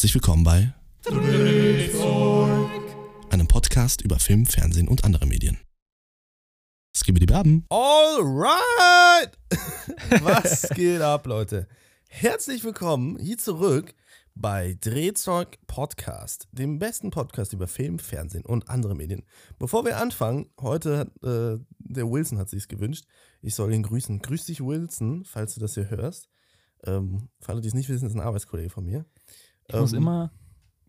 Herzlich willkommen bei einem Podcast über Film, Fernsehen und andere Medien. Skibidi Baben. Alright! Was geht ab, Leute? Herzlich willkommen hier zurück bei Drehzeug Podcast, dem besten Podcast über Film, Fernsehen und andere Medien. Bevor wir anfangen, heute hat äh, der Wilson hat sich's gewünscht, ich soll ihn grüßen. Grüß dich, Wilson, falls du das hier hörst. Ähm, für alle, die es nicht wissen, ist ein Arbeitskollege von mir. Ich muss Ähm, immer.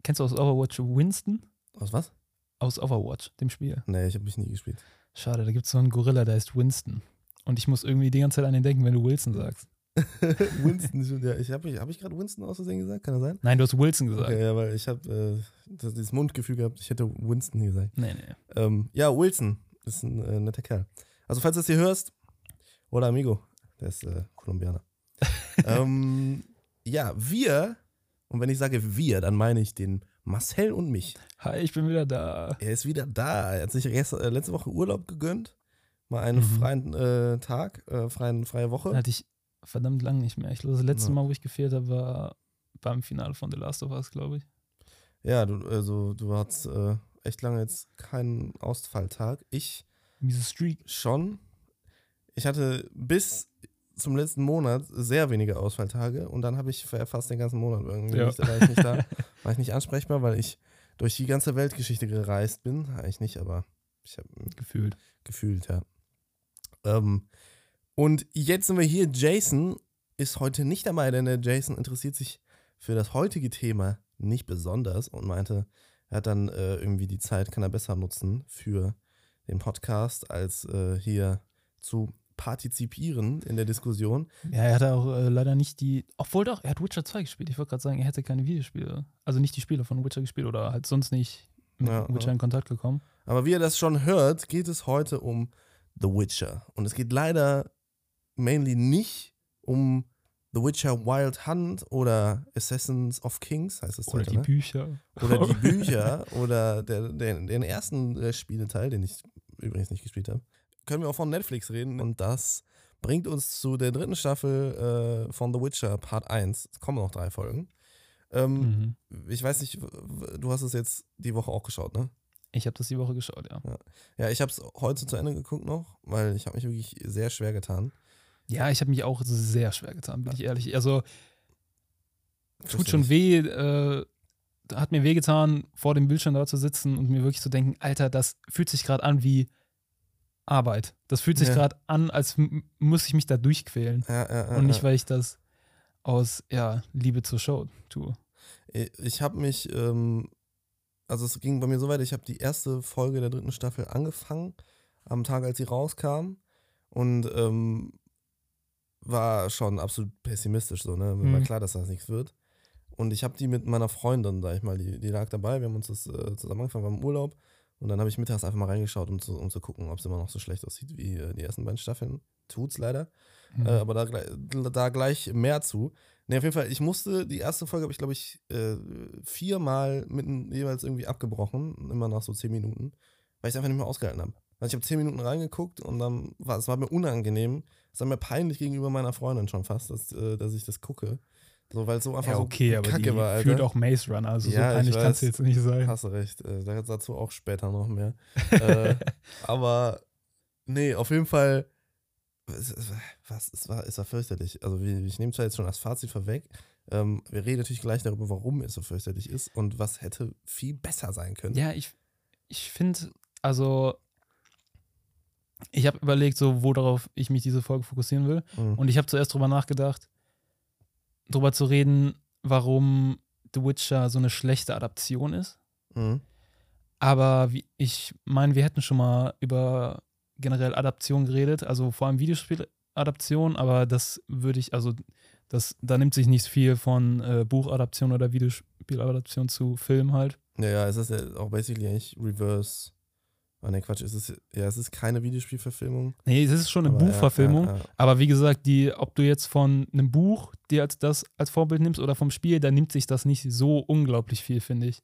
Kennst du aus Overwatch Winston? Aus was? Aus Overwatch, dem Spiel. Nee, ich habe mich nie gespielt. Schade, da gibt es so einen Gorilla, der heißt Winston. Und ich muss irgendwie die ganze Zeit an den denken, wenn du Wilson sagst. Winston, ja, ich habe hab ich gerade Winston aus Versehen gesagt? Kann das sein? Nein, du hast Wilson gesagt. Okay, ja, weil ich habe äh, das- dieses Mundgefühl gehabt, ich hätte Winston gesagt. Nee, nee. Ähm, ja, Wilson ist ein äh, netter Kerl. Also, falls du das hier hörst, oder Amigo, der ist äh, Kolumbianer. ähm, ja, wir, und wenn ich sage wir, dann meine ich den Marcel und mich. Hi, ich bin wieder da. Er ist wieder da. Er hat sich gest- äh, letzte Woche Urlaub gegönnt. Mal einen Mhm. freien äh, Tag, äh, freien, freie Woche. Hatte ich verdammt lang nicht mehr. Ich glaube, das letzte Ja. Mal, wo ich gefehlt habe, war beim Finale von The Last of Us, glaube ich. Ja, du, also, du hattest äh, echt lange jetzt keinen Ausfalltag. Ich Miese Streak. schon. Ich hatte bis zum letzten Monat sehr wenige Ausfalltage und dann habe ich fa- fast den ganzen Monat irgendwie Ja. nicht, da war ich nicht da, war ich nicht ansprechbar, weil ich durch die ganze Weltgeschichte gereist bin. Eigentlich nicht, aber ich habe Gefühlt. gefühlt, ja. Ähm, und jetzt sind wir hier. Jason ist heute nicht dabei, denn der Jason interessiert sich für das heutige Thema nicht besonders und meinte, er hat dann äh, irgendwie die Zeit, kann er besser nutzen für den Podcast, als äh, hier zu partizipieren in der Diskussion. Ja, er hatte auch äh, leider nicht die. Obwohl doch, er hat Witcher 2 gespielt. Ich wollte gerade sagen, er hätte keine Videospiele. Also nicht die Spiele von Witcher gespielt oder halt sonst nicht mit Ja, Witcher ja. in Kontakt gekommen. Aber wie ihr das schon hört, geht es heute um The Witcher. Und es geht leider mainly nicht um The Witcher Wild Hunt oder Assassins of Kings, heißt es Oder heute, die ne? Bücher. Oder die Bücher oder der, der, den ersten äh, Spieleteil, den ich übrigens nicht gespielt habe. Können wir auch von Netflix reden. Und das bringt uns zu der dritten Staffel äh, von The Witcher Part 1. Es kommen noch drei Folgen. Ähm, Mhm. Ich weiß nicht, du hast es jetzt die Woche auch geschaut, ne? Ich habe das die Woche geschaut, ja. Ja, ich habe es heute zu Ende geguckt noch, weil ich habe mich wirklich sehr schwer getan. Ja, ich habe mich auch sehr schwer getan, bin ich ehrlich. Also, tut schon weh, äh, hat mir weh getan, vor dem Bildschirm da zu sitzen und mir wirklich zu denken, Alter, das fühlt sich gerade an wie Arbeit. Das fühlt sich Ja. gerade an, als muss ich mich da durchquälen. Ja, ja, und nicht, weil ich das aus, ja, Liebe zur Show tue. Ich- habe mich, ähm, also es ging bei mir so weit, ich habe die erste Folge der dritten Staffel angefangen, am Tag, als sie rauskam. Und ähm, war schon absolut pessimistisch so, ne? Mir war Mhm. klar, dass das nichts wird. Und ich habe die mit meiner Freundin, sag ich mal, die, die lag dabei, wir haben uns das äh, zusammen angefangen, waren im Urlaub. Und dann habe ich mittags einfach mal reingeschaut, um zu, um zu gucken, ob es immer noch so schlecht aussieht wie äh, die ersten beiden Staffeln. Tut's leider. Mhm. Äh, aber da, da gleich mehr zu. Ne, auf jeden Fall, ich musste, die erste Folge habe ich, glaube ich, äh, viermal mitten jeweils irgendwie abgebrochen, immer nach so zehn Minuten, weil ich es einfach nicht mehr ausgehalten habe. Also ich habe zehn Minuten reingeguckt und dann war es war mir unangenehm, es war mir peinlich gegenüber meiner Freundin schon fast, dass, äh, dass ich das gucke. So, weil es so einfach ja, okay, so aber kacke die war, Alter. fühlt auch Maze Runner, also Ja, so peinlich ich kann es jetzt nicht sein. Hast du recht. Äh, da- dazu auch später noch mehr. äh, aber nee, auf jeden Fall. Was? Es war, es war fürchterlich. Also, ich nehme zwar jetzt schon das Fazit vorweg. Ähm, wir reden natürlich gleich darüber, warum es so fürchterlich ist und was hätte viel besser sein können. Ja, ich, ich finde, also ich habe überlegt, so worauf ich mich diese Folge fokussieren will. Mhm. Und ich habe zuerst drüber nachgedacht, drüber zu reden, warum The Witcher so eine schlechte Adaption ist. Mhm. Aber wie, ich meine, wir hätten schon mal über generell Adaption geredet, also vor allem Videospieladaption, aber das würde ich, also das, da nimmt sich nicht viel von äh, Buchadaption oder Videospieladaption zu Film halt. Ja, ja, es ist ja auch basically eigentlich Reverse. Ah, ne, Quatsch. Es ist, ja, es ist keine Videospielverfilmung. Nee, es ist schon eine aber ja, Buchverfilmung. Ja, ja. Aber wie gesagt, die, ob du jetzt von einem Buch dir als das als Vorbild nimmst oder vom Spiel, da nimmt sich das nicht so unglaublich viel, finde ich.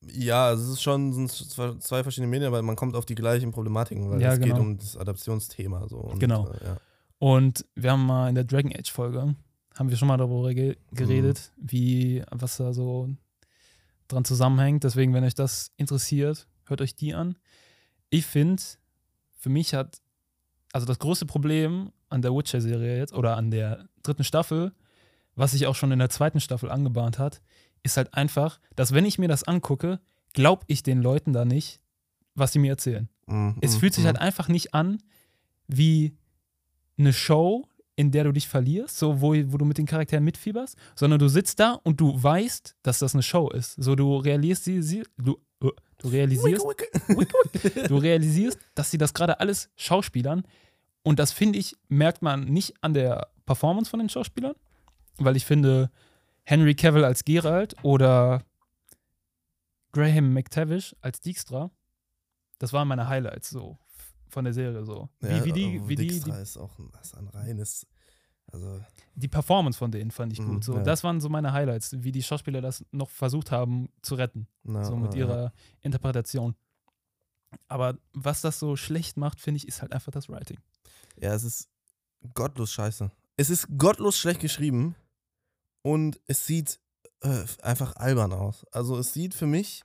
Ja, es ist schon sind zwei verschiedene Medien, aber man kommt auf die gleichen Problematiken, weil Ja, es geht genau. um das Adaptionsthema. So. Und, Genau. Äh, ja. Und wir haben mal in der Dragon Age Folge, haben wir schon mal darüber ge geredet, wie, was da so dran zusammenhängt. Deswegen, wenn euch das interessiert, hört euch die an. Ich finde, für mich hat, also das große Problem an der Witcher-Serie jetzt oder an der dritten Staffel, was sich auch schon in der zweiten Staffel angebahnt hat, ist halt einfach, dass wenn ich mir das angucke, glaube ich den Leuten da nicht, was sie mir erzählen. Mhm, Es fühlt sich mhm. halt einfach nicht an wie eine Show, in der du dich verlierst, so wo, wo du mit den Charakteren mitfieberst, sondern du sitzt da und du weißt, dass das eine Show ist. So du realisierst, sie, sie, du, du realisierst, Wicke, du realisierst, dass sie das gerade alles Schauspielern und das finde ich merkt man nicht an der Performance von den Schauspielern, weil ich finde Henry Cavill als Geralt oder Graham McTavish als Dijkstra, das waren meine Highlights so von der Serie so. Wie, Ja, wie wie die, Dijkstra die, ist auch ein, ist ein reines, also die Performance von denen fand ich Mhm, gut. So, ja. das waren so meine Highlights, wie die Schauspieler das noch versucht haben zu retten, na, so mit na, ihrer Interpretation. Aber was das so schlecht macht, finde ich, ist halt einfach das Writing. Ja, es ist gottlos scheiße. Es ist gottlos schlecht geschrieben und es sieht äh, einfach albern aus. Also es sieht für mich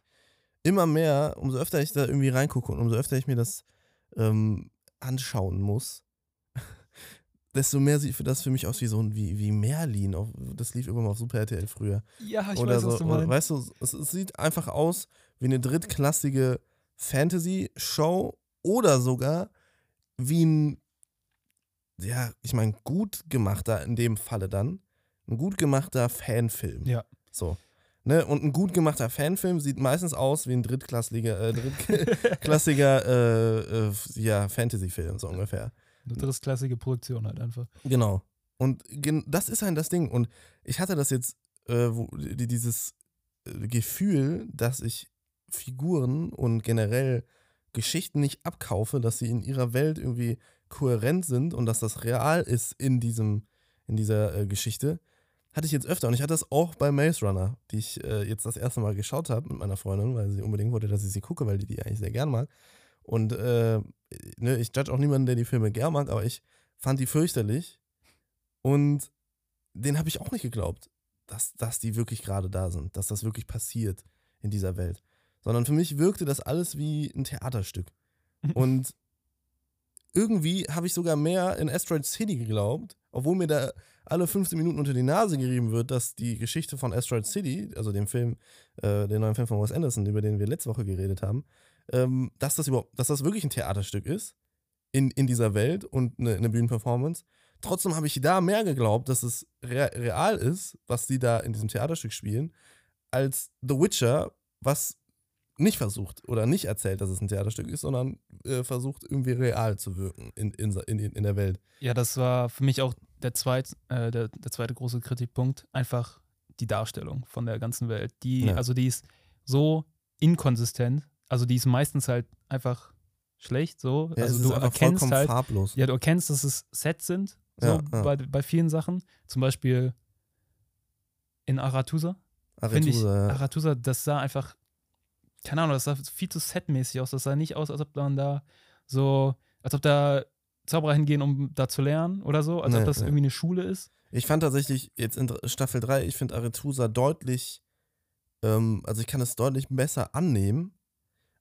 immer mehr, umso öfter ich da irgendwie reingucke und umso öfter ich mir das ähm, anschauen muss, desto mehr sieht das für mich aus wie so ein, wie, wie Merlin. Das lief irgendwann mal auf Super RTL früher. Ja, ich oder so. oder, weißt du, es, es sieht einfach aus wie eine drittklassige Fantasy-Show oder sogar wie ein, ja, ich meine, gut gemachter, in dem Falle dann, ein gut gemachter Fanfilm. Ja. So. Ne? Und ein gut gemachter Fanfilm sieht meistens aus wie ein drittklassiger, äh, drittklassiger äh, äh, ja, Fantasy-Film, so ungefähr. Eine drittklassige Produktion halt einfach. Genau. Und das ist halt das Ding. Und ich hatte das jetzt, äh, wo, die, dieses äh, Gefühl, dass ich Figuren und generell Geschichten nicht abkaufe, dass sie in ihrer Welt irgendwie kohärent sind und dass das real ist in diesem, in dieser äh, Geschichte, hatte ich jetzt öfter. Und ich hatte das auch bei Maze Runner, die ich äh, jetzt das erste Mal geschaut habe mit meiner Freundin, weil sie unbedingt wollte, dass ich sie gucke, weil die die eigentlich sehr gern mag. Und äh, ne, ich judge auch niemanden, der die Filme gern mag, aber ich fand die fürchterlich. Und den habe ich auch nicht geglaubt, dass, dass die wirklich gerade da sind, dass das wirklich passiert in dieser Welt. Sondern für mich wirkte das alles wie ein Theaterstück. Und irgendwie habe ich sogar mehr in Asteroid City geglaubt, obwohl mir da alle 15 Minuten unter die Nase gerieben wird, dass die Geschichte von Asteroid City, also dem Film, äh, den neuen Film von Wes Anderson, über den wir letzte Woche geredet haben, ähm, dass das überhaupt, dass das wirklich ein Theaterstück ist in, in dieser Welt und eine, eine Bühnenperformance. Trotzdem habe ich da mehr geglaubt, dass es rea- real ist, was die da in diesem Theaterstück spielen, als The Witcher, was nicht versucht oder nicht erzählt, dass es ein Theaterstück ist, sondern äh, versucht irgendwie real zu wirken in, in, in, in der Welt. Ja, das war für mich auch der, zweit, äh, der, der zweite große Kritikpunkt. Einfach die Darstellung von der ganzen Welt. Die, Ja. also die ist so inkonsistent. Also die ist meistens halt einfach schlecht. So. Ja, also du erkennst halt, farblos. ja, du erkennst, dass es Sets sind. So Ja, ja. Bei, bei vielen Sachen. Zum Beispiel in Arathusa. Finde ich. Arathusa, das sah einfach, keine Ahnung, das sah viel zu setmäßig aus. Das sah nicht aus, als ob man da so, als ob da Zauberer hingehen, um da zu lernen oder so, als Nee, ob das nee. irgendwie eine Schule ist. Ich fand tatsächlich jetzt in Staffel 3, ich finde Aretusa deutlich, ähm, also ich kann es deutlich besser annehmen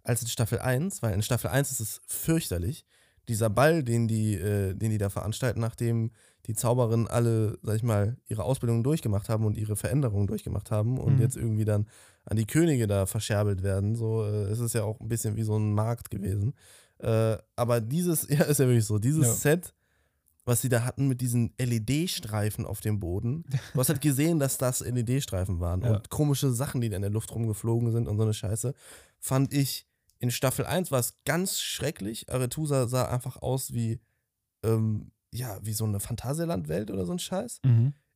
als in Staffel 1, weil in Staffel 1 ist es fürchterlich. Dieser Ball, den die, äh, den die da veranstalten, nachdem die Zauberinnen alle, sag ich mal, ihre Ausbildung durchgemacht haben und ihre Veränderungen durchgemacht haben und Mhm. jetzt irgendwie dann an die Könige da verscherbelt werden. So, äh, es ist ja auch ein bisschen wie so ein Markt gewesen. Äh, aber dieses, ja, ist ja wirklich so, dieses Ja. Set, was sie da hatten mit diesen LED-Streifen auf dem Boden. Du hast halt gesehen, dass das LED-Streifen waren Ja. und komische Sachen, die da in der Luft rumgeflogen sind und so eine Scheiße, fand ich in Staffel 1 war es ganz schrecklich. Aretusa sah einfach aus wie, ähm, ja, wie so eine Phantasialand-Welt oder so ein Scheiß.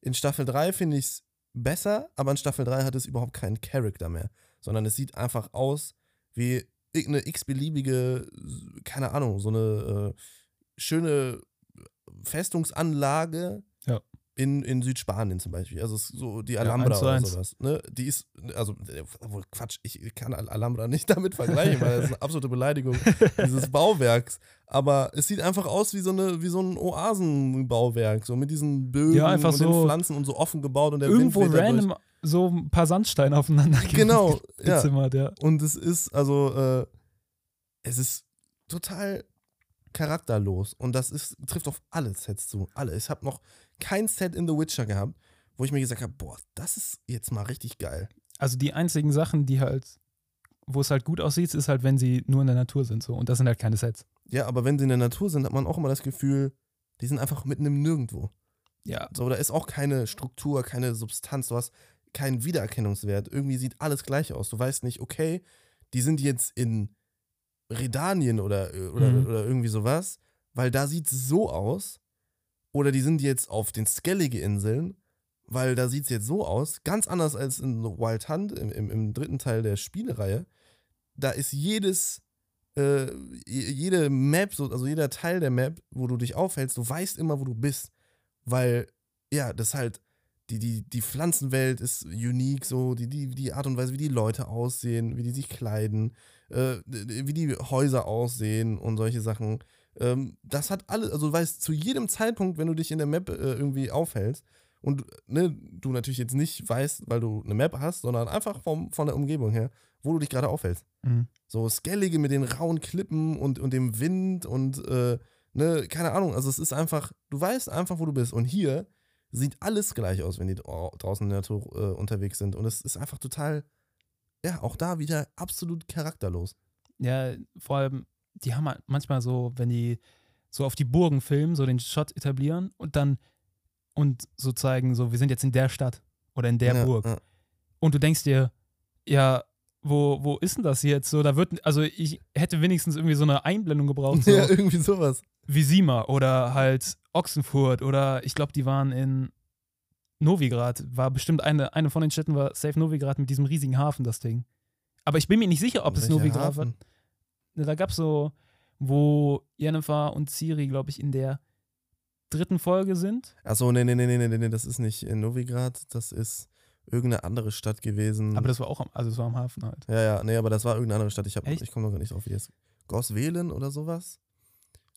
In Staffel 3 finde ich es besser, aber in Staffel 3 hat es überhaupt keinen Charakter mehr, sondern es sieht einfach aus wie irgendeine x-beliebige, keine Ahnung, so eine äh, schöne Festungsanlage. In, in Südspanien zum Beispiel. Also so die Ja, Alhambra zu oder sowas. Ne? Die ist, also, äh, Quatsch, ich kann Al- Alhambra nicht damit vergleichen, weil das ist eine absolute Beleidigung dieses Bauwerks. Aber es sieht einfach aus wie so, eine, wie so ein Oasenbauwerk, so mit diesen Bögen Ja, und den so Pflanzen und so offen gebaut und der Irgendwo Wind da durch. random so ein paar Sandsteine aufeinander ge- Genau, ja. gezimmert, ja. Und es ist, also, äh, es ist total charakterlos. Und das ist, trifft auf alle Sets zu. Alle. Ich habe noch kein Set in The Witcher gehabt, wo ich mir gesagt habe, boah, das ist jetzt mal richtig geil. Also die einzigen Sachen, die halt, wo es halt gut aussieht, ist halt, wenn sie nur in der Natur sind so. Und das sind halt keine Sets. Ja, aber wenn sie in der Natur sind, hat man auch immer das Gefühl, die sind einfach mitten im Nirgendwo. Ja, So, da ist auch keine Struktur, keine Substanz, du hast keinen Wiedererkennungswert. Irgendwie sieht alles gleich aus. Du weißt nicht, okay, die sind jetzt in Redanien oder, oder, Mhm. oder irgendwie sowas, weil da sieht es so aus. Oder die sind jetzt auf den Skellige-Inseln, weil da sieht es jetzt so aus. Ganz anders als in Wild Hunt, im, im, im dritten Teil der Spielereihe. Da ist jedes, äh, je- jede Map, so, also jeder Teil der Map, wo du dich aufhältst, du weißt immer, wo du bist. Weil, ja, das halt, die, die, die Pflanzenwelt ist unique, so, die, die, die Art und Weise, wie die Leute aussehen, wie die sich kleiden, äh, wie die Häuser aussehen und solche Sachen. Ähm, das hat alles, also du weißt, zu jedem Zeitpunkt, wenn du dich in der Map äh, irgendwie aufhältst und ne, du natürlich jetzt nicht weißt, weil du eine Map hast, sondern einfach vom, von der Umgebung her, wo du dich gerade aufhältst. mhm. So Skellige mit den rauen Klippen und, und dem Wind und äh, ne, keine Ahnung. Also es ist einfach, du weißt einfach, wo du bist. Und hier sieht alles gleich aus, wenn die dra- draußen in der Natur äh, unterwegs sind. Und es ist einfach total, ja, auch da wieder absolut charakterlos. ja, vor allem, die haben halt manchmal so, wenn die so auf die Burgen filmen, so den Shot etablieren und dann und so zeigen, so, wir sind jetzt in der Stadt oder in der ja, Burg. Ja. Und du denkst dir, ja, wo, wo ist denn das jetzt? So, da wird, also ich hätte wenigstens irgendwie so eine Einblendung gebraucht, so ja, irgendwie sowas. Visima oder halt Ochsenfurt oder ich glaube, die waren in Novigrad, war bestimmt eine, eine von den Städten war Safe Novigrad mit diesem riesigen Hafen, das Ding. Aber ich bin mir nicht sicher, ob es Novigrad war. Hafen? Ne, Da gab es so, wo Jennifer und Ciri, glaube ich, in der dritten Folge sind. Achso, nee, nee, nee, nee, nee, nee, das ist nicht in Novigrad, das ist irgendeine andere Stadt gewesen. Aber das war auch am, also es war am Hafen halt. ja, ja, nee, aber das war irgendeine andere Stadt. Ich, hab- Echt? ich komme noch gar nicht drauf, wie das Goswelen oder sowas?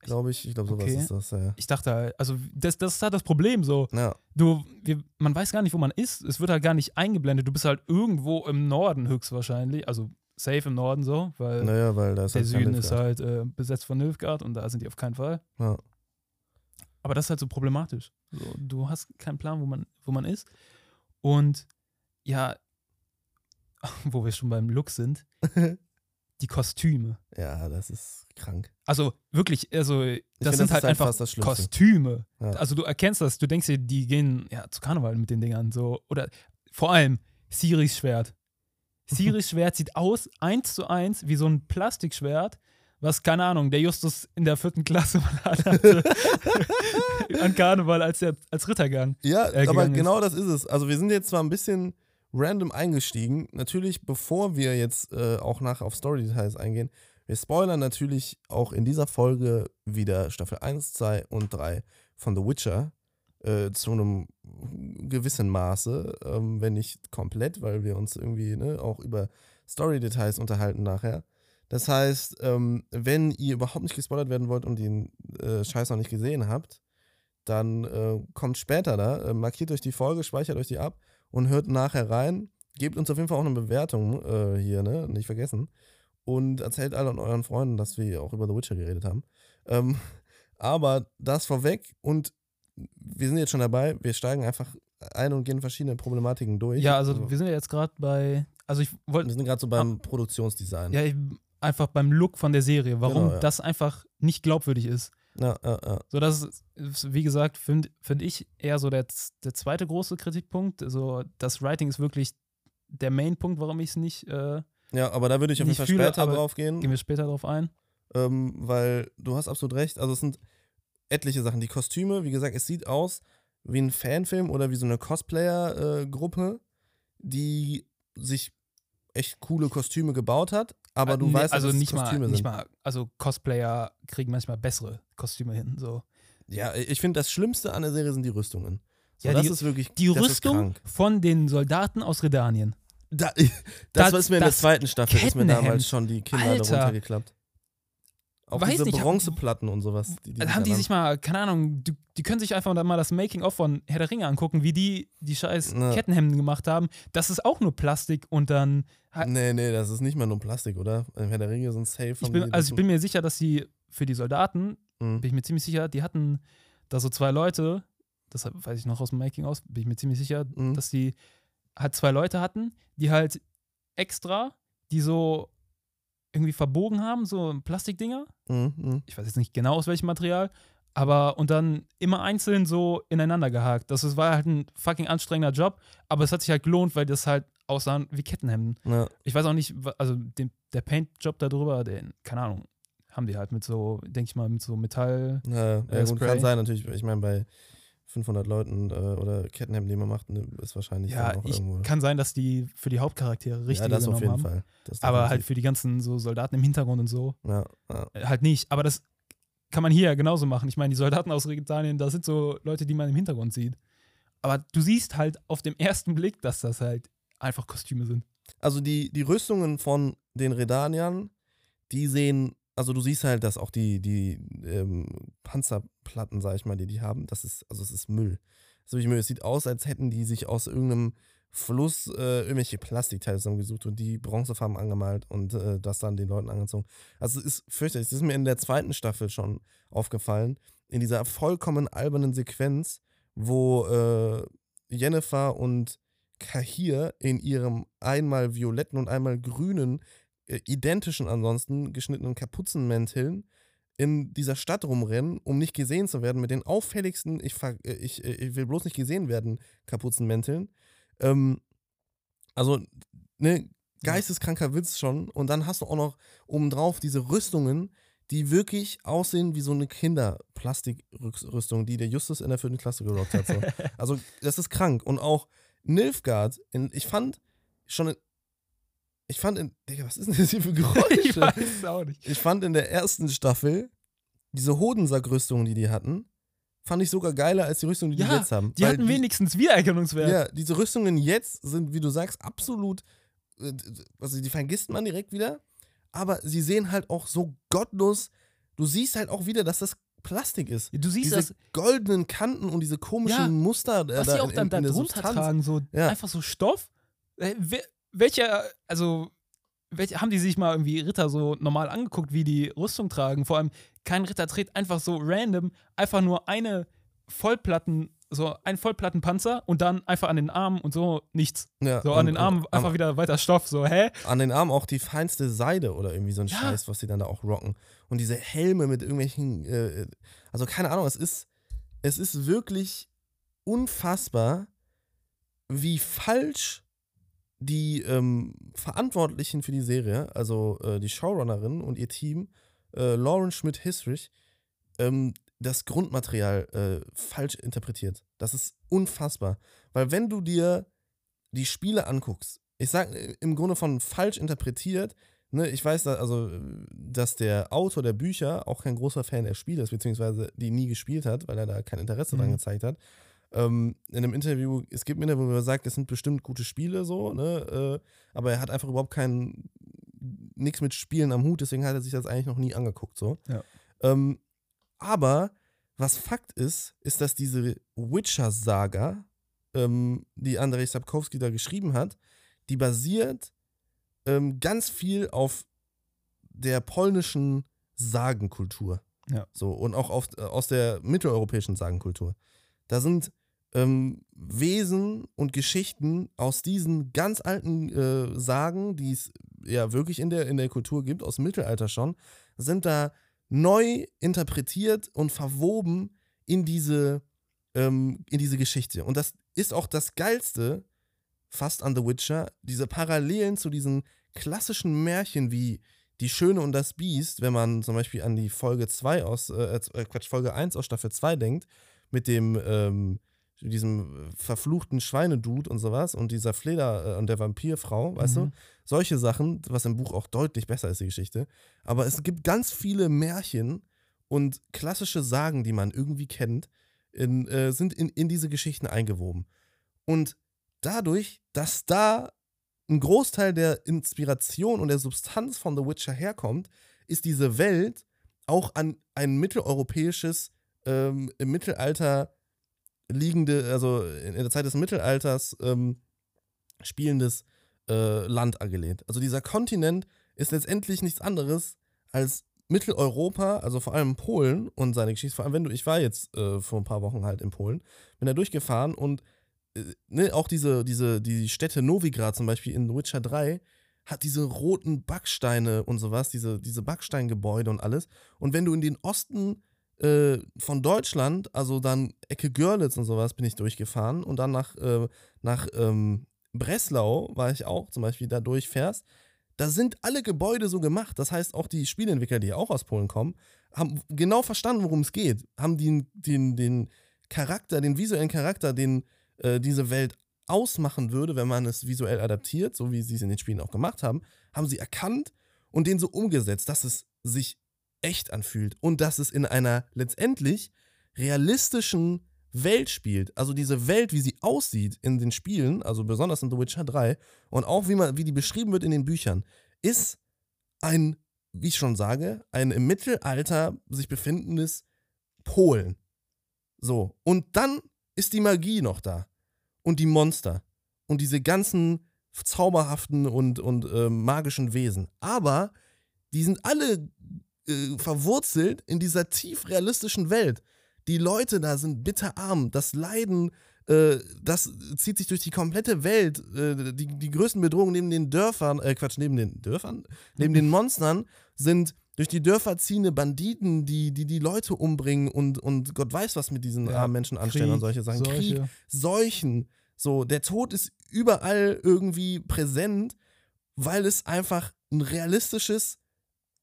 Glaube ich. Ich glaube, sowas Okay. ist das, ja. Ich dachte halt, also das, das ist halt das Problem so. Ja, Du, wir, man weiß gar nicht, wo man ist. Es wird halt gar nicht eingeblendet. Du bist halt irgendwo im Norden höchstwahrscheinlich. Also safe im Norden so, weil naja, weil der halt Süden ist halt äh, besetzt von Nilfgaard und da sind die auf keinen Fall. Ja. Aber das ist halt so problematisch. So, du hast keinen Plan, wo man, wo man ist. Und ja, wo wir schon beim Look sind, die Kostüme. Ja, das ist krank. Also wirklich, also das find, sind das halt halt einfach. Kostüme. Ja. Also du erkennst das, du denkst dir, die gehen ja zu Karneval mit den Dingern so. Oder vor allem Siris Schwert. Siris Schwert sieht aus, eins zu eins, wie so ein Plastikschwert, was, keine Ahnung, der Justus in der vierten Klasse mal hatte. an Karneval als, der, als Rittergang. Ja, äh, aber gegangen ist. genau das ist es. Also wir sind jetzt zwar ein bisschen random eingestiegen. Natürlich, bevor wir jetzt äh, auch nachher auf Story-Details eingehen, wir spoilern natürlich auch in dieser Folge wieder Staffel 1, 2 und 3 von The Witcher äh, zu einem gewissen Maße, ähm, wenn nicht komplett, weil wir uns irgendwie ne, auch über Story-Details unterhalten nachher. Das heißt, ähm, wenn ihr überhaupt nicht gespoilert werden wollt und den äh, Scheiß noch nicht gesehen habt, dann äh, kommt später da, äh, markiert euch die Folge, speichert euch die ab und hört nachher rein. Gebt uns auf jeden Fall auch eine Bewertung äh, hier, ne? Nicht vergessen. Und erzählt allen euren Freunden, dass wir auch über The Witcher geredet haben. Ähm, aber das vorweg und wir sind jetzt schon dabei, wir steigen einfach ein und gehen verschiedene Problematiken durch. Ja, also wir sind ja jetzt gerade bei, also ich wollte wir sind gerade so beim Produktionsdesign. ja, ich- einfach beim Look von der Serie, warum Genau, ja. das einfach nicht glaubwürdig ist. Ja, ja, ja. So, das ist, wie gesagt, finde find ich eher so der, der zweite große Kritikpunkt. Also, das Writing ist wirklich der Main-Punkt, warum ich es nicht, äh, ja, aber da würde ich auf jeden Fall fühle, später aber drauf gehen. gehen wir später drauf ein. ähm, weil du hast absolut recht. Also es sind etliche Sachen. Die Kostüme, wie gesagt, es sieht aus wie ein Fanfilm oder wie so eine Cosplayer-Gruppe, die sich echt coole Kostüme gebaut hat, aber du Äh, nee, weißt, also dass es nicht mal, Kostüme nicht sind. mal, also Cosplayer kriegen manchmal bessere Kostüme hin. So. Ja, ich finde, das Schlimmste an der Serie sind die Rüstungen. So, Ja, das die- ist wirklich Die Rüstung von den Soldaten aus Redanien. Da, das, Das- ist mir in der zweiten Staffel, ist mir damals schon die Kinder Alter. darunter geklappt. Auch Weiß diese nicht, hab- Bronzeplatten und sowas. Die, die Also haben die sich mal, keine Ahnung, die, die können sich einfach mal das Making-of von Herr der Ringe angucken, wie die die scheiß Ja. Kettenhemden gemacht haben. Das ist auch nur Plastik und dann. an- Nee, nee, das ist nicht mal nur Plastik, oder? Im Herr der Ringe sind safe. Ich bin, also ich bin mir sicher, dass die für die Soldaten, Mhm. bin ich mir ziemlich sicher, die hatten da so zwei Leute, das weiß ich noch aus dem Making aus, bin ich mir ziemlich sicher, Mhm. dass die halt zwei Leute hatten, die halt extra, die so irgendwie verbogen haben, so Plastikdinger. Mhm, mhm. Ich weiß jetzt nicht genau aus welchem Material, aber und dann immer einzeln so ineinander gehakt. Das war halt ein fucking anstrengender Job, aber es hat sich halt gelohnt, weil das halt aussahen wie Kettenhemden. Ja. Ich weiß auch nicht, also den, der Paint-Job da drüber, den, keine Ahnung, haben die halt mit so, denke ich mal, mit so Metall. Ja, ja Äh, gut, kann sein natürlich. Ich meine, bei 500 Leuten äh, oder Kettenhemden, die man macht, ne, ist wahrscheinlich Ja, noch ich irgendwo. kann sein, dass die für die Hauptcharaktere richtig ja, das auf genommen jeden haben. Fall. Aber halt für die ganzen so Soldaten im Hintergrund und so, Ja, ja. äh, halt nicht. Aber das kann man hier ja genauso machen. Ich meine, die Soldaten aus Regitanien, das sind so Leute, die man im Hintergrund sieht. Aber du siehst halt auf dem ersten Blick, dass das halt einfach Kostüme sind. Also die, die Rüstungen von den Redaniern, die sehen, also du siehst halt, dass auch die, die ähm, Panzerplatten, sag ich mal, die die haben, das ist, also es ist Müll. So wie Müll. Es sieht aus, als hätten die sich aus irgendeinem Fluss äh, irgendwelche Plastikteile zusammengesucht und die Bronzefarben angemalt und äh, das dann den Leuten angezogen. Also es ist fürchterlich. Das ist mir in der zweiten Staffel schon aufgefallen. In dieser vollkommen albernen Sequenz, wo äh, Jennifer und Kahir in ihrem einmal violetten und einmal grünen, äh, identischen ansonsten geschnittenen Kapuzenmänteln in dieser Stadt rumrennen, um nicht gesehen zu werden mit den auffälligsten, ich, äh, ich, äh, ich will bloß nicht gesehen werden, Kapuzenmänteln. Ähm, also, ne, geisteskranker Witz schon. Und dann hast du auch noch obendrauf diese Rüstungen, die wirklich aussehen wie so eine Kinderplastikrüstung, die der Justus in der vierten Klasse gerockt hat. So. Also, das ist krank. Und auch Nilfgaard, in, ich fand schon, ich fand in, Digga, was ist denn das hier für ich Geräusche? weiß es auch nicht. Ich fand in der ersten Staffel diese Hodensackrüstungen, die die hatten, fand ich sogar geiler als die Rüstungen, die die Ja, jetzt haben. Die hatten wenigstens Wiedererkennungswert. Ja, diese Rüstungen jetzt sind, wie du sagst, absolut, äh, also die vergisst man direkt wieder, aber sie sehen halt auch so gottlos, du siehst halt auch wieder, dass das Plastik ist. Du siehst diese das, goldenen Kanten und diese komischen Ja, Muster äh, was die auch dann in, da in drunter tragen, so Ja. einfach so Stoff. Äh, wer, welcher, also, welche, haben die sich mal irgendwie Ritter so normal angeguckt, wie die Rüstung tragen? Vor allem, kein Ritter trägt einfach so random, einfach nur eine Vollplatten, so ein Vollplattenpanzer und dann einfach an den Armen und so nichts. Ja, So und- an den Armen und einfach am, wieder weiter Stoff, so, hä? an den Armen auch die feinste Seide oder irgendwie so ein Ja. Scheiß, was die dann da auch rocken. Und diese Helme mit irgendwelchen, äh, also keine Ahnung, es ist, es ist wirklich unfassbar, wie falsch die ähm, Verantwortlichen für die Serie, also äh, die Showrunnerin und ihr Team, äh, Lauren Schmidt-Hisrich, ähm, das Grundmaterial äh, falsch interpretiert. Das ist unfassbar. Weil wenn du dir die Spiele anguckst, ich sag äh, im Grunde von falsch interpretiert, ne, ich weiß, da, also, dass der Autor der Bücher auch kein großer Fan der Spiele ist, beziehungsweise die nie gespielt hat, weil er da kein Interesse dran Mhm. gezeigt hat. Ähm, in einem Interview, es gibt ein Interview, wo er sagt, es sind bestimmt gute Spiele so, ne, äh, aber er hat einfach überhaupt kein, nichts mit Spielen am Hut, deswegen hat er sich das eigentlich noch nie angeguckt, so. Ja. Ähm, aber was Fakt ist, ist, dass diese Witcher-Saga, ähm, die Andrzej Sapkowski da geschrieben hat, die basiert ähm, ganz viel auf der polnischen Sagenkultur. Ja. So, und auch auf, äh, aus der mitteleuropäischen Sagenkultur. Da sind ähm, Wesen und Geschichten aus diesen ganz alten äh, Sagen, die es ja wirklich in der, in der Kultur gibt, aus dem Mittelalter schon, sind da neu interpretiert und verwoben in diese, ähm, in diese Geschichte. Und das ist auch das Geilste fast an The Witcher, diese Parallelen zu diesen klassischen Märchen wie Die Schöne und das Biest, wenn man zum Beispiel an die Folge 2 aus, äh, äh, Quatsch, Folge 1 aus Staffel 2 denkt, mit dem, ähm, diesem verfluchten Schweinedude und sowas und dieser Fleder äh, und der Vampirfrau, weißt du? Mhm. Solche Sachen, was im Buch auch deutlich besser ist, die Geschichte. Aber es gibt ganz viele Märchen und klassische Sagen, die man irgendwie kennt, in, äh, sind in, in diese Geschichten eingewoben. Und dadurch, dass da ein Großteil der Inspiration und der Substanz von The Witcher herkommt, ist diese Welt auch an ein mitteleuropäisches, ähm, im Mittelalter liegende, also in der Zeit des Mittelalters ähm, spielendes äh, Land angelehnt. Also dieser Kontinent ist letztendlich nichts anderes als Mitteleuropa, also vor allem Polen und seine Geschichte. Vor allem, wenn du, ich war jetzt äh, vor ein paar Wochen halt in Polen, bin da durchgefahren und äh, ne, auch diese, diese, die Städte Novigrad zum Beispiel in Witcher 3 hat diese roten Backsteine und sowas, diese, diese Backsteingebäude und alles. Und wenn du in den Osten äh, von Deutschland, also dann Ecke Görlitz und sowas, bin ich durchgefahren und dann nach, äh, nach ähm, Breslau war ich auch zum Beispiel da durchfährst, da sind alle Gebäude so gemacht. Das heißt, auch die Spieleentwickler, die auch aus Polen kommen, haben genau verstanden, worum es geht. Haben den, den, den Charakter, den visuellen Charakter, den äh, diese Welt ausmachen würde, wenn man es visuell adaptiert, so wie sie es in den Spielen auch gemacht haben, haben sie erkannt und den so umgesetzt, dass es sich echt anfühlt und dass es in einer letztendlich realistischen Welt spielt, also diese Welt, wie sie aussieht in den Spielen, also besonders in The Witcher 3 und auch wie, man, wie die beschrieben wird in den Büchern, ist ein, wie ich schon sage, ein im Mittelalter sich befindendes Polen. So, und dann ist die Magie noch da und die Monster und diese ganzen zauberhaften und, und äh, magischen Wesen. Aber die sind alle äh, verwurzelt in dieser tief realistischen Welt. Die Leute da sind bitterarm. Das Leiden, äh, das zieht sich durch die komplette Welt. Äh, die, die größten Bedrohungen neben den Dörfern, äh, Quatsch, neben den Dörfern, neben den Monstern sind durch die Dörfer ziehende Banditen, die, die die Leute umbringen und, und Gott weiß, was mit diesen Ja, armen Menschen anstellen Krieg, und solche Sachen. Krieg, Seuche. Seuchen. So, der Tod ist überall irgendwie präsent, weil es einfach ein realistisches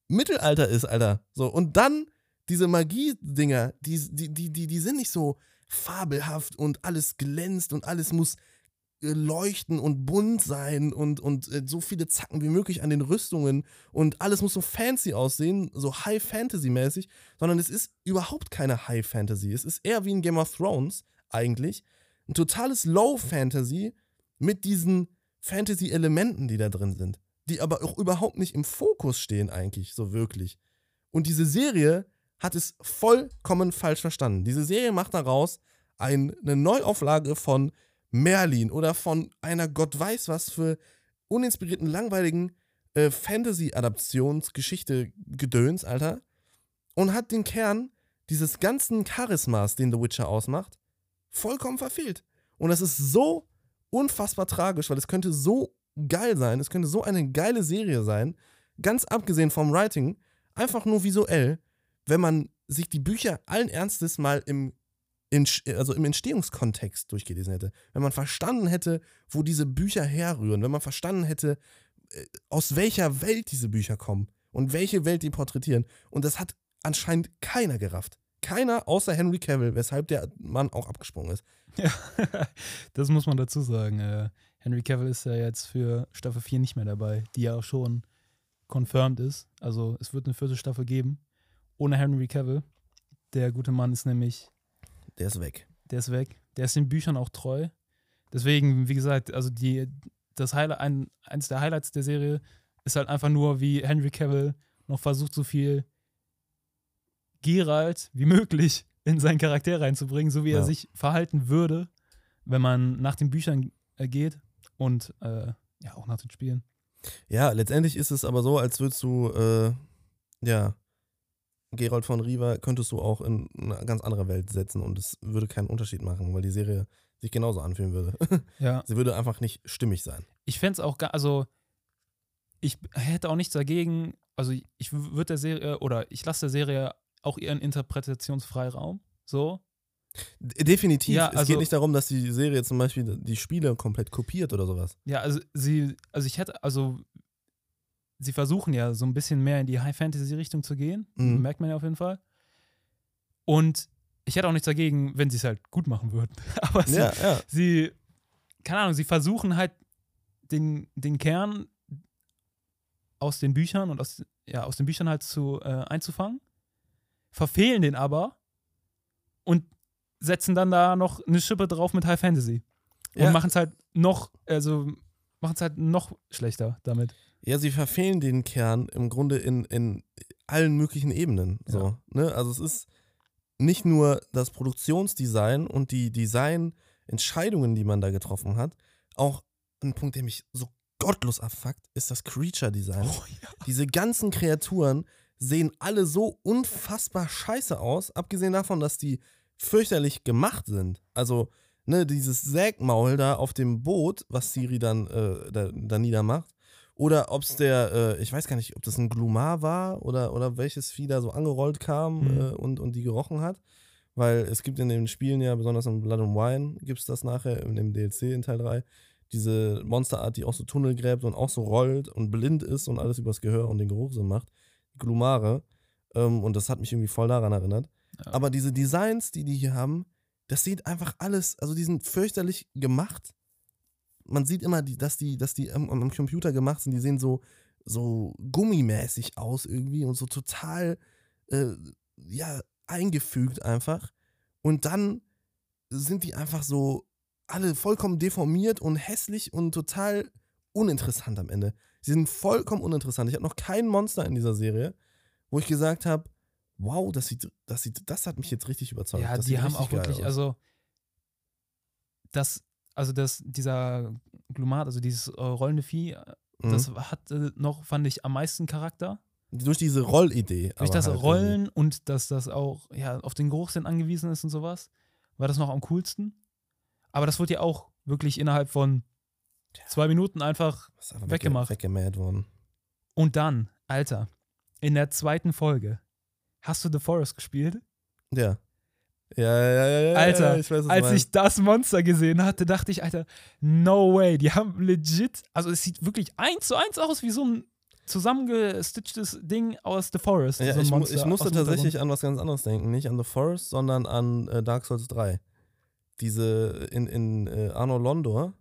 Mittelalter ist, Alter. So, und dann diese Magie-Dinger, die, die, die, die, sind nicht so fabelhaft und alles glänzt und alles muss äh, leuchten und bunt sein und, und äh, so viele Zacken wie möglich an den Rüstungen und alles muss so fancy aussehen, so High-Fantasy-mäßig, sondern es ist überhaupt keine High-Fantasy. Es ist eher wie in Game of Thrones eigentlich. Ein totales Low-Fantasy mit diesen Fantasy-Elementen, die da drin sind, die aber auch überhaupt nicht im Fokus stehen eigentlich, so wirklich. Und diese Serie hat es vollkommen falsch verstanden. Diese Serie macht daraus ein, eine Neuauflage von Merlin oder von einer Gott weiß was für uninspirierten, langweiligen äh, Fantasy-Adaptionsgeschichte Gedöns, Alter. Und hat den Kern dieses ganzen Charismas, den The Witcher ausmacht, vollkommen verfehlt. Und das ist so unfassbar tragisch, weil es könnte so geil sein, es könnte so eine geile Serie sein, ganz abgesehen vom Writing, einfach nur visuell, wenn man sich die Bücher allen Ernstes mal im, in, also im Entstehungskontext durchgelesen hätte. Wenn man verstanden hätte, wo diese Bücher herrühren, wenn man verstanden hätte, äh, aus welcher Welt diese Bücher kommen und welche Welt die porträtieren. Und das hat anscheinend keiner gerafft. Keiner außer Henry Cavill, weshalb der Mann auch abgesprungen ist. Ja, das muss man dazu sagen. Henry Cavill ist ja jetzt für Staffel 4 nicht mehr dabei, die ja auch schon confirmed ist. Also es wird eine vierte Staffel geben, ohne Henry Cavill. Der gute Mann ist nämlich, Der ist weg. der ist weg. Der ist den Büchern auch treu. Deswegen, wie gesagt, also die, das Highlight, ein, eins der Highlights der Serie ist halt einfach nur, wie Henry Cavill noch versucht, so viel Geralt wie möglich in seinen Charakter reinzubringen, so wie er Ja. sich verhalten würde, wenn man nach den Büchern äh, geht und äh, ja auch nach den Spielen. Ja, letztendlich ist es aber so, als würdest du, äh, ja, Gerald von Riva könntest du auch in eine ganz andere Welt setzen und es würde keinen Unterschied machen, weil die Serie sich genauso anfühlen würde. Ja, Sie würde einfach nicht stimmig sein. ich fände es auch, also ich hätte auch nichts dagegen, also ich würde der Serie oder ich lasse der Serie auch ihren Interpretationsfreiraum, so. Definitiv. Ja, es also- geht nicht darum, dass die Serie zum Beispiel die Spiele komplett kopiert oder sowas. Ja, also sie, also ich hätte, also sie versuchen ja so ein bisschen mehr in die High-Fantasy-Richtung zu gehen. Mhm. Merkt man ja auf jeden Fall. Und ich hätte auch nichts dagegen, wenn sie es halt gut machen würden. Aber sie, Ja, ja. sie, keine Ahnung, sie versuchen halt den, den Kern aus den Büchern und aus, ja, aus den Büchern halt zu, äh, einzufangen, verfehlen den aber und setzen dann da noch eine Schippe drauf mit High Fantasy. Und Ja. machen es halt noch, also machen es halt noch schlechter damit. Ja, sie verfehlen den Kern im Grunde in, in allen möglichen Ebenen. So, ne? Also es ist nicht nur das Produktionsdesign und die Designentscheidungen, die man da getroffen hat, auch ein Punkt, der mich so gottlos abfuckt, ist das Creature-Design. Oh, ja. Diese ganzen Kreaturen sehen alle so unfassbar scheiße aus, abgesehen davon, dass die fürchterlich gemacht sind. Also, ne, dieses Sägmaul da auf dem Boot, was Siri dann äh, da, da niedermacht. Oder ob es der, äh, ich weiß gar nicht, ob das ein Glumar war oder, oder welches Vieh da so angerollt kam Mhm. äh, und, und die gerochen hat. Weil es gibt in den Spielen ja, besonders in Blood and Wine, gibt es das nachher in dem DLC in Teil 3, diese Monsterart, die auch so Tunnel gräbt und auch so rollt und blind ist und alles übers Gehör und den Geruch so macht. Glumare. Ähm, und das hat mich irgendwie voll daran erinnert. Aber diese Designs, die die hier haben, das sieht einfach alles, also die sind fürchterlich gemacht. Man sieht immer, dass die, dass die am, am Computer gemacht sind, die sehen so, so gummimäßig aus irgendwie und so total, äh, ja, eingefügt einfach. Und dann sind die einfach so alle vollkommen deformiert und hässlich und total uninteressant am Ende. Sie sind vollkommen uninteressant. Ich habe noch kein Monster in dieser Serie, wo ich gesagt habe, wow, das sieht, das sieht, das hat mich jetzt richtig überzeugt. Ja, das die haben auch wirklich, aus. also das, also das, dieser Glumat, also dieses äh, rollende Vieh, äh, Mhm. das hatte noch, fand ich, am meisten Charakter. durch diese Rollidee. Durch das halt Rollen und dass das auch ja, auf den Geruchssinn angewiesen ist und sowas, war das noch am coolsten. Aber das wurde ja auch wirklich innerhalb von zwei Minuten einfach. irgendwie. Einfach weggemacht. wegge- Weggemäht worden. Und dann, Alter, in der zweiten Folge, hast du The Forest gespielt? Ja. Ja, ja, ja, ja, ja. Alter, ich weiß, Als ich das Monster gesehen hatte, dachte ich, Alter, no way. Die haben legit, also es sieht wirklich eins zu eins aus wie so ein zusammengestitchtes Ding aus The Forest. Ja, so ich, mu ich musste tatsächlich an was ganz anderes denken. Nicht an The Forest, sondern an äh, Dark Souls 3. Diese in, in äh, Arno Londor,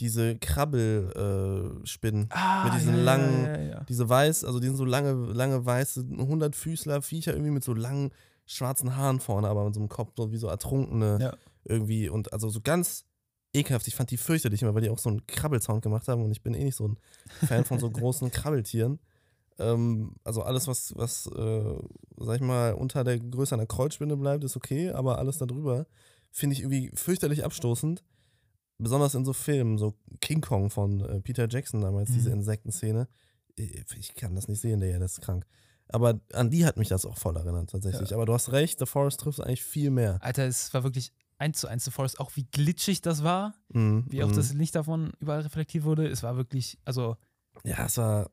diese Krabbelspinnen, äh. Ah, mit diesen ja, langen- Ja, ja, diese weiß, also die sind so lange, lange weiße 100 Füßler Viecher irgendwie mit so langen schwarzen Haaren vorne, aber mit so einem Kopf so wie so Ertrunkene irgendwie und also so ganz ekelhaft. Ich fand die fürchterlich immer, weil die auch so einen Krabbelsound gemacht haben und ich bin eh nicht so ein Fan von so großen Krabbeltieren. Ähm, also alles, was, was äh, sag ich mal, unter der Größe einer Kreuzspinne bleibt, ist okay, aber alles darüber finde ich irgendwie fürchterlich abstoßend. Besonders in so Filmen, so King Kong von äh, Peter Jackson damals, Mhm. diese Insektenszene. Ich ich kann das nicht sehen, der das ist krank. Aber an die hat mich das auch voll erinnert, tatsächlich. Ja. Aber du hast recht, The Forest trifft eigentlich viel mehr. Alter, es war wirklich eins zu eins The Forest, auch wie glitschig das war, Mhm, wie auch mhm. das Licht davon überall reflektiert wurde. Es war wirklich, also, Ja, es war.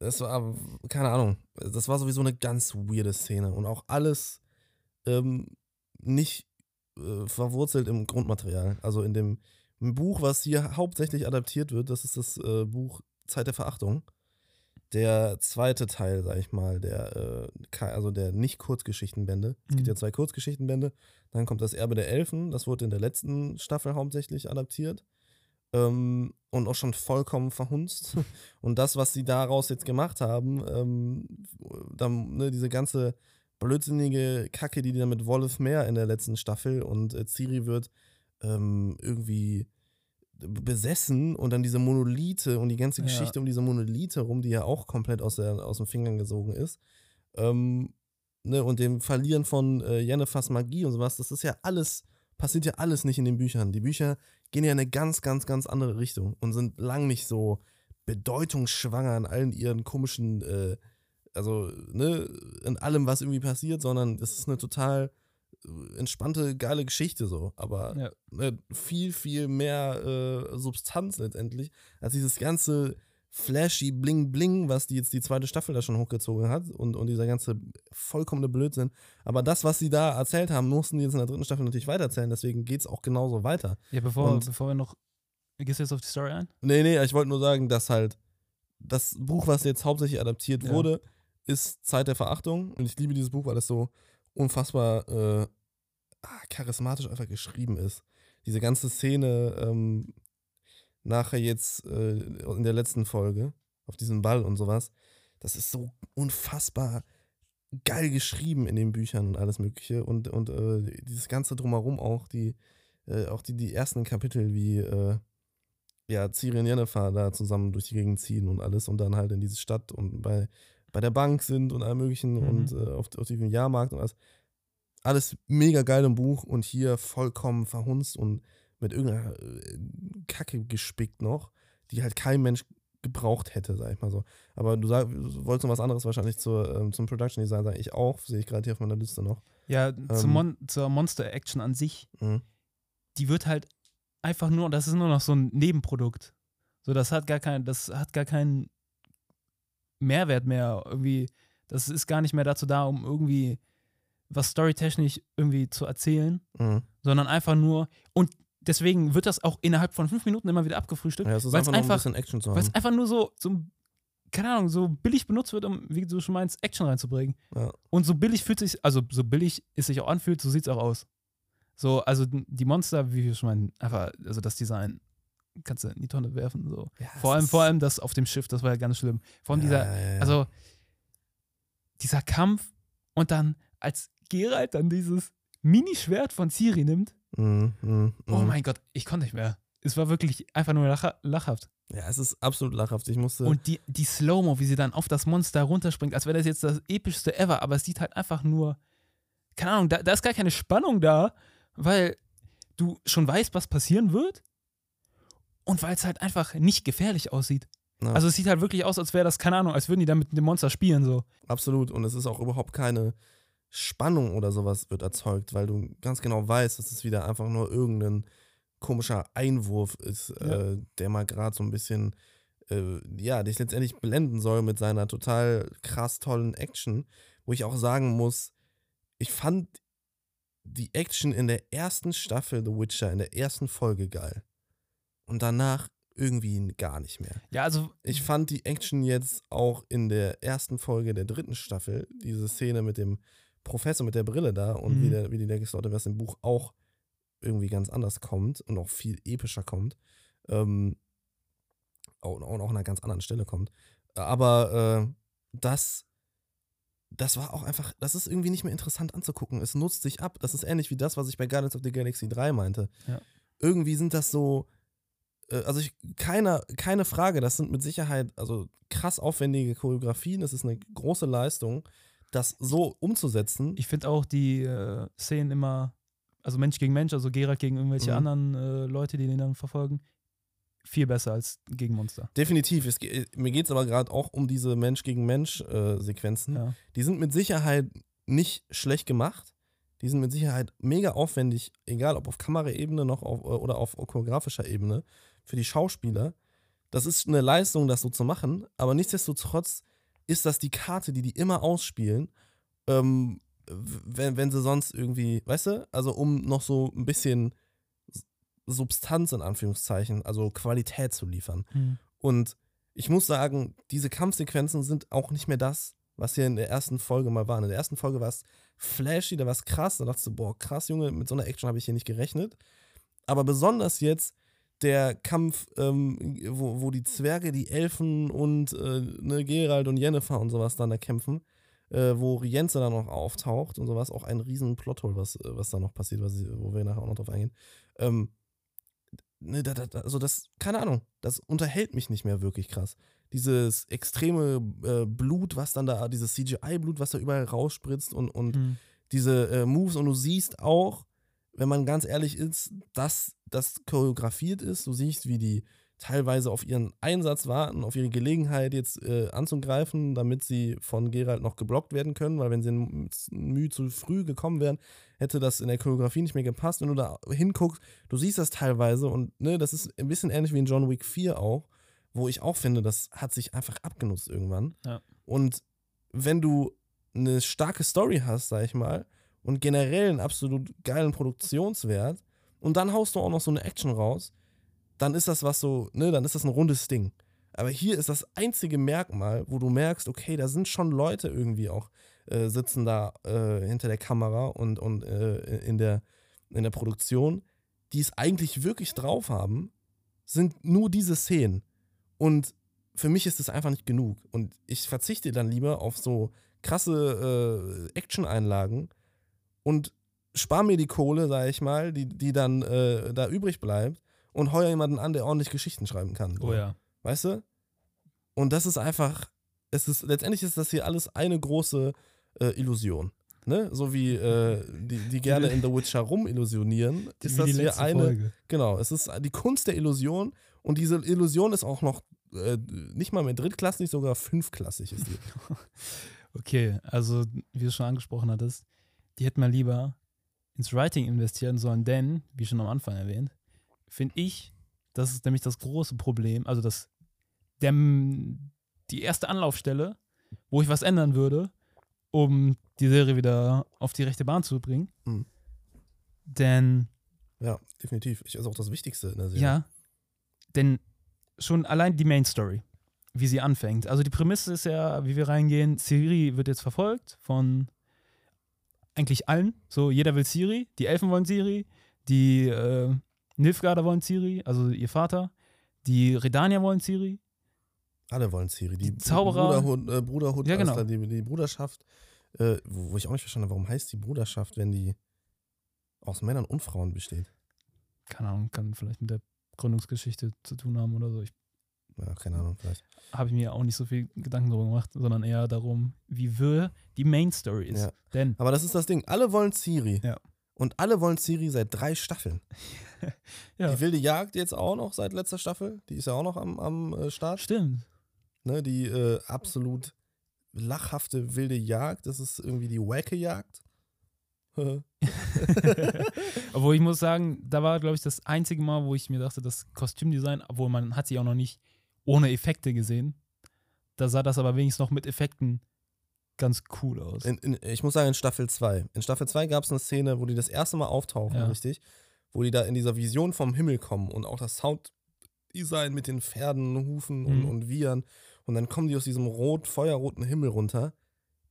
Es war, keine Ahnung. Das war sowieso eine ganz weirde Szene. Und auch alles ähm, nicht äh, verwurzelt im Grundmaterial. Also in dem im Buch, was hier hauptsächlich adaptiert wird, das ist das äh, Buch Zeit der Verachtung. Der zweite Teil, sag ich mal, der, äh, also der Nicht-Kurzgeschichtenbände. Es gibt Mhm. ja zwei Kurzgeschichtenbände. Dann kommt das Erbe der Elfen. Das wurde in der letzten Staffel hauptsächlich adaptiert. Ähm, und auch schon vollkommen verhunzt. Und das, was sie daraus jetzt gemacht haben, ähm, dann, ne, diese ganze blödsinnige Kacke, die die dann mit Wolf Meer in der letzten Staffel und äh, Ciri wird ähm, irgendwie besessen und dann diese Monolithe und die ganze Ja. Geschichte um diese Monolithe rum, die ja auch komplett aus, der, aus den Fingern gesogen ist. Ähm, ne, und dem Verlieren von äh, Jennefers Magie und sowas, das ist ja alles, passiert ja alles nicht in den Büchern. Die Bücher gehen ja in eine ganz, ganz, ganz andere Richtung und sind lang nicht so bedeutungsschwanger in allen ihren komischen, äh, also, ne, in allem, was irgendwie passiert, sondern es ist eine total entspannte, geile Geschichte so. Aber Ja. ne, viel, viel mehr äh, Substanz letztendlich, als dieses ganze flashy Bling Bling, was die jetzt die zweite Staffel da schon hochgezogen hat und, und dieser ganze vollkommene Blödsinn. Aber das, was sie da erzählt haben, mussten die jetzt in der dritten Staffel natürlich weitererzählen, deswegen geht es auch genauso weiter. ja, bevor, Und- bevor wir noch, gehst du jetzt auf die Story ein? Nee, nee, ich wollte nur sagen, dass halt das Buch, was jetzt hauptsächlich adaptiert Ja. wurde, ist Zeit der Verachtung. Und ich liebe dieses Buch, weil es so unfassbar äh, ah, charismatisch einfach geschrieben ist. Diese ganze Szene ähm, nachher jetzt äh, in der letzten Folge auf diesem Ball und sowas, das ist so unfassbar geil geschrieben in den Büchern und alles Mögliche. Und, und äh, dieses Ganze drumherum auch, die, äh, auch die, die ersten Kapitel, wie äh, ja, Ciri und Jennifer da zusammen durch die Gegend ziehen und alles und dann halt in diese Stadt und bei, bei der Bank sind und allem möglichen Mhm. und äh, auf, auf diesem Jahrmarkt und alles. Alles mega geil im Buch und hier vollkommen verhunzt und mit irgendeiner äh, Kacke gespickt noch, die halt kein Mensch gebraucht hätte, sag ich mal so. Aber du, sag, du wolltest noch was anderes wahrscheinlich zur, ähm, zum Production Design sagen. Ich auch, sehe ich gerade hier auf meiner Liste noch. Ja, Ähm. zum Mon zur Monster-Action an sich, Mhm. die wird halt einfach nur, das ist nur noch so ein Nebenprodukt. So, das hat gar kein, das hat gar keinen Mehrwert mehr. Irgendwie, das ist gar nicht mehr dazu da, um irgendwie was storytechnisch irgendwie zu erzählen, Mhm. sondern einfach nur, und deswegen wird das auch innerhalb von fünf Minuten immer wieder abgefrühstückt, Ja, es ist weil es einfach, ein einfach, bisschen Action zu weil es einfach nur so, so, keine Ahnung, so billig benutzt wird, um, wie du schon meinst, Action reinzubringen. Ja. Und so billig fühlt sich, also so billig es sich auch anfühlt, so sieht es auch aus. So, also die Monster, wie wir schon meinen, einfach, also das Design kannst du in die Tonne werfen. So. Ja, Vor allem, vor allem das auf dem Schiff, das war ja ganz schlimm. Vor allem dieser, Ja, ja, ja. also dieser Kampf und dann als Geralt dann dieses Mini-Schwert von Ciri nimmt. Mhm, mhm, Oh mhm. mein Gott, ich konnte nicht mehr. Es war wirklich einfach nur lacha lachhaft. Ja, es ist absolut lachhaft. Ich musste. Und die, die Slow-Mo, wie sie dann auf das Monster runterspringt, als wäre das jetzt das epischste ever, aber es sieht halt einfach nur, keine Ahnung, da, da ist gar keine Spannung da, weil du schon weißt, was passieren wird und weil es halt einfach nicht gefährlich aussieht. Ja. Also es sieht halt wirklich aus, als wäre das, keine Ahnung, als würden die da mit dem Monster spielen so. Absolut. Und es ist auch überhaupt keine Spannung oder sowas wird erzeugt, weil du ganz genau weißt, dass es wieder einfach nur irgendein komischer Einwurf ist, Ja. äh, der mal gerade so ein bisschen, äh, ja, dich letztendlich blenden soll mit seiner total krass tollen Action, wo ich auch sagen muss, ich fand die Action in der ersten Staffel The Witcher, in der ersten Folge geil. Und danach irgendwie gar nicht mehr. Ja, also Ich fand die Action jetzt auch in der ersten Folge der dritten Staffel, diese Szene mit dem Professor mit der Brille da und Mhm. wie, der, wie die Legislator, was im Buch auch irgendwie ganz anders kommt und auch viel epischer kommt. Ähm, und auch an einer ganz anderen Stelle kommt. Aber äh, das, das war auch einfach, das ist irgendwie nicht mehr interessant anzugucken. Es nutzt sich ab. Das ist ähnlich wie das, was ich bei Guardians of the Galaxy 3 meinte. Ja. Irgendwie sind das so, also ich, keine, keine Frage, das sind mit Sicherheit also krass aufwendige Choreografien. Das ist eine große Leistung, das so umzusetzen. ich finde auch die äh, Szenen immer, also Mensch gegen Mensch, also Geralt gegen irgendwelche Mhm. anderen äh, Leute, die den dann verfolgen, viel besser als gegen Monster. Definitiv. Es, mir geht es aber gerade auch um diese Mensch-gegen-Mensch-Sequenzen. Ja. Die sind mit Sicherheit nicht schlecht gemacht. Die sind mit Sicherheit mega aufwendig, egal ob auf Kameraebene noch auf, oder auf choreografischer Ebene, für die Schauspieler. Das ist eine Leistung, das so zu machen, aber nichtsdestotrotz ist das die Karte, die die immer ausspielen, ähm, wenn, wenn sie sonst irgendwie, weißt du, also um noch so ein bisschen Substanz in Anführungszeichen, also Qualität zu liefern. Hm. Und ich muss sagen, diese Kampfsequenzen sind auch nicht mehr das, was hier in der ersten Folge mal waren. In der ersten Folge war es flashy, da war es krass. Da dachte ich boah, krass, Junge, mit so einer Action habe ich hier nicht gerechnet. Aber besonders jetzt der Kampf, ähm, wo, wo die Zwerge, die Elfen und äh, ne, Gerald und Jennifer und sowas dann da kämpfen, äh, wo Rienze dann noch auftaucht und sowas, auch ein riesen Plothole, was, äh, was da noch passiert, was, wo wir nachher auch noch drauf eingehen. Ähm, ne, da, da, also das, keine Ahnung, das unterhält mich nicht mehr wirklich krass. Dieses extreme äh, Blut, was dann da, dieses CGI-Blut, was da überall rausspritzt und, und Hm. diese äh, Moves und du siehst auch, wenn man ganz ehrlich ist, dass das choreografiert ist. Du siehst, wie die teilweise auf ihren Einsatz warten, auf ihre Gelegenheit jetzt äh, anzugreifen, damit sie von Geralt noch geblockt werden können, weil wenn sie in Mühe zu früh gekommen wären, hätte das in der Choreografie nicht mehr gepasst. Wenn du da hinguckst, du siehst das teilweise und ne, das ist ein bisschen ähnlich wie in John Wick 4 auch, wo ich auch finde, das hat sich einfach abgenutzt irgendwann. Ja. Und wenn du eine starke Story hast, sag ich mal, und generell einen absolut geilen Produktionswert und dann haust du auch noch so eine Action raus, dann ist das was so, ne, dann ist das ein rundes Ding. Aber hier ist das einzige Merkmal, wo du merkst, okay, da sind schon Leute irgendwie auch äh, sitzen da äh, hinter der Kamera und, und äh, in, der, in der Produktion, die es eigentlich wirklich drauf haben, sind nur diese Szenen. Und für mich ist es einfach nicht genug. Und ich verzichte dann lieber auf so krasse äh, Action-Einlagen und spar mir die Kohle, sag ich mal, die, die dann äh, da übrig bleibt und heuer jemanden an, der ordentlich Geschichten schreiben kann. Oh ja. Weißt du? Und das ist einfach, es ist, letztendlich ist das hier alles eine große äh, Illusion. Ne? So wie äh, die, die gerne in The Witcher rumillusionieren, ist das hier eine. Folge. Genau, es ist die Kunst der Illusion und diese Illusion ist auch noch äh, nicht mal mehr drittklassig, sogar fünfklassig ist die. Okay, also wie du schon angesprochen hattest, die hätten mal lieber ins Writing investieren sollen, denn, wie schon am Anfang erwähnt, finde ich, das ist nämlich das große Problem, also das, der, die erste Anlaufstelle, wo ich was ändern würde, um die Serie wieder auf die rechte Bahn zu bringen. Mhm. Denn Ja, definitiv. Ich, ist auch das Wichtigste in der Serie. Ja, denn schon allein die Main Story, wie sie anfängt. Also die Prämisse ist ja, wie wir reingehen, Siri wird jetzt verfolgt von eigentlich allen. So, jeder will Siri, die Elfen wollen Siri, die äh, Nilfgaarder wollen Siri, also ihr Vater, die Redanier wollen Siri. Alle wollen Ciri. Die, Die Zauberer- Bruderhood, äh, Bruderhood Ja, genau. die, die Bruderschaft, äh, wo, wo ich auch nicht verstanden habe, warum heißt die Bruderschaft, wenn die aus Männern und Frauen besteht? Keine Ahnung, kann vielleicht mit der Gründungsgeschichte zu tun haben oder so. Ich Ja, keine Ahnung, vielleicht. habe mir auch nicht so viel Gedanken darüber gemacht, sondern eher darum, wie wir die Main Story ist. Ja. Denn Aber das ist das Ding. Alle wollen Ciri. Ja. Und alle wollen Ciri seit drei Staffeln. Ja. Die wilde Jagd jetzt auch noch seit letzter Staffel. Die ist ja auch noch am, am äh, Start. stimmt. Ne, die äh, absolut lachhafte wilde Jagd. Das ist irgendwie die wacke Jagd. Obwohl ich muss sagen, da war, glaube ich, das einzige Mal, wo ich mir dachte, das Kostümdesign, obwohl man hat sie auch noch nicht ohne Effekte gesehen. Da sah das aber wenigstens noch mit Effekten ganz cool aus. In, in, ich muss sagen, in Staffel 2. In Staffel 2 gab es eine Szene, wo die das erste Mal auftauchen, Ja. richtig? Wo die da in dieser Vision vom Himmel kommen und auch das Sounddesign mit den Pferden, Hufen und, Mhm. und Wiehern. Und dann kommen die aus diesem rot, feuerroten Himmel runter.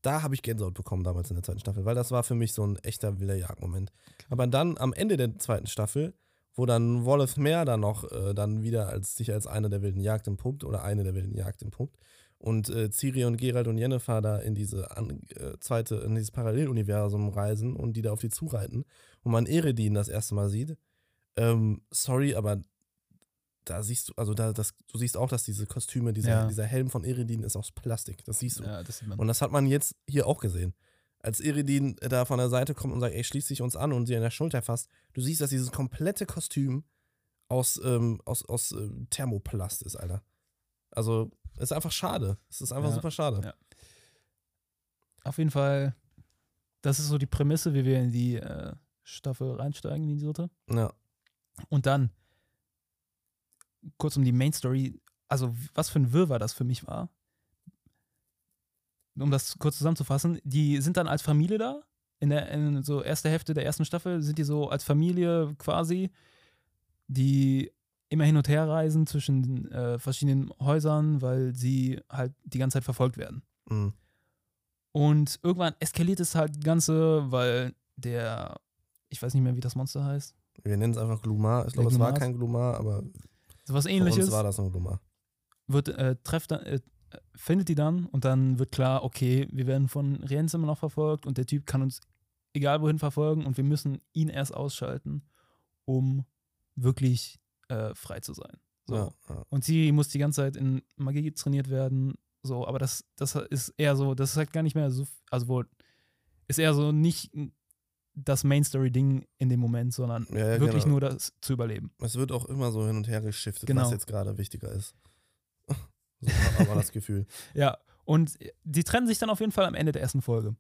Da habe ich Gänsehaut bekommen damals in der zweiten Staffel, weil das war für mich so ein echter wilder Jagdmoment. Aber dann am Ende der zweiten Staffel, wo dann Wallace Meer dann noch äh, dann wieder als sich als einer der wilden Jagd entpuppt oder eine der wilden Jagd entpuppt und äh, Ciri und Geralt und Yennefer da in diese an, äh, zweite, in dieses Paralleluniversum reisen und die da auf die zureiten und man Eredin das erste Mal sieht. Ähm, sorry, aber da siehst du, also da, das, du siehst auch, dass diese Kostüme, dieser, Ja. dieser Helm von Eredin ist aus Plastik. Das siehst du. ja, das sieht man. Und das hat man jetzt hier auch gesehen. Als Iridin da von der Seite kommt und sagt, ey, schließ dich uns an und sie an der Schulter fasst, du siehst, dass dieses komplette Kostüm aus, ähm, aus, aus ähm, Thermoplast ist, Alter. Also, es ist einfach schade. Es ist einfach Ja, super schade. ja. Auf jeden Fall, das ist so die Prämisse, wie wir in die äh, Staffel reinsteigen, in die dritte. Ja. Und dann, kurz um die Main Story, also was für ein Wirrwarr das für mich war. Um das kurz zusammenzufassen, die sind dann als Familie da. In der in so erste Hälfte der ersten Staffel sind die so als Familie quasi, die immer hin und her reisen zwischen äh, verschiedenen Häusern, weil sie halt die ganze Zeit verfolgt werden. Mhm. Und irgendwann eskaliert es halt Ganze, weil der, ich weiß nicht mehr, wie das Monster heißt, Wir nennen es einfach Glumar. Ich glaube, es war kein Glumar, aber sowas für ähnliches. uns war das ein Glumar. wird, äh, trefft dann, äh, findet die dann und dann wird klar, okay, wir werden von Rienz immer noch verfolgt und der Typ kann uns egal wohin verfolgen und wir müssen ihn erst ausschalten, um wirklich äh, frei zu sein. So. Ja, ja. Und sie muss die ganze Zeit in Magie trainiert werden, so, aber das, das ist eher so, das ist halt gar nicht mehr so, also wohl, ist eher so nicht das Main-Story-Ding in dem Moment, sondern Ja, ja, wirklich genau. nur das zu überleben. Es wird auch immer so hin und her geschiftet, Genau. was jetzt gerade wichtiger ist. So hat aber das Gefühl. Ja, und die trennen sich dann auf jeden Fall am Ende der ersten Folge.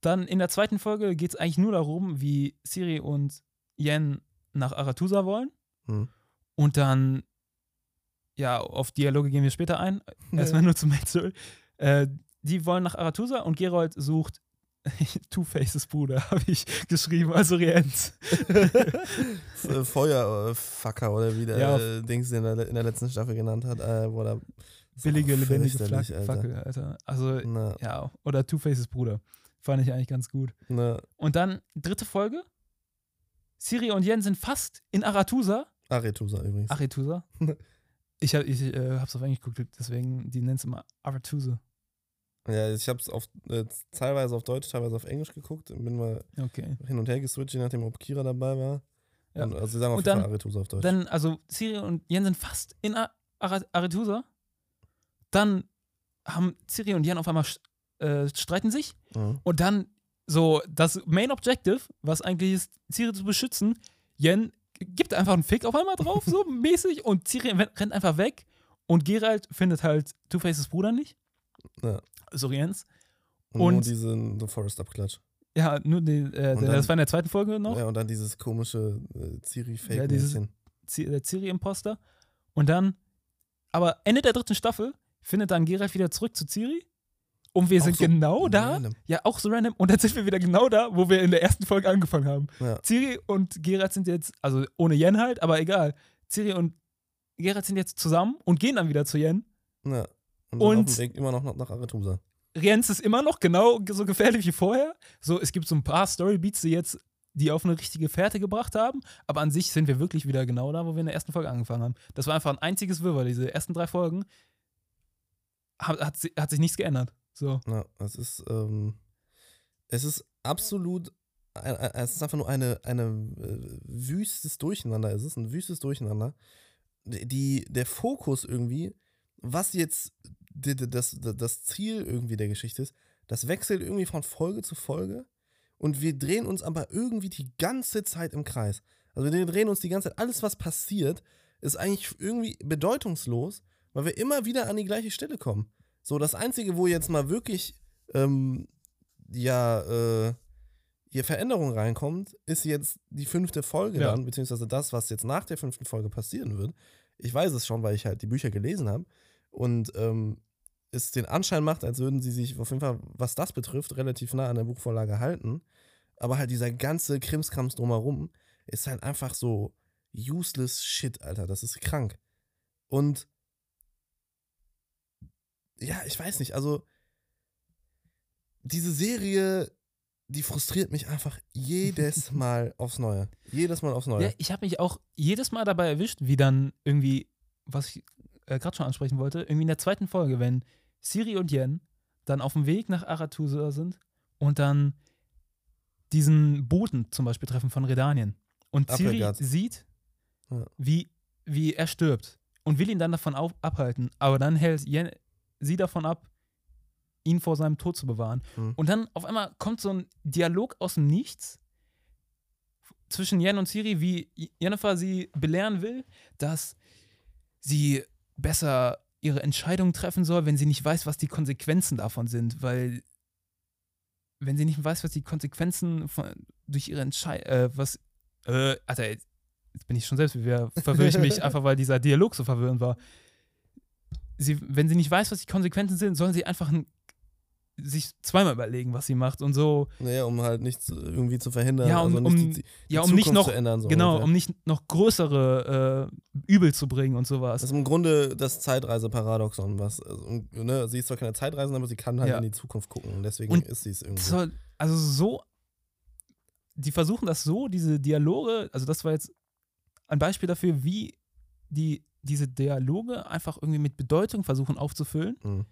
Dann in der zweiten Folge geht es eigentlich nur darum, wie Siri und Yen nach Arathusa wollen. Hm. Und dann, ja, auf Dialoge gehen wir später ein. Erstmal nur zum Story. Äh, die wollen nach Arathusa und Gerold sucht Two-Faces Bruder, habe ich geschrieben, also Rienz. F- Feuerfucker oder wie der Ja. äh, Dings in der, in der letzten Staffel genannt hat. Äh, wo der, Billige, lebendige Flack, Alter. Fackel, Alter. Also, Na, ja, oder Two-Faces Bruder. Fand ich eigentlich ganz gut. na, Und dann dritte Folge. Siri und Yen sind fast in Arathusa. Aretusa übrigens. Arethusa. Ich, hab, ich äh, hab's auf Englisch geguckt, deswegen, die nennt es immer Arathusa. Ja, ich habe es auf, äh, teilweise auf Deutsch, teilweise auf Englisch geguckt. Bin mal Okay. hin und her geswitcht, je nachdem, ob Kira dabei war. Ja. Und, also sie sagen auf Und jeden dann- Fall Aretusa auf Deutsch. Dann, also Ciri und Yen sind fast in Ar- Aretusa. Dann haben Ciri und Yen auf einmal äh, streiten sich. ja. Und dann so das Main Objective, was eigentlich ist, Ciri zu beschützen, Yen gibt einfach einen Fick auf einmal drauf, so mäßig. Und wen- rennt einfach weg. Und Geralt findet halt Two-Faces Bruder nicht. Ja. So Jens. Und, nur diesen The Forest Abklatsch. Ja, nur die, äh, dann- das war in der zweiten Folge noch. Ja, und dann dieses komische äh, Ja, Ciri-Fake-Mädchen. Z- der Ciri-Imposter. Und dann, aber Ende der dritten Staffel findet dann Geralt wieder zurück zu Ciri. Und wir Auch sind so genau da. random. Ja, auch so random. Und dann sind wir wieder genau da, wo wir in der ersten Folge angefangen haben. Ja. Ciri und Geralt sind jetzt, also ohne Yen halt, aber egal. Ciri und Geralt sind jetzt zusammen und gehen dann wieder zu Yen. ja. Und, Und- auf dem Weg immer noch nach, nach Aretusa. Rienz ist immer noch genau so gefährlich wie vorher. So, es gibt so ein paar Storybeats, die jetzt die auf eine richtige Fährte gebracht haben, aber an sich sind wir wirklich wieder genau da, wo wir in der ersten Folge angefangen haben. Das war einfach ein einziges Wirrwarr. Diese ersten drei Folgen hat, hat, hat sich nichts geändert. So, Ja, es ist, ähm, es ist absolut, ein, ein, es ist einfach nur eine, eine äh, wüstes Durcheinander. Es ist ein wüstes Durcheinander. Die, der Fokus irgendwie, was jetzt das, das Ziel irgendwie der Geschichte ist, das wechselt irgendwie von Folge zu Folge und wir drehen uns aber irgendwie die ganze Zeit im Kreis. Also wir drehen uns die ganze Zeit, alles was passiert, ist eigentlich irgendwie bedeutungslos, weil wir immer wieder an die gleiche Stelle kommen. So, das Einzige, wo jetzt mal wirklich, ähm, ja, äh, hier Veränderung reinkommt, ist jetzt die fünfte Folge Ja. dann, beziehungsweise das, was jetzt nach der fünften Folge passieren wird. Ich weiß es schon, weil ich halt die Bücher gelesen habe und ähm, es den Anschein macht, als würden sie sich auf jeden Fall, was das betrifft, relativ nah an der Buchvorlage halten. Aber halt dieser ganze Krimskrams drumherum ist halt einfach so useless shit, Alter. Das ist krank. Und ja, ich weiß nicht, also diese Serie, die frustriert mich einfach jedes Mal aufs Neue. Jedes Mal aufs Neue. ja, ich habe mich auch jedes Mal dabei erwischt, wie dann irgendwie, was ich äh, gerade schon ansprechen wollte, irgendwie in der zweiten Folge, wenn Siri und Yen dann auf dem Weg nach Arathusa sind und dann diesen Boten zum Beispiel treffen von Redanien. Und Ciri Appelgard. sieht, wie, wie er stirbt und will ihn dann davon auf, abhalten. Aber dann hält Yen sie davon ab, ihn vor seinem Tod zu bewahren. Mhm. Und dann auf einmal kommt so ein Dialog aus dem Nichts zwischen Yen und Ciri, wie Jennifer sie belehren will, dass sie besser ihre Entscheidung treffen soll, wenn sie nicht weiß, was die Konsequenzen davon sind, weil wenn sie nicht weiß, was die Konsequenzen von, durch ihre Entscheidung, äh, was, äh, Alter, jetzt bin ich schon selbst, verwirre ich mich einfach, weil dieser Dialog so verwirrend war. Sie, wenn sie nicht weiß, was die Konsequenzen sind, sollen sie einfach ein, sich zweimal überlegen, was sie macht und so, Naja, um halt nichts irgendwie zu verhindern. Ja, um- also nicht um- die, die ja, um nicht noch, zu ändern. So genau, ungefähr. um nicht noch größere äh, Übel zu bringen und sowas. Das ist im Grunde das Zeitreise-Paradoxon, was, also, ne, sie ist zwar keine Zeitreisende, aber sie kann halt Ja. in die Zukunft gucken und deswegen Und ist sie es irgendwie. soll, also so, die versuchen das so, diese Dialoge, also das war jetzt ein Beispiel dafür, wie die diese Dialoge einfach irgendwie mit Bedeutung versuchen aufzufüllen Mhm.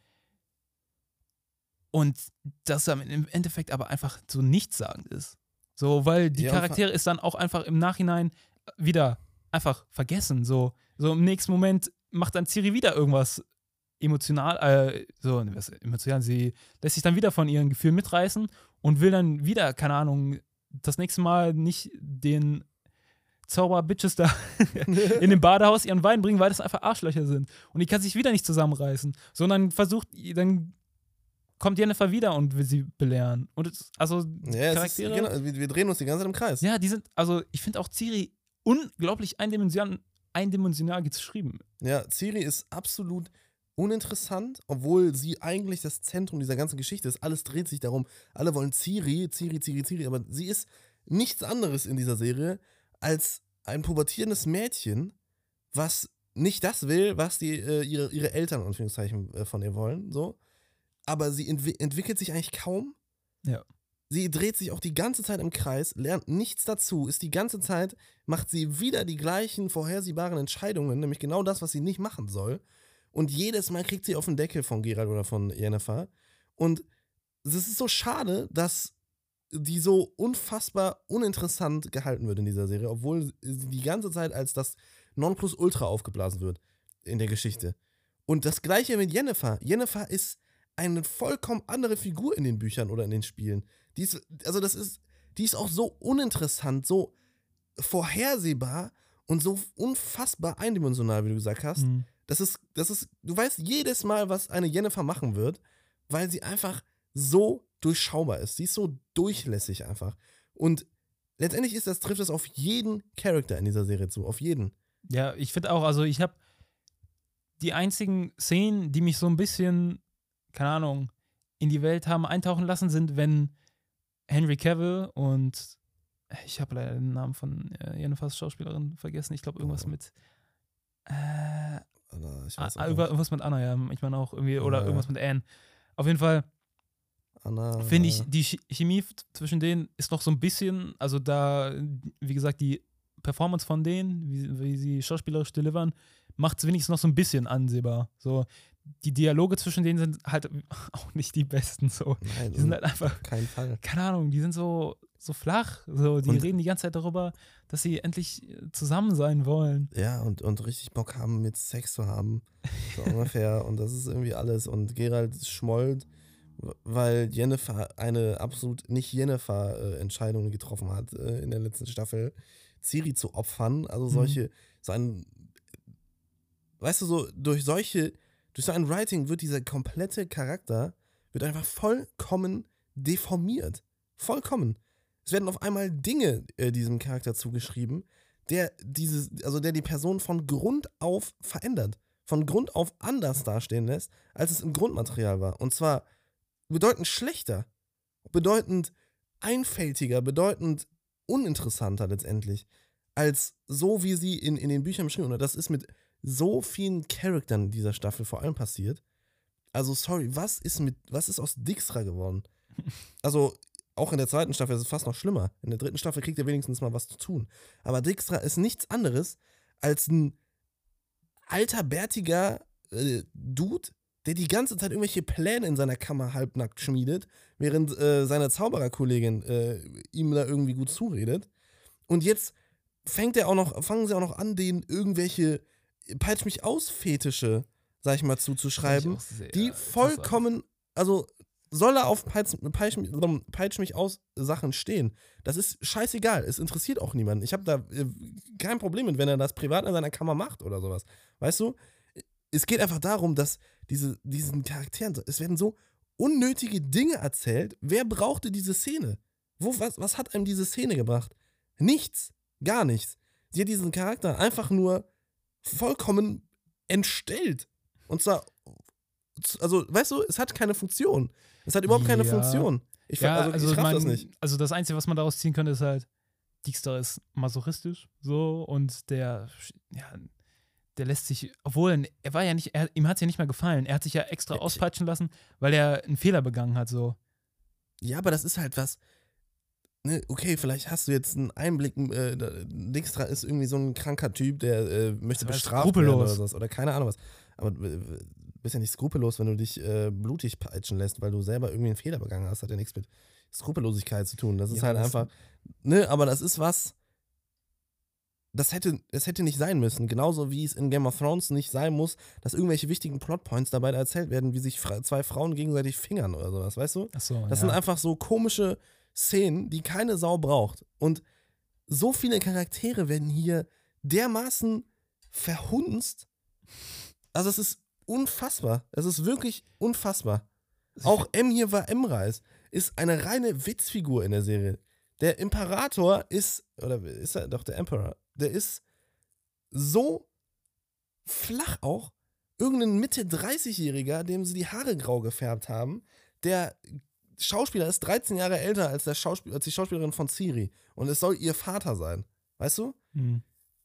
Und das im Endeffekt aber einfach so nichtssagend ist. So, weil die Ja, Charaktere ist dann auch einfach im Nachhinein wieder einfach vergessen. So, so im nächsten Moment macht dann Ciri wieder irgendwas emotional, äh, so, ne, was emotional, sie lässt sich dann wieder von ihren Gefühlen mitreißen und will dann wieder, keine Ahnung, das nächste Mal nicht den Zauber-Bitches da in dem Badehaus ihren Wein bringen, weil das einfach Arschlöcher sind. Und die kann sich wieder nicht zusammenreißen, sondern versucht, dann kommt Jennifer wieder und will sie belehren. Und es, also Ja, es ist, Charaktere, genau, wir, wir drehen uns die ganze Zeit im Kreis. ja, die sind, also ich finde auch Ciri unglaublich eindimensional, eindimensional geschrieben. Ja, Ciri ist absolut uninteressant, obwohl sie eigentlich das Zentrum dieser ganzen Geschichte ist. Alles dreht sich darum. Alle wollen Ciri, Ciri, Ciri, Ciri, aber sie ist nichts anderes in dieser Serie als ein pubertierendes Mädchen, was nicht das will, was die, äh, ihre, ihre Eltern, Anführungszeichen, äh, von ihr wollen, so. Aber sie entwi entwickelt sich eigentlich kaum. Ja. Sie dreht sich auch die ganze Zeit im Kreis, lernt nichts dazu, ist die ganze Zeit, macht sie wieder die gleichen vorhersehbaren Entscheidungen, nämlich genau das, was sie nicht machen soll. Und jedes Mal kriegt sie auf den Deckel von Gerald oder von Jennifer. Und es ist so schade, dass die so unfassbar uninteressant gehalten wird in dieser Serie, obwohl sie die ganze Zeit als das Nonplusultra aufgeblasen wird in der Geschichte. Und das gleiche mit Jennifer. Jennifer ist eine vollkommen andere Figur in den Büchern oder in den Spielen. Die ist, also das ist, die ist auch so uninteressant, so vorhersehbar und so unfassbar eindimensional, wie du gesagt hast. Mhm. Das ist, das ist, du weißt jedes Mal, was eine Jennifer machen wird, weil sie einfach so durchschaubar ist. Sie ist so durchlässig einfach. Und letztendlich ist das, trifft das auf jeden Charakter in dieser Serie zu, auf jeden. Ja, ich finde auch, also ich habe die einzigen Szenen, die mich so ein bisschen, keine Ahnung, in die Welt haben eintauchen lassen, sind, wenn Henry Cavill und ich habe leider den Namen von äh, Jennifers Schauspielerin vergessen. Ich glaube, irgendwas Oh. mit. Äh, Oder ich Ah, weiß ah, auch irgendwas mit Anna, ja. Ich meine auch irgendwie, oder Ja. irgendwas mit Anne. Auf jeden Fall Anna. finde ich, die Ch- Chemie zwischen denen ist noch so ein bisschen, also da, wie gesagt, die Performance von denen, wie, wie sie schauspielerisch delivern, macht es wenigstens noch so ein bisschen ansehbar. So, die Dialoge zwischen denen sind halt auch nicht die besten. So. Nein, Die sind halt einfach, keinen Fall. keine Ahnung, die sind so, so flach. So, die Und- reden die ganze Zeit darüber, dass sie endlich äh, zusammen sein wollen. Ja, und, und richtig Bock haben, mit Sex zu haben. So ungefähr. Und das ist irgendwie alles. Und Gerald schmollt, weil Jennifer eine absolut nicht Jennifer-Entscheidung getroffen hat äh, in der letzten Staffel, Ciri zu opfern. Also Mhm. solche, so ein, weißt du, so durch solche, durch so ein Writing wird dieser komplette Charakter, wird einfach vollkommen deformiert. Vollkommen. Es werden auf einmal Dinge äh, diesem Charakter zugeschrieben, der dieses, also der die Person von Grund auf verändert, von Grund auf anders dastehen lässt, als es im Grundmaterial war. Und zwar bedeutend schlechter, bedeutend einfältiger, bedeutend uninteressanter letztendlich, als so wie sie in, in den Büchern beschrieben. Und das ist mit so vielen Charaktern dieser Staffel vor allem passiert. Also, sorry, was ist mit, was ist aus Dijkstra geworden? Also, auch in der zweiten Staffel ist es fast noch schlimmer. In der dritten Staffel kriegt er wenigstens mal was zu tun. Aber Dijkstra ist nichts anderes als ein alter, bärtiger äh, Dude, der die ganze Zeit irgendwelche Pläne in seiner Kammer halbnackt schmiedet, während äh, seine Zaubererkollegin äh, ihm da irgendwie gut zuredet. Und jetzt fängt er auch noch, fangen sie auch noch an, den irgendwelche Peitsch mich aus Fetische, sag ich mal, zuzuschreiben die vollkommen, also soll er auf Peitsch, Peitsch, Peitsch mich aus Sachen stehen. Das ist scheißegal. Es interessiert auch niemanden. Ich habe da äh, kein Problem mit, wenn er das privat in seiner Kammer macht oder sowas. Weißt du? Es geht einfach darum, dass diese, diesen Charakteren, es werden so unnötige Dinge erzählt. Wer brauchte diese Szene? Wo, was, was hat einem diese Szene gebracht? Nichts. Gar nichts. Sie hat diesen Charakter einfach nur vollkommen entstellt. Und zwar also, weißt du, es hat keine Funktion. Es hat überhaupt keine Ja. Funktion. Ich, ja, also, also, ich man, das nicht. Also das Einzige, was man daraus ziehen könnte, ist halt, Dijkstra ist masochistisch so und der, ja, der lässt sich, obwohl er war ja nicht, er, ihm hat es ja nicht mehr gefallen. Er hat sich ja extra auspeitschen lassen, weil er einen Fehler begangen hat. So. Ja, aber das ist halt was. Ne, okay, vielleicht hast du jetzt einen Einblick. Äh, Dijkstra ist irgendwie so ein kranker Typ, der äh, möchte Das heißt, bestraft werden skrupellos. oder sowas. Oder keine Ahnung was. Aber äh, bist ja nicht skrupellos, wenn du dich äh, blutig peitschen lässt, weil du selber irgendwie einen Fehler begangen hast. Hat ja nichts mit Skrupellosigkeit zu tun. Das ist Ja, halt das- einfach. Ne, aber das ist was. Das hätte, das hätte nicht sein müssen. Genauso wie es in Game of Thrones nicht sein muss, dass irgendwelche wichtigen Plotpoints dabei erzählt werden, wie sich fra zwei Frauen gegenseitig fingern oder sowas, weißt du? Achso, Das ja. sind einfach so komische Szenen, die keine Sau braucht. Und so viele Charaktere werden hier dermaßen verhunzt. Also es ist unfassbar. Es ist wirklich unfassbar. Auch M hier war M-Reis. Ist eine reine Witzfigur in der Serie. Der Imperator ist, oder ist er doch der Emperor, der ist so flach auch. Irgendein Mitte 30-Jähriger, dem sie die Haare grau gefärbt haben, der Schauspieler ist 13 Jahre älter als, der Schauspiel, als die Schauspielerin von Ciri. Und es soll ihr Vater sein. Weißt du? Hm.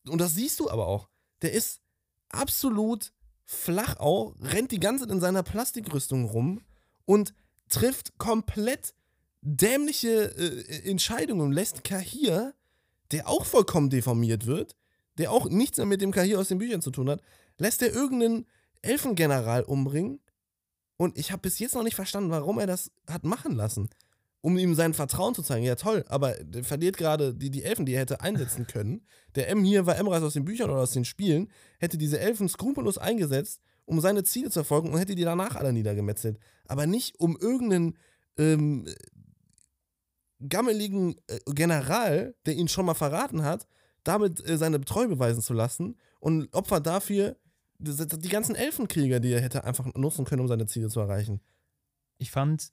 Und das siehst du aber auch. Der ist absolut flach auch, rennt die ganze Zeit in seiner Plastikrüstung rum und trifft komplett dämliche äh, Entscheidungen. Lässt Kahir, der auch vollkommen deformiert wird, der auch nichts mehr mit dem Kahir aus den Büchern zu tun hat, lässt er irgendeinen Elfengeneral umbringen Und ich habe bis jetzt noch nicht verstanden, warum er das hat machen lassen. Um ihm sein Vertrauen zu zeigen. Ja, toll, aber der verliert gerade die, die Elfen, die er hätte einsetzen können. Der M hier war M-Reis aus den Büchern oder aus den Spielen, hätte diese Elfen skrupellos eingesetzt, um seine Ziele zu verfolgen und hätte die danach alle niedergemetzelt. Aber nicht um irgendeinen ähm, gammeligen äh, General, der ihn schon mal verraten hat, damit äh, seine Treue beweisen zu lassen und Opfer dafür die, ganzen Elfenkrieger, die er hätte einfach nutzen können, um seine Ziele zu erreichen. Ich fand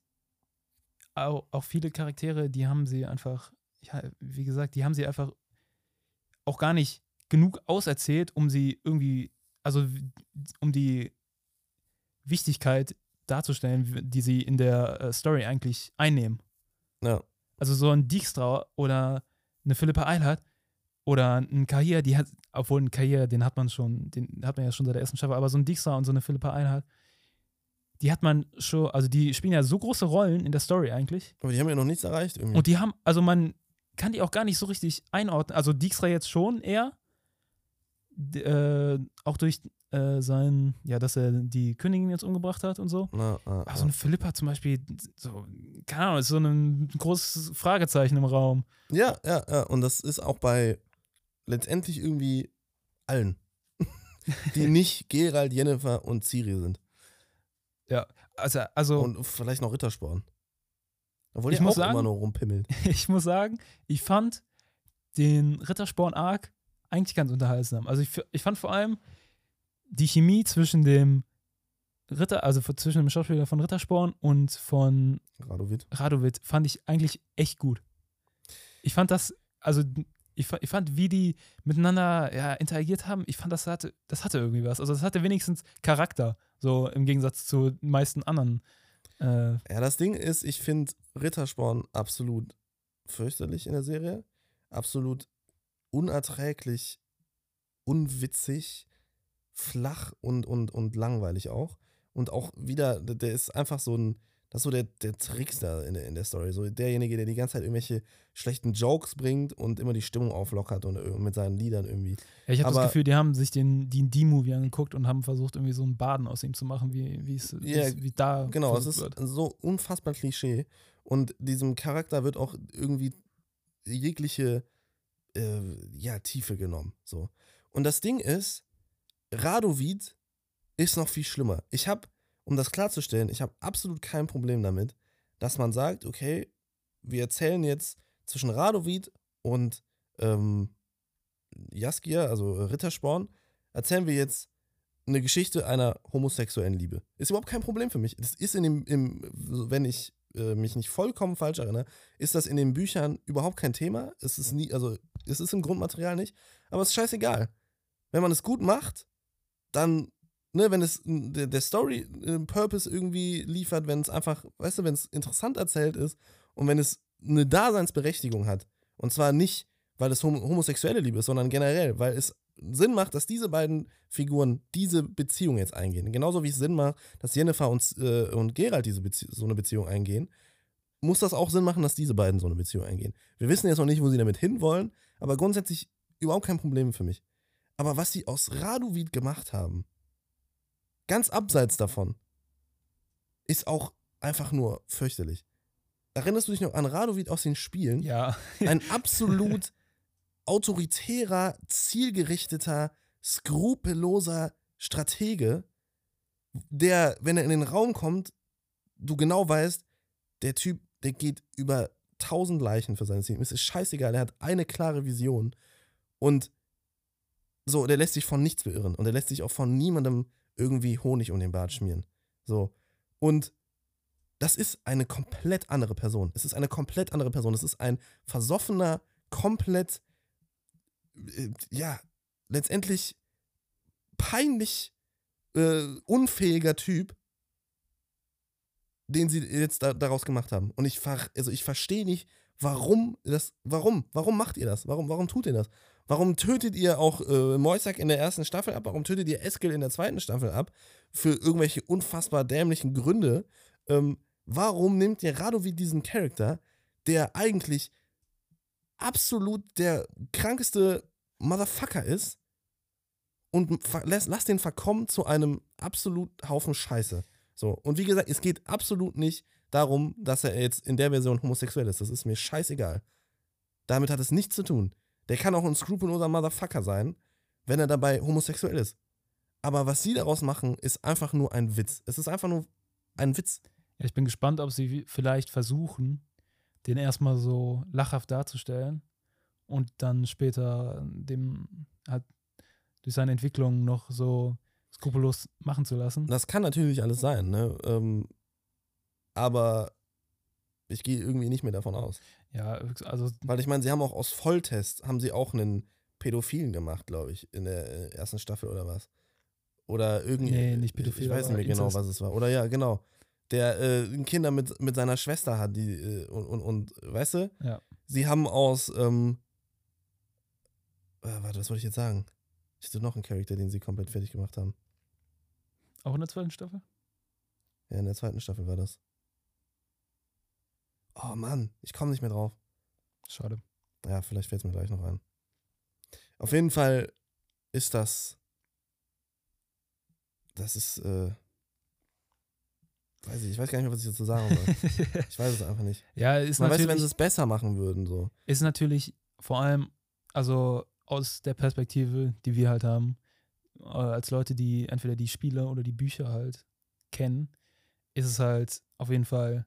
auch, auch viele Charaktere, die haben sie einfach, ja, wie gesagt, die haben sie einfach auch gar nicht genug auserzählt, um sie irgendwie, also um die Wichtigkeit darzustellen, die sie in der äh, Story eigentlich einnehmen. Ja. Also so ein Dijkstra oder eine Philippa Eilhardt oder ein Kahir, die hat, obwohl ein Kahir, den hat man schon, den hat man ja schon seit der ersten Staffel, aber so ein Dijkstra und so eine Philippa Eilhardt, die hat man schon, also die spielen ja so große Rollen in der Story eigentlich. Aber die haben ja noch nichts erreicht irgendwie. Und die haben, also man kann die auch gar nicht so richtig einordnen. Also Dijkstra jetzt schon eher, äh, auch durch äh, sein, ja, dass er die Königin jetzt umgebracht hat und so. Na, na, Aber so eine Philippa zum Beispiel, so, keine Ahnung, ist so ein großes Fragezeichen im Raum. ja, ja, ja. Und das ist auch bei letztendlich irgendwie allen, die nicht Gerald, Jennifer und Ciri sind. Ja, also, also Und vielleicht noch Rittersporn. Obwohl Ich muss auch sagen- immer nur rumpimmelt. ich muss sagen, ich fand den Rittersporn-Arc eigentlich ganz unterhaltsam. Also ich, ich fand vor allem die Chemie zwischen dem Ritter, also zwischen dem Schauspieler von Rittersporn und von Radovid. Radovid fand ich eigentlich echt gut. Ich fand das, also ich, ich fand, wie die miteinander ja, interagiert haben, ich fand, das hatte, das hatte irgendwie was. Also das hatte wenigstens Charakter, so im Gegensatz zu den meisten anderen. Äh, Ja, das Ding ist, ich finde Rittersporn absolut fürchterlich in der Serie. Absolut unerträglich, unwitzig, flach und, und, und langweilig auch. Und auch wieder, der der ist einfach so ein, das ist so der, der Trickster in der, in der Story. So derjenige, der die ganze Zeit irgendwelche schlechten Jokes bringt und immer die Stimmung auflockert und ir- mit seinen Liedern irgendwie. Ja, ich habe das Gefühl, die haben sich den D&D-Movie angeguckt und haben versucht, irgendwie so einen Baden aus ihm zu machen, wie, wie es Ja, wie da Genau, es ist wird. so unfassbar Klischee. Und diesem Charakter wird auch irgendwie jegliche äh, ja, Tiefe genommen. So. Und das Ding ist, Radovid ist noch viel schlimmer. Ich habe, um das klarzustellen, ich habe absolut kein Problem damit, dass man sagt, okay, wir erzählen jetzt zwischen Radovid und ähm, Jaskier, also äh, Rittersporn, erzählen wir jetzt eine Geschichte einer homosexuellen Liebe. Ist überhaupt kein Problem für mich. Das ist in dem, im, wenn ich äh, mich nicht vollkommen falsch erinnere, ist das in den Büchern überhaupt kein Thema. Es ist nie, also es ist im Grundmaterial nicht, aber es ist scheißegal. Wenn man es gut macht, dann, ne, wenn es der, der Story äh, Purpose irgendwie liefert, wenn es einfach, weißt du, wenn es interessant erzählt ist und wenn es eine Daseinsberechtigung hat. Und zwar nicht, weil es hom homosexuelle Liebe ist, sondern generell, weil es Sinn macht, dass diese beiden Figuren diese Beziehung jetzt eingehen. Genauso wie es Sinn macht, dass Jennifer und, äh, und Gerald diese so eine Beziehung eingehen, muss das auch Sinn machen, dass diese beiden so eine Beziehung eingehen. Wir wissen jetzt noch nicht, wo sie damit hinwollen, aber grundsätzlich überhaupt kein Problem für mich. Aber was sie aus Raduvid gemacht haben, ganz abseits davon, ist auch einfach nur fürchterlich. Erinnerst du dich noch an Radovid aus den Spielen? Ja, Ein absolut autoritärer, zielgerichteter, skrupelloser Stratege, der, wenn er in den Raum kommt, du genau weißt, der Typ, der geht über tausend Leichen für sein Team. Es ist scheißegal, er hat eine klare Vision und so, der lässt sich von nichts beirren und er lässt sich auch von niemandem irgendwie Honig um den Bart schmieren. So. Und das ist eine komplett andere Person. Es ist eine komplett andere Person. Es ist ein versoffener, komplett, äh, ja, letztendlich peinlich äh, unfähiger Typ, den sie jetzt da, daraus gemacht haben. Und ich, also ich verstehe nicht, warum das, warum, warum macht ihr das? Warum, warum tut ihr das? Warum tötet ihr auch äh, Moisak in der ersten Staffel ab? Warum tötet ihr Eskel in der zweiten Staffel ab? Für irgendwelche unfassbar dämlichen Gründe. Ähm, warum nimmt ihr Radovid diesen Charakter, der eigentlich absolut der krankeste Motherfucker ist und lasst den verkommen zu einem absolut Haufen Scheiße. So. Und wie gesagt, es geht absolut nicht darum, dass er jetzt in der Version homosexuell ist. Das ist mir scheißegal. Damit hat es nichts zu tun. Der kann auch ein skrupelloser Motherfucker sein, wenn er dabei homosexuell ist. Aber was sie daraus machen, ist einfach nur ein Witz. Es ist einfach nur ein Witz. Ja, ich bin gespannt, ob sie vielleicht versuchen, den erstmal so lachhaft darzustellen und dann später dem halt durch seine Entwicklung noch so skrupellos machen zu lassen. Das kann natürlich alles sein, ne? Ähm, aber ich gehe irgendwie nicht mehr davon aus. Ja, also Weil ich meine, sie haben auch aus Volltest, haben sie auch einen Pädophilen gemacht, glaube ich, in der äh, ersten Staffel oder was. Oder irgendwie. Nee, nicht pädophil, Ich weiß nicht mehr genau, was es war. Oder ja, genau. Der äh, Kinder mit, mit seiner Schwester hat, die, äh, und, und, und, weißt du? Ja. Sie haben aus, ähm, äh, warte, was wollte ich jetzt sagen? Ich hatte noch einen Charakter, den sie komplett fertig gemacht haben. auch in der zweiten Staffel? Ja, in der zweiten Staffel war das. Oh Mann, ich komme nicht mehr drauf. Schade. Ja, vielleicht fällt es mir gleich noch ein. Auf jeden Fall ist das. Das ist, äh. Weiß ich, ich weiß gar nicht mehr, was ich dazu sagen soll. Ich weiß es einfach nicht. ja, ist Man weiß, wenn natürlich, sie es besser machen würden, so. ist natürlich vor allem, also aus der Perspektive, die wir halt haben, äh, als Leute, die entweder die Spiele oder die Bücher halt kennen, ist es halt auf jeden Fall,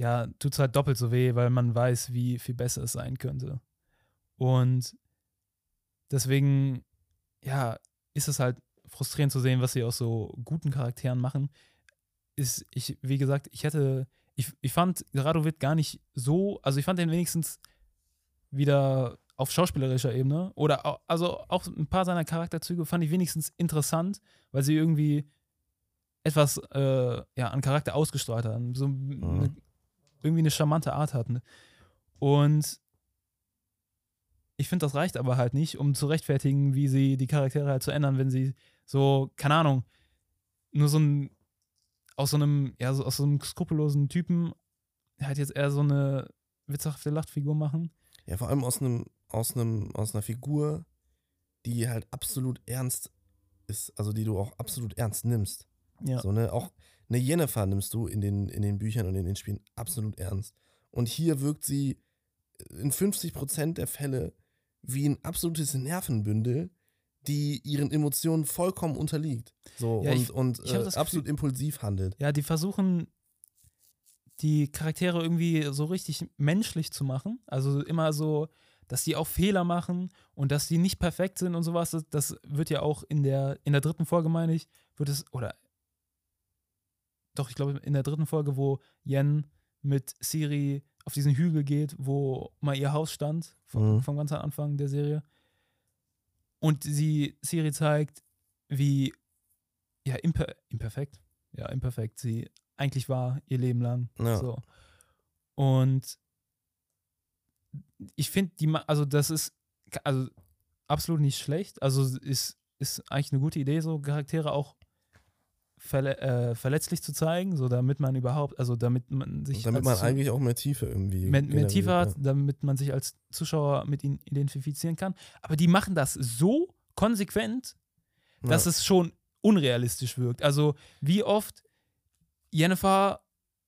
ja, tut es halt doppelt so weh, weil man weiß, wie viel besser es sein könnte. Und deswegen, ja, ist es halt frustrierend zu sehen, was sie aus so guten Charakteren machen. Ist, ich, wie gesagt, ich hätte, ich, ich fand Radovid gar nicht so, also ich fand den wenigstens wieder auf schauspielerischer Ebene oder au- also auch ein paar seiner Charakterzüge fand ich wenigstens interessant, weil sie irgendwie etwas äh, ja, an Charakter ausgestrahlt haben, so eine, irgendwie eine charmante Art hatten. Und ich finde, das reicht aber halt nicht, um zu rechtfertigen, wie sie die Charaktere halt zu ändern, wenn sie so, keine Ahnung, nur so ein, aus so einem, ja, so aus so einem skrupellosen Typen halt jetzt eher so eine witzhafte Lachfigur machen. Ja, vor allem aus einem, aus einem, aus einer Figur, die halt absolut ernst ist, also die du auch absolut ernst nimmst. Ja. So, ne, auch eine Jennifer nimmst du in den, in den Büchern und in den Spielen absolut ernst. Und hier wirkt sie in 50% der Fälle wie ein absolutes Nervenbündel, die ihren Emotionen vollkommen unterliegt. So Ja, und, ich- und ich äh, absolut impulsiv handelt. Ja, die versuchen, die Charaktere irgendwie so richtig menschlich zu machen. Also immer so, dass die auch Fehler machen und dass die nicht perfekt sind und sowas. Das, das wird ja auch in der, in der dritten Folge, meine ich, wird es, oder doch, ich glaube, in der dritten Folge, wo Yen mit Siri auf diesen Hügel geht, wo mal ihr Haus stand, vom, Mhm. vom ganzen Anfang der Serie. Und sie Siri zeigt, wie ja, imper imperfekt, ja, imperfekt sie eigentlich war ihr Leben lang. Ja. So. Und ich finde, die, also das ist also absolut nicht schlecht. Also ist, ist eigentlich eine gute Idee, so Charaktere auch verle äh, verletzlich zu zeigen, so damit man überhaupt, also damit man sich Damit als man eigentlich auch mehr Tiefe irgendwie. mehr, mehr Tiefe ja. hat, damit man sich als Zuschauer mit ihnen identifizieren kann. Aber die machen das so konsequent, dass Ja. es schon unrealistisch wirkt. Also wie oft Jennifer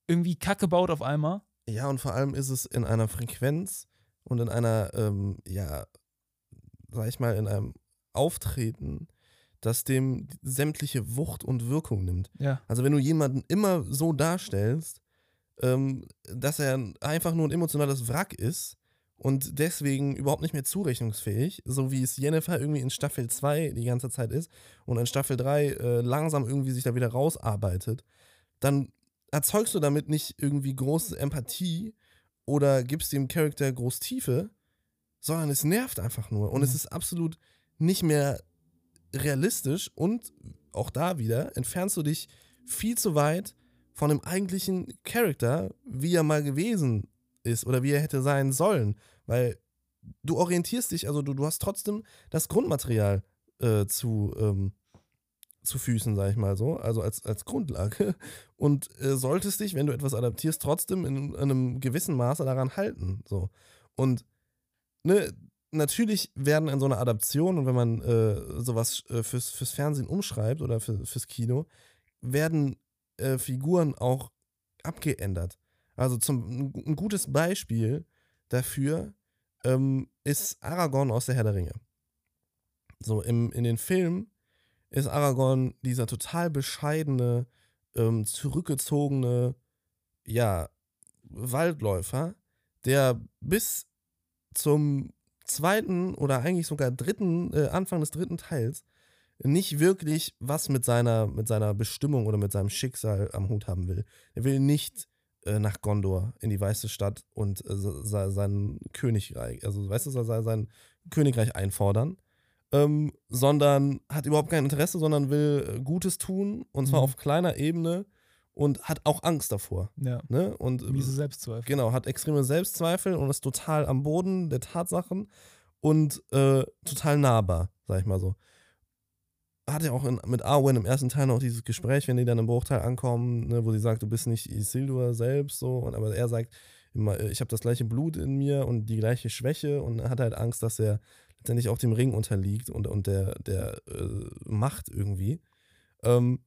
irgendwie Kacke baut auf einmal. Ja, und vor allem ist es in einer Frequenz und in einer, ähm, ja, sag ich mal, in einem Auftreten, das dem sämtliche Wucht und Wirkung nimmt. Ja. Also wenn du jemanden immer so darstellst, ähm, dass er einfach nur ein emotionales Wrack ist und deswegen überhaupt nicht mehr zurechnungsfähig, so wie es Jennifer irgendwie in Staffel 2 die ganze Zeit ist und in Staffel 3 äh, langsam irgendwie sich da wieder rausarbeitet, dann erzeugst du damit nicht irgendwie große Empathie oder gibst dem Charakter groß Tiefe, sondern es nervt einfach nur. Und es Mhm. ist absolut nicht mehr realistisch und auch da wieder entfernst du dich viel zu weit von dem eigentlichen Charakter, wie er mal gewesen ist oder wie er hätte sein sollen. Weil du orientierst dich, also du, du hast trotzdem das Grundmaterial äh, zu, ähm, zu Füßen, sag ich mal so, also als, als Grundlage und äh, solltest dich, wenn du etwas adaptierst, trotzdem in, in einem gewissen Maße daran halten. So. Und ne, natürlich werden in so einer Adaption und wenn man äh, sowas äh, fürs, fürs Fernsehen umschreibt oder für, fürs Kino, werden äh, Figuren auch abgeändert. Also zum, ein gutes Beispiel dafür ähm, ist Aragorn aus der Herr der Ringe. So, im, in den Filmen ist Aragorn dieser total bescheidene, ähm, zurückgezogene, ja, Waldläufer, der bis zum zweiten oder eigentlich sogar dritten, äh, Anfang des dritten Teils nicht wirklich was mit seiner, mit seiner Bestimmung oder mit seinem Schicksal am Hut haben will. Er will nicht äh, nach Gondor in die Weiße Stadt und äh, sein Königreich, also weißt du, sein, sein Königreich einfordern, ähm, sondern hat überhaupt kein Interesse, sondern will äh, Gutes tun und zwar mhm. auf kleiner Ebene und hat auch Angst davor. Ja. Ne? Und, Miese äh, Selbstzweifel. Genau, hat extreme Selbstzweifel und ist total am Boden der Tatsachen und äh, total nahbar, sag ich mal so hat ja auch in, mit Arwen im ersten Teil noch dieses Gespräch, wenn die dann im Bruchteil ankommen, ne, wo sie sagt, du bist nicht Isildur selbst, so, und aber er sagt immer, ich habe das gleiche Blut in mir und die gleiche Schwäche und hat halt Angst, dass er letztendlich auch dem Ring unterliegt und, und der, der äh, Macht irgendwie. Ähm,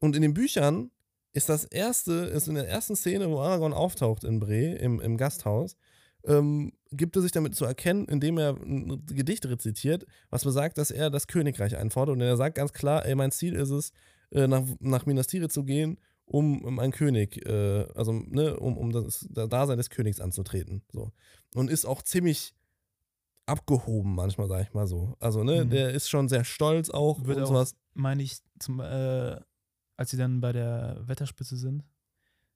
und in den Büchern ist das erste, ist in der ersten Szene, wo Aragorn auftaucht in Bre, im, im Gasthaus, ähm, gibt er sich damit zu erkennen, indem er ein Gedicht rezitiert, was besagt, dass er das Königreich einfordert. Und er sagt ganz klar, ey, mein Ziel ist es, äh, nach, nach Minas Tirith zu gehen, um, um ein König, äh, also ne, um, um das, das Dasein des Königs anzutreten. So. Und ist auch ziemlich abgehoben manchmal, sag ich mal so. Also, ne, mhm. der ist schon sehr stolz auch Wird und sowas. Meine ich, zum, äh, als sie dann bei der Wetterspitze sind,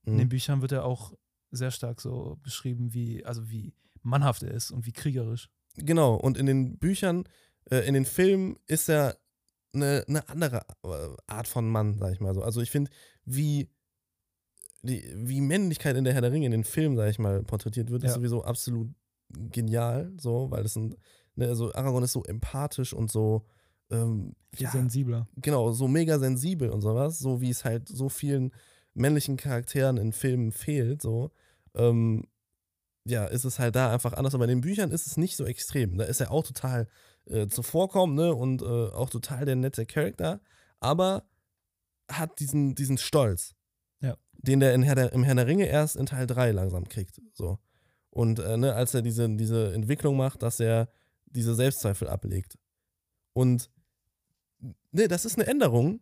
mhm. in den Büchern wird er auch sehr stark so beschrieben, wie, also wie mannhaft er ist und wie kriegerisch. Genau, und in den Büchern, äh, in den Filmen ist er eine, eine andere äh, Art von Mann, sag ich mal so. Also ich finde, wie, die, wie Männlichkeit in der Herr der Ringe in den Filmen, sag ich mal, porträtiert wird, ja. ist sowieso absolut genial, so, weil das ein, ne, also Aragorn ist so empathisch und so, ähm, ja, sensibler. Genau, so mega sensibel und sowas, so wie es halt so vielen männlichen Charakteren in Filmen fehlt, so, ähm, ja, ist es halt da einfach anders. Aber in den Büchern ist es nicht so extrem. Da ist er auch total äh, zuvorkommend, ne? Und äh, auch total der nette Charakter, aber hat diesen, diesen Stolz. Ja. Den der, in Herr der im Herrn der Ringe erst in Teil 3 langsam kriegt. So. Und äh, ne, als er diese, diese Entwicklung macht, dass er diese Selbstzweifel ablegt. Und ne, das ist eine Änderung,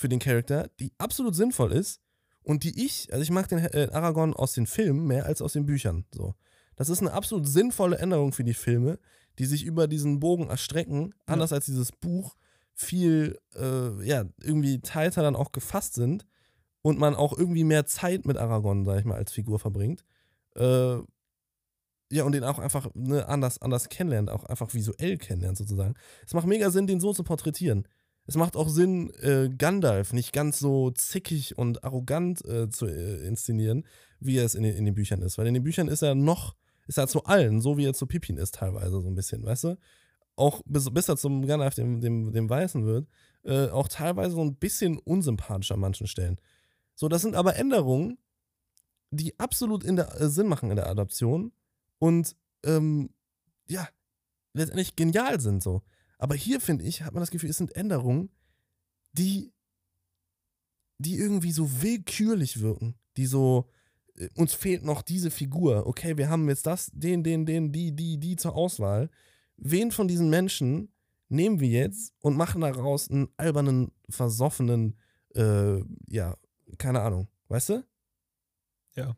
für den Charakter, die absolut sinnvoll ist und die ich, also ich mag den äh, Aragorn aus den Filmen mehr als aus den Büchern. So. Das ist eine absolut sinnvolle Änderung für die Filme, die sich über diesen Bogen erstrecken, anders ja. als dieses Buch viel, äh, ja, irgendwie teilter dann auch gefasst sind und man auch irgendwie mehr Zeit mit Aragorn, sag ich mal, als Figur verbringt. Äh, ja, und den auch einfach ne, anders, anders kennenlernt, auch einfach visuell kennenlernt sozusagen. Es macht mega Sinn, den so zu porträtieren es macht auch Sinn, äh, Gandalf nicht ganz so zickig und arrogant äh, zu äh, inszenieren, wie er es in den, in den Büchern ist. Weil in den Büchern ist er noch, ist er zu allen, so wie er zu Pippin ist teilweise so ein bisschen, weißt du? Auch bis, bis er zum Gandalf, dem, dem, dem Weißen wird, äh, auch teilweise so ein bisschen unsympathischer an manchen Stellen. So, das sind aber Änderungen, die absolut in der, äh, Sinn machen in der Adaption und ähm, ja, letztendlich genial sind so. Aber hier, finde ich, hat man das Gefühl, es sind Änderungen, die, die irgendwie so willkürlich wirken. Die so, äh, uns fehlt noch diese Figur. Okay, wir haben jetzt das, den, den, den, die, die, die zur Auswahl. Wen von diesen Menschen nehmen wir jetzt und machen daraus einen albernen, versoffenen, äh, ja, keine Ahnung. Weißt du? Ja.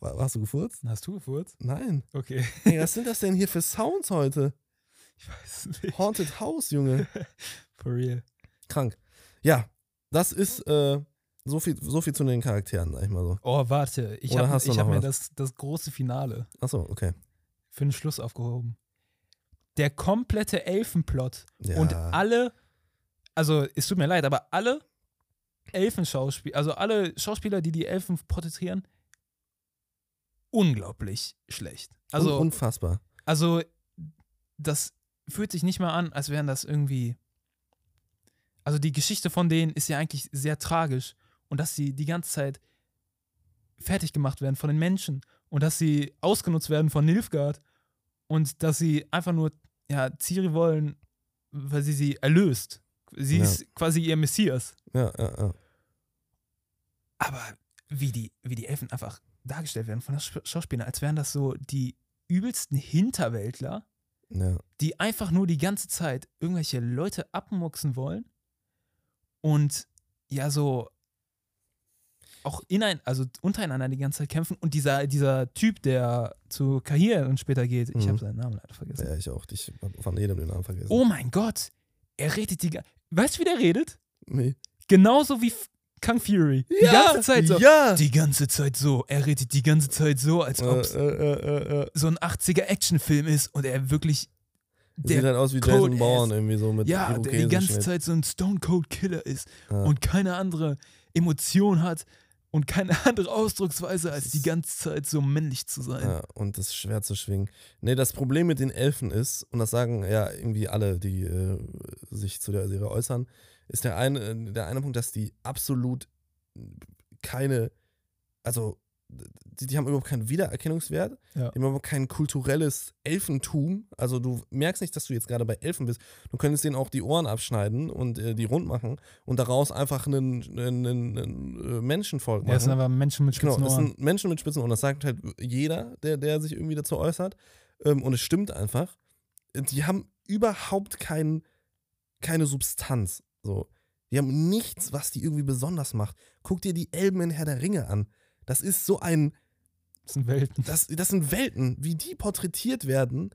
Hast du gefurzt? Hast du gefurzt? Nein. Okay. Hey, was sind das denn hier für Sounds heute? Ich weiß nicht. Haunted House, Junge. For real. Krank. Ja, das ist äh, so, viel, so viel zu den Charakteren, sag ich mal so. Oh, warte. Ich habe hab mir das, das große Finale Achso, okay. für den Schluss aufgehoben. Der komplette Elfenplot ja. und alle, also es tut mir leid, aber alle Elfenschauspieler, also alle Schauspieler, die die Elfen porträtieren, unglaublich schlecht. Also Un unfassbar. Also das fühlt sich nicht mal an, als wären das irgendwie. Also die Geschichte von denen ist ja eigentlich sehr tragisch und dass sie die ganze Zeit fertig gemacht werden von den Menschen und dass sie ausgenutzt werden von Nilfgaard und dass sie einfach nur ja, Ciri wollen, weil sie sie erlöst. Sie ja. ist quasi ihr Messias. Ja, ja, ja. Aber wie die, wie die Elfen einfach dargestellt werden von den Sch- Schauspielern, als wären das so die übelsten Hinterwäldler, Ja. die einfach nur die ganze Zeit irgendwelche Leute abmucksen wollen und ja so auch in ein, also untereinander die ganze Zeit kämpfen und dieser, dieser Typ, der zu Kahir und später geht, ich Mhm. habe seinen Namen leider vergessen. ja, ich auch. Ich hab von jedem den Namen vergessen. Oh mein Gott, er redet die, ga- weißt du, wie der redet? Nee. Genauso wie Kung Fury. Die ganze Zeit so. Ja! Die ganze Zeit so. Er redet die ganze Zeit so, als ob Äh, es äh, äh, äh. so ein 80er Actionfilm ist und er wirklich Sieht der halt aus wie Code Jason Bourne irgendwie so mit ja, der die ganze. Zeit so ein Stone Cold Killer ist Ja. und keine andere Emotion hat und keine andere Ausdrucksweise, als die ganze Zeit so männlich zu sein. Ja, und das ist schwer zu schwingen. Nee, das Problem mit den Elfen ist, und das sagen ja irgendwie alle, die äh, sich zu der Serie äußern, ist der eine, äh, der eine Punkt, dass die absolut keine, also die, die haben überhaupt keinen Wiedererkennungswert, Ja. die haben überhaupt kein kulturelles Elfentum. Also du merkst nicht, dass du jetzt gerade bei Elfen bist. Du könntest denen auch die Ohren abschneiden und äh, die rund machen und daraus einfach einen, einen, einen, äh, Menschenvolk machen. Ja, es sind aber Menschen mit Genau, spitzen das Ohren. sind Menschen mit spitzen Ohren. Das sagt halt jeder, der, der sich irgendwie dazu äußert. Ähm, und es stimmt einfach. Die haben überhaupt kein, keine Substanz. So. Die haben nichts, was die irgendwie besonders macht. Guck dir die Elben in Herr der Ringe an. Das ist so ein. Das sind Welten. Das, das sind Welten, wie die porträtiert werden.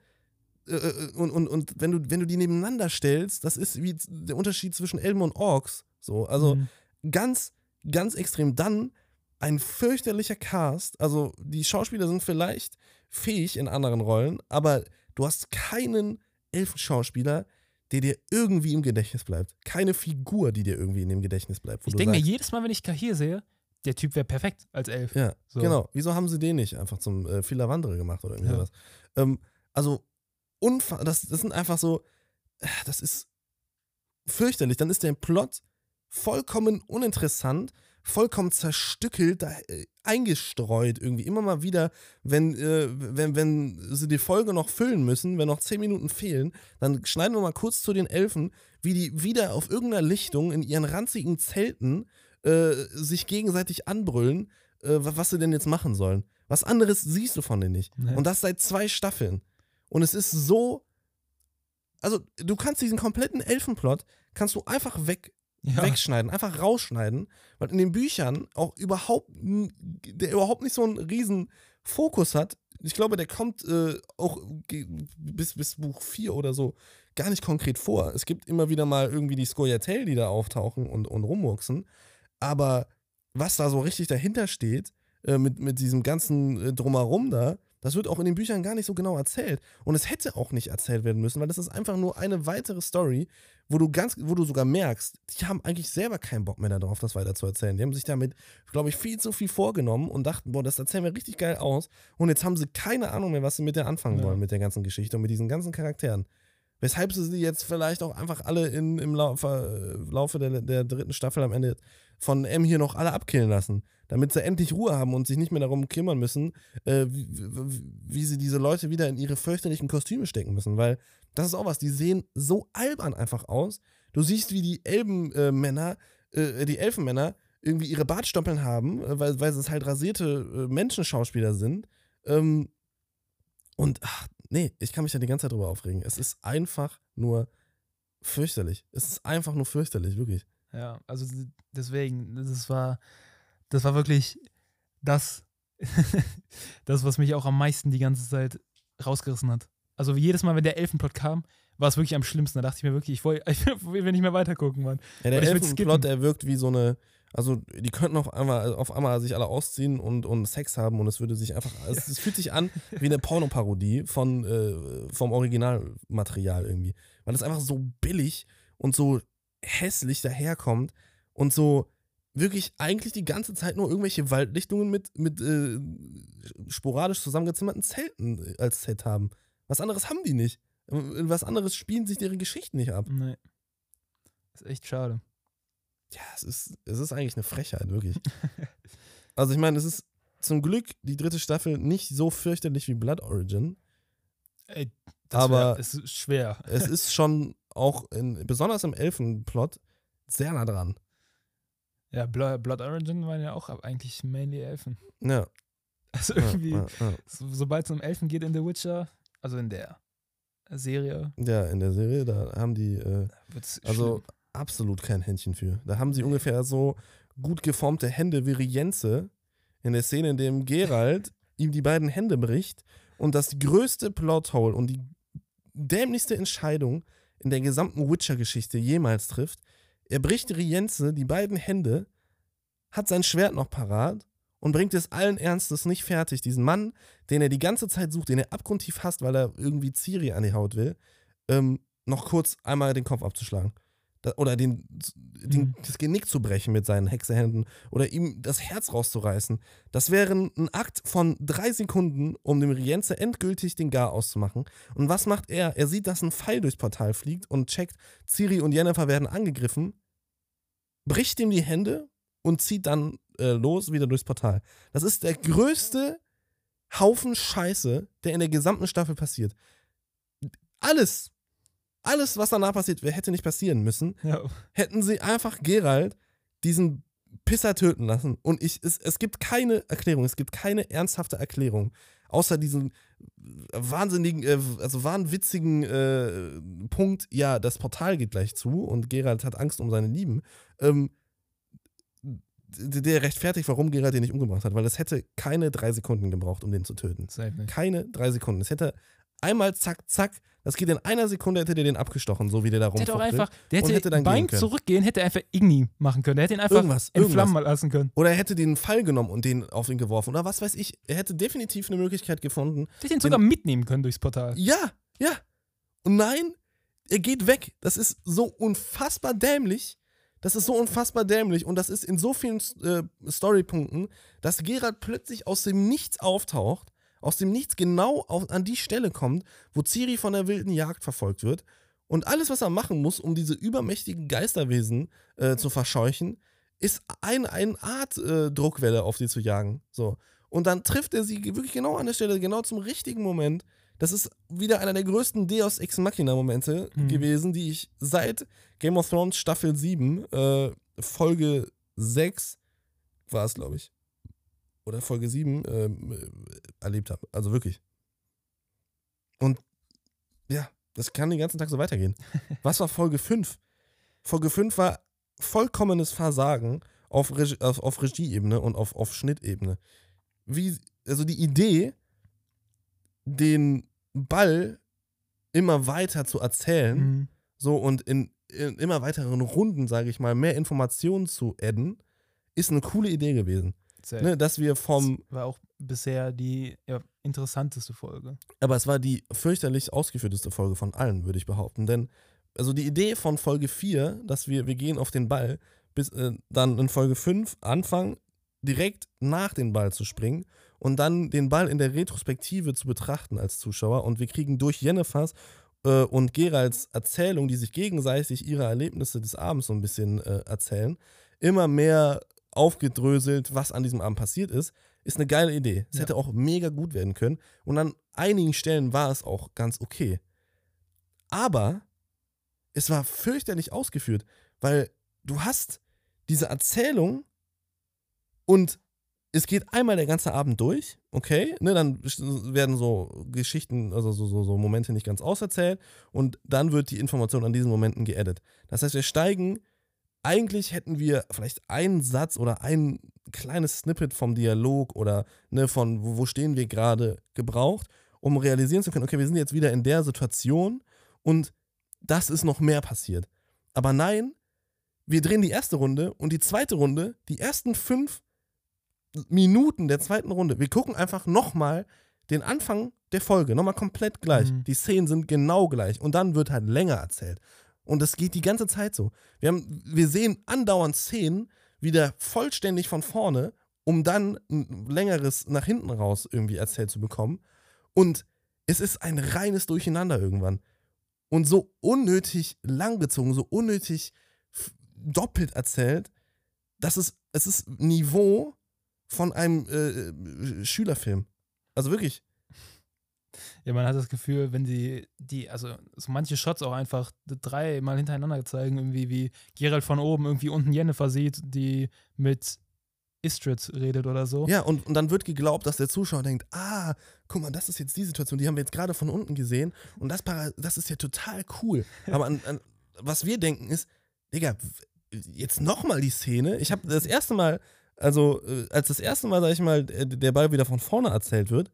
Äh, äh, Und, und, und wenn, du, wenn du die nebeneinander stellst, das ist wie der Unterschied zwischen Elben und Orks. So, also Mhm. ganz, ganz extrem. Dann ein fürchterlicher Cast. Also die Schauspieler sind vielleicht fähig in anderen Rollen, aber du hast keinen Elfenschauspieler, der dir irgendwie im Gedächtnis bleibt. Keine Figur, die dir irgendwie in dem Gedächtnis bleibt. Ich denke mir jedes Mal, wenn ich Kahir sehe, der Typ wäre perfekt als Elf. Ja, So. genau. Wieso haben sie den nicht einfach zum äh, Philavandere gemacht oder irgendwie Ja. sowas? Ähm, also, unfa das, das sind einfach so, äh, das ist fürchterlich. Dann ist der Plot vollkommen uninteressant, vollkommen zerstückelt, da, äh, eingestreut irgendwie. Immer mal wieder, wenn, äh, wenn, wenn sie die Folge noch füllen müssen, wenn noch zehn Minuten fehlen, dann schneiden wir mal kurz zu den Elfen, wie die wieder auf irgendeiner Lichtung in ihren ranzigen Zelten äh, sich gegenseitig anbrüllen, äh, wa- was sie denn jetzt machen sollen. Was anderes siehst du von denen nicht. Nee. Und das seit zwei Staffeln. Und es ist so. Also, du kannst diesen kompletten Elfenplot, kannst du einfach weg, Ja. wegschneiden, einfach rausschneiden, weil in den Büchern auch überhaupt, der überhaupt nicht so einen riesen Fokus hat. Ich glaube, der kommt äh, auch bis, bis Buch 4 oder so gar nicht konkret vor. Es gibt immer wieder mal irgendwie die Skoyatel, die da auftauchen und, und rumwuchsen. Aber was da so richtig dahinter steht, äh, mit, mit diesem ganzen äh, Drumherum da, das wird auch in den Büchern gar nicht so genau erzählt. Und es hätte auch nicht erzählt werden müssen, weil das ist einfach nur eine weitere Story, wo du ganz, wo du sogar merkst, die haben eigentlich selber keinen Bock mehr darauf, das weiter zu erzählen. Die haben sich damit, glaube ich, viel zu viel vorgenommen und dachten, boah, das erzählen wir richtig geil aus. Und jetzt haben sie keine Ahnung mehr, was sie mit der anfangen Ja. wollen, mit der ganzen Geschichte und mit diesen ganzen Charakteren. Weshalb sie sie jetzt vielleicht auch einfach alle in, im Laufe, Laufe der, der dritten Staffel am Ende von M hier noch alle abkillen lassen, damit sie endlich Ruhe haben und sich nicht mehr darum kümmern müssen, äh, wie, wie, wie sie diese Leute wieder in ihre fürchterlichen Kostüme stecken müssen, weil das ist auch was, die sehen so albern einfach aus. Du siehst, wie die Elbenmänner, äh, die Elfenmänner irgendwie ihre Bartstoppeln haben, äh, weil, weil es halt rasierte äh, Menschenschauspieler sind. Ähm, und ach, nee, ich kann mich da die ganze Zeit drüber aufregen. Es ist einfach nur fürchterlich. Es ist einfach nur fürchterlich, wirklich. Ja, also deswegen, das war, das war wirklich das, das, was mich auch am meisten die ganze Zeit rausgerissen hat. Also jedes Mal, wenn der Elfenplot kam, war es wirklich am schlimmsten. Da dachte ich mir wirklich, ich, wollte, ich will nicht mehr weitergucken, Mann. Ja, der Elfenplot, der wirkt wie so eine. Also, die könnten auf einmal, auf einmal sich alle ausziehen und, und Sex haben und es würde sich einfach. Es, es fühlt sich an wie eine Pornoparodie von, äh, vom Originalmaterial irgendwie. Weil es einfach so billig und so hässlich daherkommt und so wirklich eigentlich die ganze Zeit nur irgendwelche Waldlichtungen mit, mit äh, sporadisch zusammengezimmerten Zelten als Set haben. Was anderes haben die nicht. Was anderes spielen sich ihre Geschichten nicht ab. Nee. ist echt schade. Ja, es ist, es ist eigentlich eine Frechheit, wirklich. also ich meine, es ist zum Glück die dritte Staffel nicht so fürchterlich wie Blood Origin. Ey, das Aber- wär, es ist schwer. Es ist schon auch, in, besonders im Elfenplot, sehr nah dran. Ja, Blood, Origin waren ja auch eigentlich mainly Elfen. Ja. Also ja, irgendwie, ja, ja. so, sobald es um Elfen geht in The Witcher, also in der Serie, ja, in der Serie, da haben die äh, also absolut kein Händchen für. Da haben sie ungefähr so gut geformte Hände wie Rienze in der Szene, in dem Geralt ihm die beiden Hände bricht und das größte Plothole und die dämlichste Entscheidung in der gesamten Witcher-Geschichte jemals trifft. Er bricht Rienze die beiden Hände, hat sein Schwert noch parat und bringt es allen Ernstes nicht fertig, diesen Mann, den er die ganze Zeit sucht, den er abgrundtief hasst, weil er irgendwie Ciri an die Haut will, ähm, noch kurz einmal den Kopf abzuschlagen. Oder den, den, Mhm. das Genick zu brechen mit seinen Hexehänden oder ihm das Herz rauszureißen. Das wäre ein Akt von drei Sekunden, um dem Rienze endgültig den Gar auszumachen. Und was macht er? Er sieht, dass ein Pfeil durchs Portal fliegt und checkt, Ciri und Jennifer werden angegriffen, bricht ihm die Hände und zieht dann äh, los wieder durchs Portal. Das ist der größte Haufen Scheiße, der in der gesamten Staffel passiert. Alles, alles, was danach passiert, hätte nicht passieren müssen Ja, hätten sie einfach Gerald diesen Pisser töten lassen. Und ich, es, es gibt keine Erklärung, es gibt keine ernsthafte Erklärung. Außer diesen wahnsinnigen, äh, also wahnwitzigen äh, Punkt, ja, das Portal geht gleich zu und Gerald hat Angst um seine Lieben. Ähm, der rechtfertigt, warum Gerald den nicht umgebracht hat, weil es hätte keine drei Sekunden gebraucht, um den zu töten. Keine drei Sekunden. Es hätte einmal zack, zack, das geht in einer Sekunde, hätte der den abgestochen, so wie der da Der hätte auch rumfuchtelt. einfach, der hätte, hätte dann beim. Zurückgehen, hätte er einfach Igni machen können. Der hätte ihn einfach Irgendwas, entflammen lassen können. Oder er hätte den Fall genommen und den auf ihn geworfen. Oder was weiß ich. Er hätte definitiv eine Möglichkeit gefunden. Der hätte ihn sogar mitnehmen können durchs Portal. Ja, ja. Und nein, er geht weg. Das ist so unfassbar dämlich. Das ist so unfassbar dämlich. Und das ist in so vielen äh, Storypunkten, dass Gerard plötzlich aus dem Nichts auftaucht, aus dem Nichts genau auf, an die Stelle kommt, wo Ciri von der wilden Jagd verfolgt wird. Und alles, was er machen muss, um diese übermächtigen Geisterwesen äh, zu verscheuchen, ist ein, eine Art äh, Druckwelle auf sie zu jagen. So. Und dann trifft er sie wirklich genau an der Stelle, genau zum richtigen Moment. Das ist wieder einer der größten Deus Ex Machina-Momente Mhm. gewesen, die ich seit Game of Thrones Staffel 7, äh, Folge 6 war es, glaube ich. Oder Folge 7 ähm, äh, erlebt habe. Also wirklich. Und ja, das kann den ganzen Tag so weitergehen. Was war Folge 5? Folge 5 war vollkommenes Versagen auf, Regie, auf, auf Regieebene und auf, auf Schnittebene. Wie, also die Idee, den Ball immer weiter zu erzählen, Mhm. so und in, in immer weiteren Runden, sage ich mal, mehr Informationen zu adden, ist eine coole Idee gewesen. Ne, dass wir vom, Das war auch bisher die ja, interessanteste Folge. aber es war die fürchterlich ausgeführteste Folge von allen, würde ich behaupten. Denn, also die Idee von Folge 4, dass wir, wir gehen auf den Ball, bis äh, dann in Folge 5 anfangen, direkt nach den Ball zu springen und dann den Ball in der Retrospektive zu betrachten als Zuschauer. Und wir kriegen durch Jennefers äh, und Geralds Erzählung, die sich gegenseitig ihre Erlebnisse des Abends so ein bisschen äh, erzählen, immer mehr aufgedröselt, was an diesem Abend passiert ist, ist eine geile Idee. Es Ja. hätte auch mega gut werden können. Und an einigen Stellen war es auch ganz okay. Aber es war fürchterlich ausgeführt, weil du hast diese Erzählung und es geht einmal der ganze Abend durch, okay, ne, dann werden so Geschichten, also so, so, so Momente nicht ganz auserzählt und dann wird die Information an diesen Momenten geedit. Das heißt, wir steigen, eigentlich hätten wir vielleicht einen Satz oder ein kleines Snippet vom Dialog oder ne, von wo, wo stehen wir gerade gebraucht, um realisieren zu können, okay, wir sind jetzt wieder in der Situation und das ist noch mehr passiert. Aber nein, wir drehen die erste Runde und die zweite Runde, die ersten fünf Minuten der zweiten Runde, wir gucken einfach nochmal den Anfang der Folge, nochmal komplett gleich. Mhm. Die Szenen sind genau gleich und dann wird halt länger erzählt. Und das geht die ganze Zeit so. Wir, haben, wir sehen andauernd Szenen wieder vollständig von vorne, um dann ein längeres nach hinten raus irgendwie erzählt zu bekommen. Und es ist ein reines Durcheinander irgendwann. Und so unnötig langgezogen, so unnötig doppelt erzählt, dass es, es ist Niveau von einem äh, Schülerfilm. Also wirklich. Ja, man hat das Gefühl, wenn sie die, also so manche Shots auch einfach dreimal hintereinander zeigen, irgendwie wie Gerald von oben irgendwie unten Jennifer sieht, die mit Istrid redet oder so. Ja, und, und dann wird geglaubt, dass der Zuschauer denkt, ah, guck mal, das ist jetzt die Situation, die haben wir jetzt gerade von unten gesehen und das, das ist ja total cool. Aber an, an, was wir denken ist, Digga, jetzt nochmal die Szene. Ich habe das erste Mal, also äh, als das erste Mal, sag ich mal, der Ball wieder von vorne erzählt wird,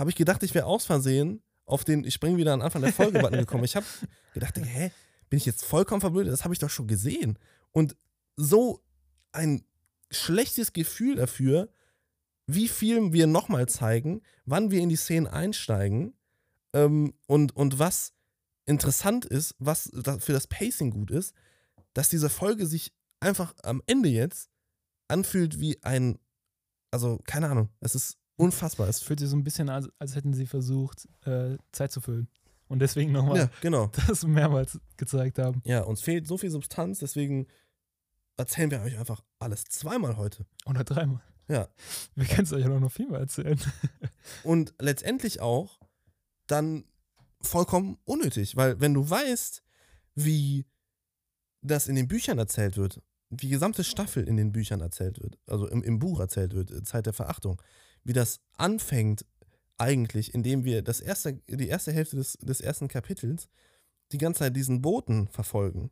habe ich gedacht, ich wäre aus Versehen auf den, ich spring wieder an Anfang der Folge-Button gekommen. Ich habe gedacht, hä, bin ich jetzt vollkommen verblödet? Das habe ich doch schon gesehen. Und so ein schlechtes Gefühl dafür, wie viel wir nochmal zeigen, wann wir in die Szenen einsteigen ähm, und, und was interessant ist, was für das Pacing gut ist, dass diese Folge sich einfach am Ende jetzt anfühlt wie ein, also keine Ahnung, es ist unfassbar. Es fühlt sich so ein bisschen an, als, als hätten sie versucht, äh, Zeit zu füllen. Und deswegen nochmal ja, genau. das mehrmals gezeigt haben. Ja, uns fehlt so viel Substanz, deswegen erzählen wir euch einfach alles zweimal heute. Oder dreimal. Ja. Wir können es euch ja noch noch viermal erzählen. und letztendlich auch dann vollkommen unnötig, weil wenn du weißt, wie das in den Büchern erzählt wird, die gesamte Staffel in den Büchern erzählt wird, also im, im Buch erzählt wird, Zeit der Verachtung, wie das anfängt eigentlich, indem wir das erste, die erste Hälfte des, des ersten Kapitels die ganze Zeit diesen Boten verfolgen.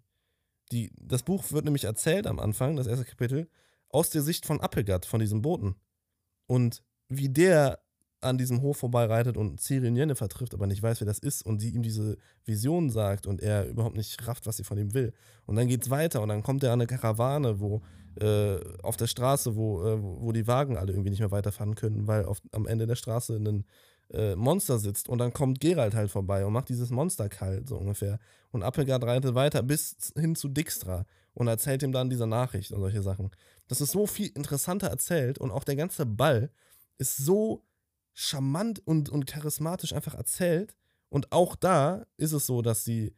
Die, das Buch wird nämlich erzählt am Anfang, das erste Kapitel, aus der Sicht von Appelgard, von diesem Boten. Und wie der an diesem Hof vorbeireitet und Ciri und Jennifer trifft, aber nicht weiß, wer das ist und sie ihm diese Vision sagt und er überhaupt nicht rafft, was sie von ihm will. Und dann geht's weiter und dann kommt er an eine Karawane, wo äh, auf der Straße, wo, äh, wo die Wagen alle irgendwie nicht mehr weiterfahren können, weil auf, am Ende der Straße ein äh, Monster sitzt und dann kommt Geralt halt vorbei und macht dieses Monster kalt, so ungefähr. Und Appelgard reitet weiter bis hin zu Dijkstra und erzählt ihm dann diese Nachricht und solche Sachen. Das ist so viel interessanter erzählt und auch der ganze Ball ist so charmant und, und charismatisch einfach erzählt. Und auch da ist es so, dass die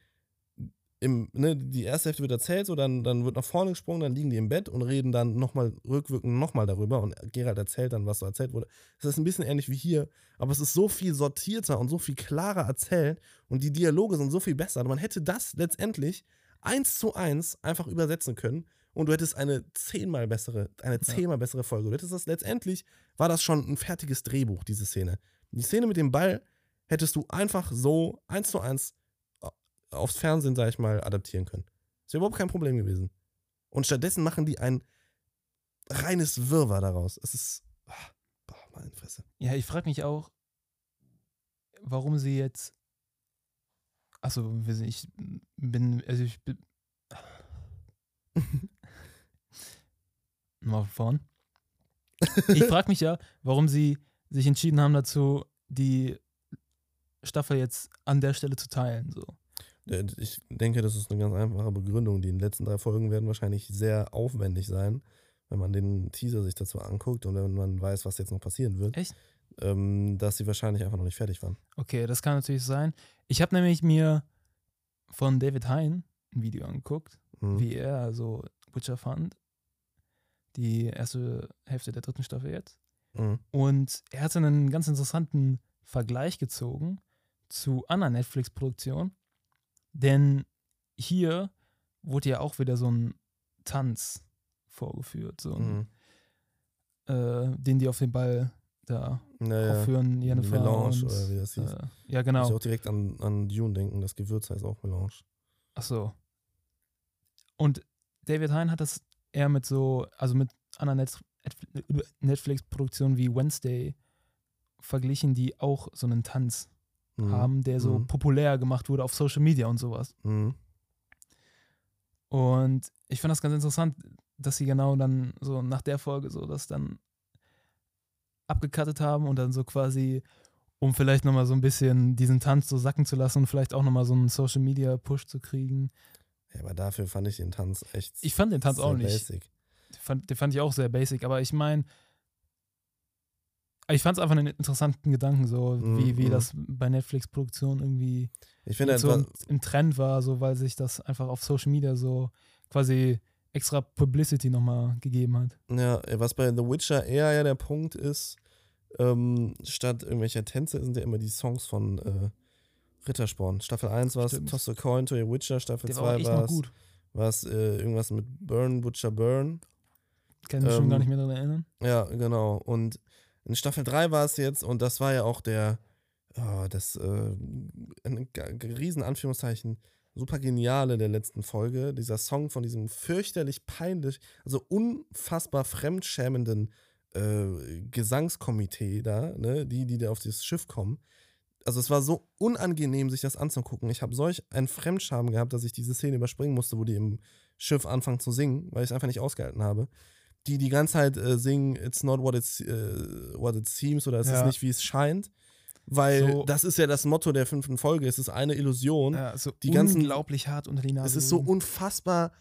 im, ne, die erste Hälfte wird erzählt, so dann, dann wird nach vorne gesprungen, dann liegen die im Bett und reden dann nochmal rückwirkend nochmal darüber und Gerald erzählt dann, was so erzählt wurde. Das ist ein bisschen ähnlich wie hier, aber es ist so viel sortierter und so viel klarer erzählt und die Dialoge sind so viel besser. Man hätte das letztendlich eins zu eins einfach übersetzen können und du hättest eine zehnmal bessere, eine zehnmal bessere Folge. Du hättest das letztendlich, war das schon ein fertiges Drehbuch, diese Szene. Die Szene mit dem Ball hättest du einfach so eins zu eins aufs Fernsehen, sag ich mal, adaptieren können. Ist ja überhaupt kein Problem gewesen. Und stattdessen machen die ein reines Wirrwarr daraus. Es ist. ah, Boah, meine Fresse. Ja, ich frage mich auch, warum sie jetzt. Achso, ich bin. Also ich bin. Mal von vorn. Ich frage mich ja, warum sie sich entschieden haben dazu, die Staffel jetzt an der Stelle zu teilen. So. Ich denke, das ist eine ganz einfache Begründung. Die letzten drei Folgen werden wahrscheinlich sehr aufwendig sein, wenn man den Teaser sich dazu anguckt und wenn man weiß, was jetzt noch passieren wird. Echt? Ähm, dass sie wahrscheinlich einfach noch nicht fertig waren. Okay, das kann natürlich sein. Ich habe nämlich mir von David Hein ein Video angeguckt, Mhm. wie er so Witcher fand. Die erste Hälfte der dritten Staffel jetzt. Mhm. Und er hatte einen ganz interessanten Vergleich gezogen zu anderen Netflix-Produktionen. Denn hier wurde ja auch wieder so ein Tanz vorgeführt, so ein, Mhm. äh, den die auf den Ball da Naja, aufführen, Jennifer. Melange und, oder wie das hieß. äh, ja, Muss genau. ich auch direkt an, an Dune denken. Das Gewürz heißt auch Melange. Ach so. Und David Hein hat das eher mit so, also mit anderen Net- Netflix-Produktionen wie Wednesday verglichen, die auch so einen Tanz Mhm. haben, der so Mhm. populär gemacht wurde auf Social Media und sowas. Mhm. Und ich fand das ganz interessant, dass sie genau dann so nach der Folge so das dann abgekattet haben und dann so quasi, um vielleicht nochmal so ein bisschen diesen Tanz so sacken zu lassen und vielleicht auch nochmal so einen Social Media Push zu kriegen. Ja, aber dafür fand ich den Tanz echt. Ich fand den Tanz sehr auch nicht. Basic. Den fand, den fand ich auch sehr basic, aber ich meine, ich fand es einfach einen interessanten Gedanken, so wie, Mhm, wie mhm. das bei Netflix-Produktionen irgendwie Ich finde so im, im Trend war, so weil sich das einfach auf Social Media so quasi extra Publicity nochmal gegeben hat. ja, was bei The Witcher eher ja der Punkt ist, ähm, statt irgendwelcher Tänze sind ja immer die Songs von äh, Rittersporn. Staffel 1 war es. Toss a Coin to your Witcher, Staffel Der war auch 2 echt war es war's, äh, irgendwas mit Burn, Butcher Burn. Kann ich mich schon gar Ähm, nicht mehr daran erinnern. Ja, genau. Und in Staffel 3 war es jetzt und das war ja auch der, oh, das, äh, ga- riesen Anführungszeichen, super geniale der letzten Folge. Dieser Song von diesem fürchterlich peinlich, also unfassbar fremdschämenden äh, Gesangskomitee da, ne, die, die da auf dieses Schiff kommen. Also es war so unangenehm, sich das anzugucken. Ich habe solch einen Fremdscham gehabt, dass ich diese Szene überspringen musste, wo die im Schiff anfangen zu singen, weil ich es einfach nicht ausgehalten habe. Die die ganze Zeit äh, singen, it's not what, it's, äh, what it seems oder es ist Ja. nicht, wie es scheint. Weil So- das ist ja das Motto der fünften Folge. Es ist eine Illusion. Ja, so die ganzen- unglaublich hart unter die Nase. Es ist so unfassbar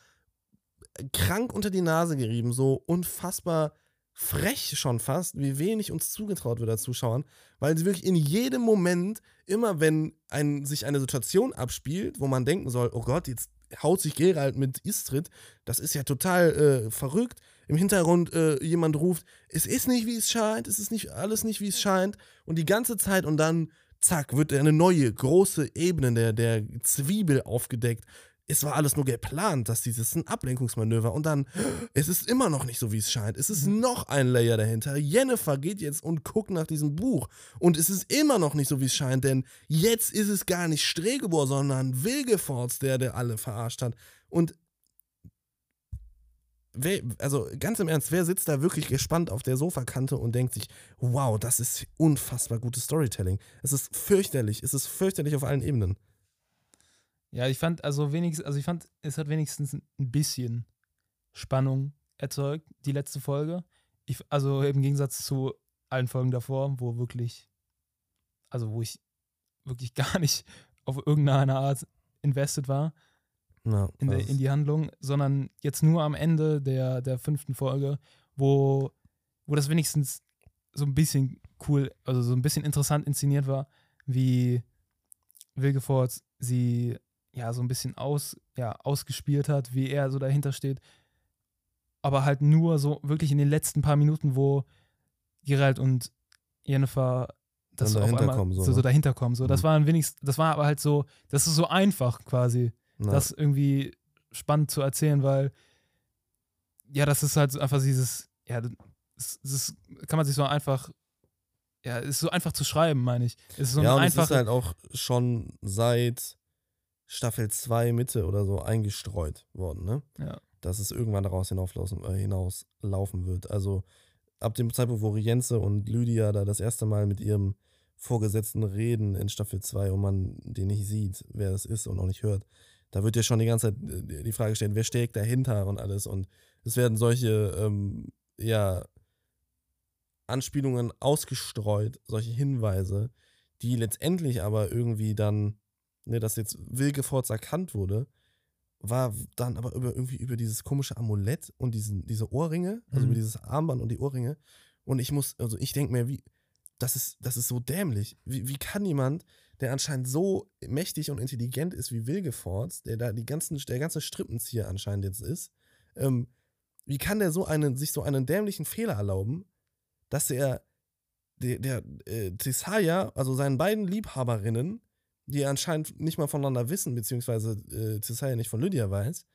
krank unter die Nase gerieben, so unfassbar frech schon fast, wie wenig uns zugetraut wird als Zuschauern, weil sie wirklich in jedem Moment, immer wenn ein, sich eine Situation abspielt, wo man denken soll, oh Gott, jetzt haut sich Gerald mit Istrid, das ist ja total äh, verrückt. Im Hintergrund äh, jemand ruft, es ist nicht, wie es scheint, es ist nicht alles nicht, wie es scheint. Und die ganze Zeit und dann, zack, wird eine neue, große Ebene der, der Zwiebel aufgedeckt. Es war alles nur geplant, dass dieses ein Ablenkungsmanöver und dann, es ist immer noch nicht so, wie es scheint. Es ist noch ein Layer dahinter. Jennifer geht jetzt und guckt nach diesem Buch und es ist immer noch nicht so, wie es scheint, denn jetzt ist es gar nicht Stregebor, sondern Wilgefortz, der, der alle verarscht hat. Und wer, also ganz im Ernst, wer sitzt da wirklich gespannt auf der Sofakante und denkt sich, wow, das ist unfassbar gutes Storytelling. Es ist fürchterlich, es ist fürchterlich auf allen Ebenen. Ja, ich fand, also wenigstens, also ich fand, es hat wenigstens ein bisschen Spannung erzeugt, die letzte Folge. Ich, also im Gegensatz zu allen Folgen davor, wo wirklich, also wo ich wirklich gar nicht auf irgendeine Art invested war Ja, in, der, in die Handlung, sondern jetzt nur am Ende der, der fünften Folge, wo, wo das wenigstens so ein bisschen cool, also so ein bisschen interessant inszeniert war, wie Wilgefortz sie ja so ein bisschen aus, ja, ausgespielt hat, wie er so dahinter steht. Aber halt nur so wirklich in den letzten paar Minuten, wo Gerald und Jennifer das auf dahinter kommen, so, so, so ne? dahinter kommen. So, das Mhm. war ein wenigstens, das war aber halt so, das ist so einfach quasi na, das irgendwie spannend zu erzählen, weil ja, das ist halt so einfach dieses, ja, das, das kann man sich so einfach, ja, ist so einfach zu schreiben, meine ich. Es ist so ja, und es ist halt auch schon seit Staffel 2 Mitte oder so eingestreut worden, ne? ja, Dass es irgendwann daraus hinauflaufen, äh, hinauslaufen wird. Also ab dem Zeitpunkt, wo Rienze und Lydia da das erste Mal mit ihrem Vorgesetzten reden in Staffel 2 und man den nicht sieht, wer es ist und auch nicht hört, da wird ja schon die ganze Zeit äh, die Frage stellen, wer steckt dahinter und alles. Und es werden solche, ähm, ja, Anspielungen ausgestreut, solche Hinweise, die letztendlich aber irgendwie dann, ne, dass jetzt Wilgefortz erkannt wurde, war dann aber über, irgendwie über dieses komische Amulett und diesen, diese Ohrringe, also Mhm. über dieses Armband und die Ohrringe. Und ich muss, also ich denke mir, wie, das ist, das ist so dämlich. Wie, wie kann jemand, der anscheinend so mächtig und intelligent ist wie Wilgefortz, der da die ganzen, der ganze Strippenzieher anscheinend jetzt ist, ähm, wie kann der so einen, sich so einen dämlichen Fehler erlauben, dass er der, der äh, Tisaya, also seinen beiden Liebhaberinnen, die anscheinend nicht mal voneinander wissen, beziehungsweise äh, Tisaya nicht von Lydia weiß,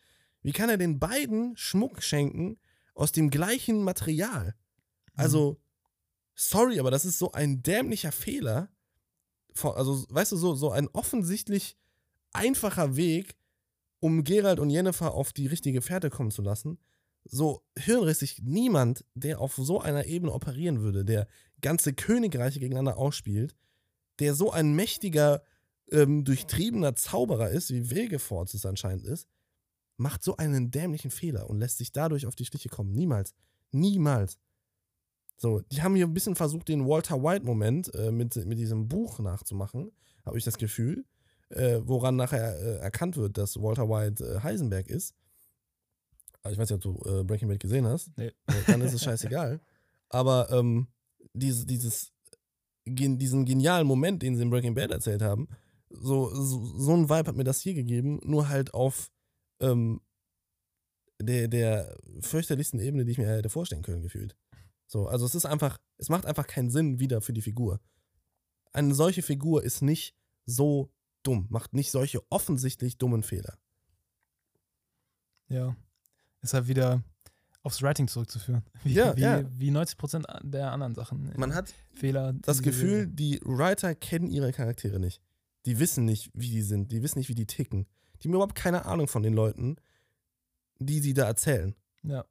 wie kann er den beiden Schmuck schenken aus dem gleichen Material? Also, sorry, aber das ist so ein dämlicher Fehler. Also, weißt du, so, so ein offensichtlich einfacher Weg, um Gerald und Jennifer auf die richtige Fährte kommen zu lassen. So hirnrissig niemand, der auf so einer Ebene operieren würde, der ganze Königreiche gegeneinander ausspielt, der so ein mächtiger, ähm, durchtriebener Zauberer ist, wie Wilgefortz es anscheinend ist, macht so einen dämlichen Fehler und lässt sich dadurch auf die Stiche kommen. Niemals. Niemals. So, die haben hier ein bisschen versucht, den Walter White-Moment äh, mit, mit diesem Buch nachzumachen, habe ich das Gefühl, äh, woran nachher äh, erkannt wird, dass Walter White äh, Heisenberg ist. Ich weiß nicht, ob du äh, Breaking Bad gesehen hast. Nee. Äh, dann ist es scheißegal. Aber ähm, diese, dieses, gen, diesen genialen Moment, den sie in Breaking Bad erzählt haben, so, so, so ein Vibe hat mir das hier gegeben, nur halt auf ähm, der, der fürchterlichsten Ebene, die ich mir hätte vorstellen können, gefühlt. So, also es ist einfach, es macht einfach keinen Sinn wieder für die Figur. Eine solche Figur ist nicht so dumm, macht nicht solche offensichtlich dummen Fehler. Ja. Ist halt wieder aufs Writing zurückzuführen. Wie, Ja, wie, ja. wie 90% der anderen Sachen. Man hat Fehler. das Gefühl, die Writer kennen ihre Charaktere nicht. Die wissen nicht, wie die sind, die wissen nicht, wie die ticken. Die haben überhaupt keine Ahnung von den Leuten, die sie da erzählen. Ja.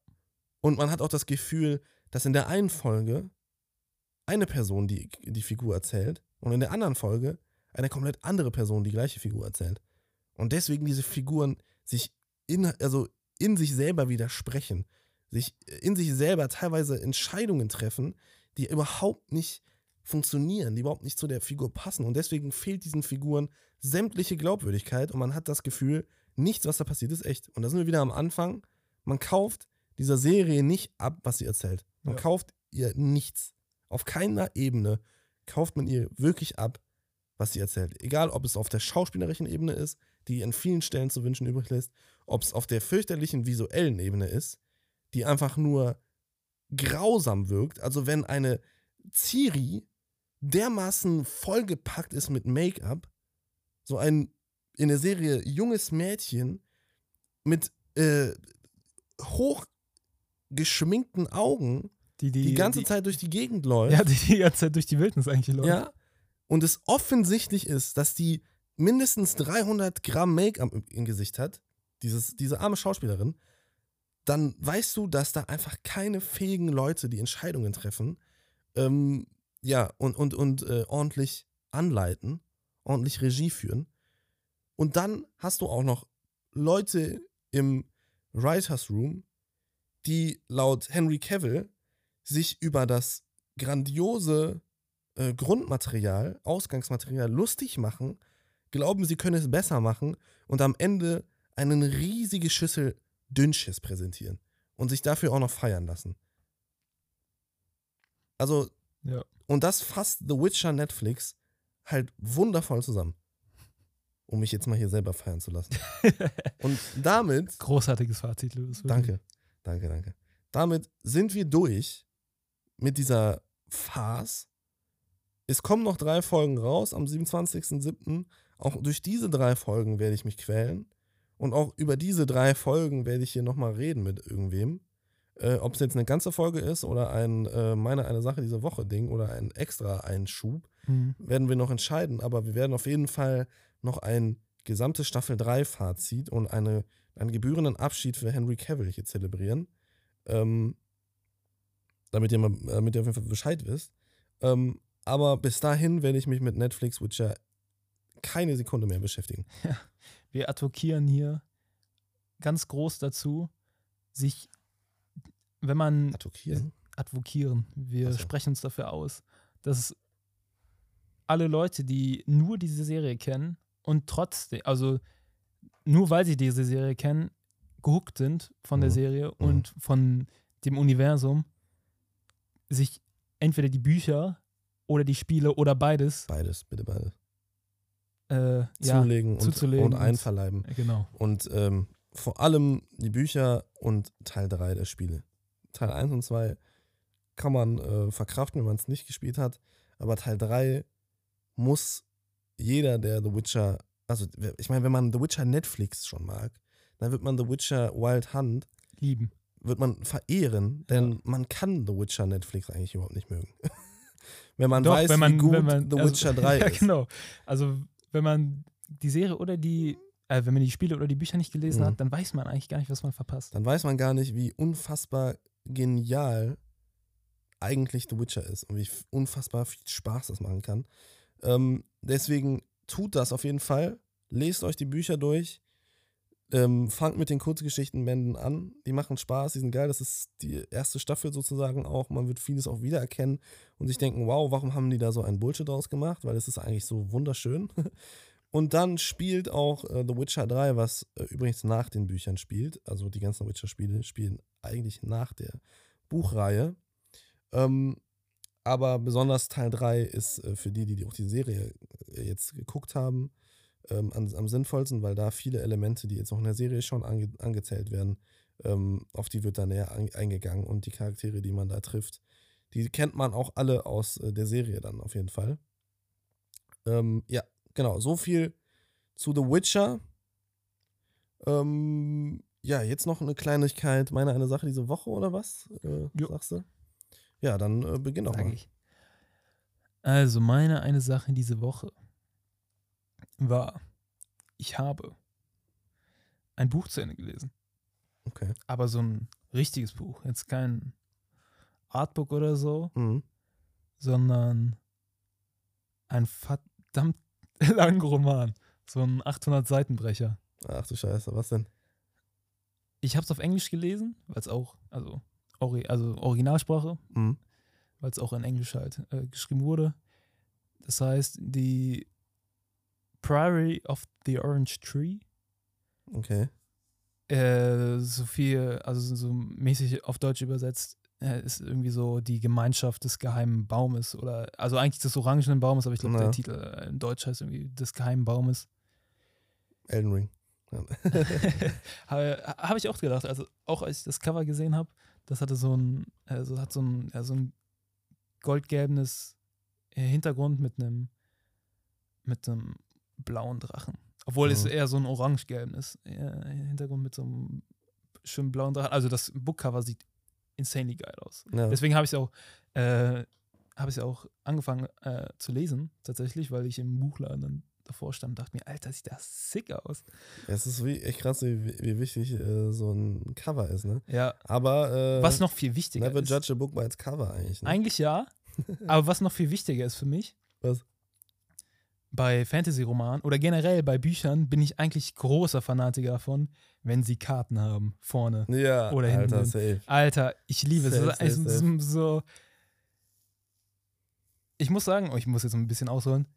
Und man hat auch das Gefühl, dass in der einen Folge eine Person die, die Figur erzählt und in der anderen Folge eine komplett andere Person die gleiche Figur erzählt. Und deswegen diese Figuren sich in, also in sich selber widersprechen, sich in sich selber teilweise Entscheidungen treffen, die überhaupt nicht funktionieren, die überhaupt nicht zu der Figur passen. Und deswegen fehlt diesen Figuren sämtliche Glaubwürdigkeit und man hat das Gefühl, nichts, was da passiert, ist echt. Und da sind wir wieder am Anfang. Man kauft dieser Serie nicht ab, was sie erzählt. Man Ja. kauft ihr nichts. Auf keiner Ebene kauft man ihr wirklich ab, was sie erzählt. Egal, ob es auf der schauspielerischen Ebene ist, die an vielen Stellen zu wünschen übrig lässt, ob es auf der fürchterlichen visuellen Ebene ist, die einfach nur grausam wirkt. Also wenn eine Ciri dermaßen vollgepackt ist mit Make-up, so ein in der Serie junges Mädchen mit äh, hochgeschminkten Augen Die, die, die, ganze die, Zeit durch die Gegend läuft. Ja, die, die ganze Zeit durch die Wildnis eigentlich läuft. Ja. Und es offensichtlich ist, dass die mindestens 300 Gramm Make-up im, im Gesicht hat, dieses, diese arme Schauspielerin, dann weißt du, dass da einfach keine fähigen Leute die Entscheidungen treffen, ähm, ja, und, und, und äh, ordentlich anleiten, ordentlich Regie führen. Und dann hast du auch noch Leute im Writers Room, die laut Henry Cavill sich über das grandiose äh, Grundmaterial, Ausgangsmaterial lustig machen, glauben, sie können es besser machen und am Ende eine riesige Schüssel Dünnschiss präsentieren und sich dafür auch noch feiern lassen. Also, Ja. Und das fasst The Witcher Netflix halt wundervoll zusammen. Um mich jetzt mal hier selber feiern zu lassen. Und damit Großartiges Fazit, Louis. Danke, danke, danke. Damit sind wir durch mit dieser Farce. Es kommen noch drei Folgen raus am 27.07. Auch durch diese drei Folgen werde ich mich quälen. Und auch über diese drei Folgen werde ich hier nochmal reden mit irgendwem. Äh, Ob es jetzt eine ganze Folge ist oder ein äh, meine eine Sache diese Woche Ding oder ein extra Einschub, Mhm. werden wir noch entscheiden. Aber wir werden auf jeden Fall noch ein gesamtes Staffel 3 Fazit und eine, einen gebührenden Abschied für Henry Cavill hier zelebrieren. Ähm, damit, ihr mal, damit ihr auf jeden Fall Bescheid wisst. Ähm, aber bis dahin werde ich mich mit Netflix Witcher keine Sekunde mehr beschäftigen. Wir advokieren hier ganz groß dazu, sich, wenn man Advokieren? advokieren, wir so. sprechen uns dafür aus, dass alle Leute, die nur diese Serie kennen und trotzdem, also nur weil sie diese Serie kennen, gehuckt sind von der Mhm. Serie Mhm. und von dem Universum, sich entweder die Bücher oder die Spiele oder beides Beides, bitte beides. äh, ja, Zulegen, und, zuzulegen und und- einverleiben. genau. Und ähm, vor allem die Bücher und Teil 3 der Spiele. Teil 1 und 2 kann man äh, verkraften, wenn man es nicht gespielt hat. Aber Teil 3 muss jeder, der The Witcher, also ich meine, wenn man The Witcher Netflix schon mag, dann wird man The Witcher Wild Hunt, Lieben. wird man verehren, denn man kann The Witcher Netflix eigentlich überhaupt nicht mögen. wenn man Doch, weiß, wenn man, wie gut man, The also- Witcher 3 ja, ist. genau. Also, wenn man die Serie oder die, äh, wenn man die Spiele oder die Bücher nicht gelesen Mhm. hat, dann weiß man eigentlich gar nicht, was man verpasst. dann weiß man gar nicht, wie unfassbar genial eigentlich The Witcher ist und wie unfassbar viel Spaß das machen kann. Ähm, deswegen tut das auf jeden Fall. Lest euch die Bücher durch. Ähm, fangt mit den Kurzgeschichtenbänden an. Die machen Spaß, die sind geil. Das ist die erste Staffel sozusagen auch. Man wird vieles auch wiedererkennen und sich denken, wow, warum haben die da so einen Bullshit draus gemacht? Weil es ist eigentlich so wunderschön. Und dann spielt auch äh, The Witcher 3, was äh, übrigens nach den Büchern spielt. Also die ganzen Witcher-Spiele spielen eigentlich nach der Buchreihe. Ähm, aber besonders Teil 3 ist äh, für die, die auch die Serie äh, jetzt geguckt haben, ähm, am, am sinnvollsten, weil da viele Elemente, die jetzt auch in der Serie schon ange angezählt werden, Ähm, auf die wird da näher ein, eingegangen und die Charaktere, die man da trifft, die kennt man auch alle aus äh, der Serie dann auf jeden Fall. Ähm, ja, genau, so viel zu The Witcher. Ähm, ja, jetzt noch eine Kleinigkeit. Meine eine Sache diese Woche oder was? Äh, Jo. sagst du? Ja, dann äh, beginn doch Sag mal. ich. Also, meine eine Sache diese Woche war, ich habe ein Buch zu Ende gelesen. Okay. Aber so ein richtiges Buch. Jetzt kein Artbook oder so, Mhm. sondern ein verdammt langen Roman. So ein 800-Seitenbrecher. Ach du Scheiße, was denn? Ich habe es auf Englisch gelesen, weil es auch, also, Ori also Originalsprache, Mhm. weil es auch in Englisch halt äh, geschrieben wurde. Das heißt, die Priory of the Orange Tree, Okay. äh, so viel, also so mäßig auf Deutsch übersetzt, ist irgendwie so die Gemeinschaft des geheimen Baumes oder, also eigentlich des orangenen Baumes, aber ich glaube, Ja. der Titel äh, in Deutsch heißt irgendwie des geheimen Baumes. Elden Ring. habe hab ich auch gedacht, also auch als ich das Cover gesehen habe, das hatte so ein, also hat so ein, ja, so ein goldgelbenes äh, Hintergrund mit einem mit einem blauen Drachen. Obwohl es Mhm. eher so ein orange-gelbenes äh, Hintergrund mit so einem schönen blauen Drachen. Also das Bookcover sieht insanely geil aus. Ja. Deswegen habe ich es auch, äh, habe ich auch angefangen äh, zu lesen, tatsächlich, weil ich im Buchladen dann davor stand und dachte mir, Alter, sieht das sick aus. Es ist wie, echt krass, wie, wie wichtig äh, so ein Cover ist, ne? Ja, Aber äh, was noch viel wichtiger never ist. judge a book by its cover eigentlich. Ne? Eigentlich ja, aber was noch viel wichtiger ist für mich, Was? Bei Fantasy-Romanen oder generell bei Büchern bin ich eigentlich großer Fanatiker davon, wenn sie Karten haben vorne. Ja, Oder hinten Alter, safe. Alter, ich liebe es. Safe, Es safe, so- safe. so. Ich muss sagen, oh, ich muss jetzt ein bisschen ausholen.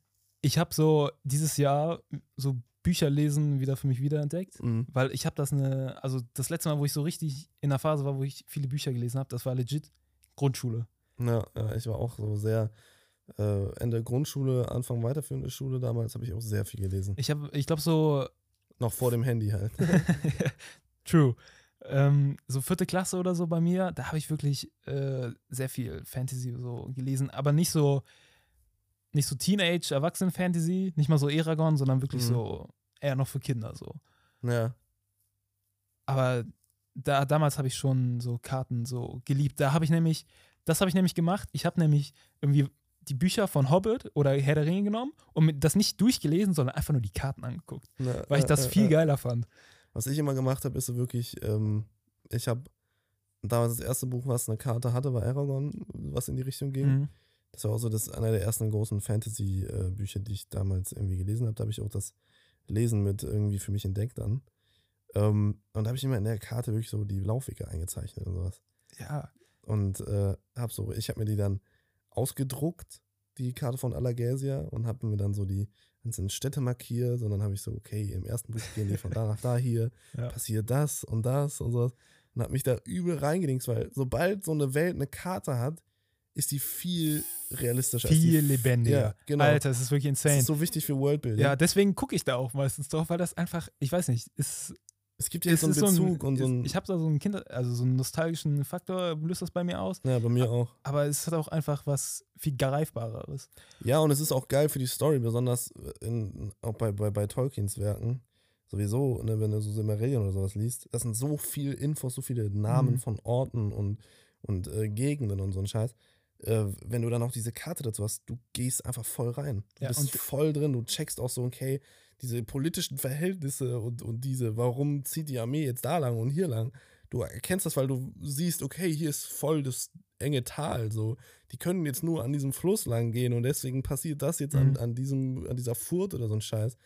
Ich habe so dieses Jahr so Bücher lesen wieder für mich wiederentdeckt, Mhm. weil ich habe das eine, also das letzte Mal, wo ich so richtig in der Phase war, wo ich viele Bücher gelesen habe, das war legit Grundschule. Ja, ja, ich war auch so sehr äh, Ende Grundschule, Anfang weiterführende Schule damals, habe ich auch sehr viel gelesen. Ich habe, ich glaube so Noch vor dem Handy halt. True. Ähm, so vierte Klasse oder so bei mir, da habe ich wirklich äh, sehr viel Fantasy so gelesen, aber nicht so nicht so Teenage Erwachsenen Fantasy, nicht mal so Eragon, sondern wirklich Mhm. so eher noch für Kinder so. ja. Aber da damals habe ich schon so Karten so geliebt. Da habe ich nämlich das habe ich nämlich gemacht. Ich habe nämlich irgendwie die Bücher von Hobbit oder Herr der Ringe genommen und das nicht durchgelesen, sondern einfach nur die Karten angeguckt, ja weil ich das ja, viel ja. geiler fand. Was ich immer gemacht habe, ist so wirklich, ähm, ich habe damals das erste Buch, was eine Karte hatte, war Aragon, was in die Richtung ging. Mhm. Das war auch so das einer der ersten großen Fantasy-Bücher, die ich damals irgendwie gelesen habe. Da habe ich auch das Lesen mit irgendwie für mich entdeckt dann. Ähm, und da habe ich immer in der Karte wirklich so die Laufwege eingezeichnet und sowas. Ja, Und äh, hab so, ich habe mir die dann ausgedruckt, die Karte von Allergasia, und habe mir dann so die einzelnen Städte markiert. Und dann habe ich so, okay, im ersten Buch gehen die von da nach da hier, Ja. passiert das und das und sowas. Und habe mich da übel reingedingst, weil sobald so eine Welt eine Karte hat, ist die viel realistischer. viel lebendiger. Ja, genau. Alter, es ist wirklich Das insane. ist so wichtig für Worldbuilding. ja, deswegen gucke ich da auch meistens drauf, weil das einfach, ich weiß nicht, ist, es gibt ja so einen Bezug und so ein. Ich habe da so einen Kinder, also so einen nostalgischen Faktor, löst das bei mir aus. ja, bei mir auch. Aber es hat auch einfach was viel greifbareres. Ja, und es ist auch geil für die Story, besonders in, auch bei, bei, bei Tolkiens Werken. Sowieso, ne, wenn du so Silmarillion oder sowas liest, das sind so viele Infos, so viele Namen Mhm. von Orten und, und äh, Gegenden und so ein Scheiß. Äh, wenn du dann auch diese Karte dazu hast, du gehst einfach voll rein. Du Ja, bist voll drin, du checkst auch so, okay, diese politischen Verhältnisse und, und diese, warum zieht die Armee jetzt da lang und hier lang? Du erkennst das, weil du siehst, okay, hier ist voll das enge Tal, so. Die können jetzt nur an diesem Fluss lang gehen und deswegen passiert das jetzt an, Mhm. an, diesem, an dieser Furt oder so ein Scheiß.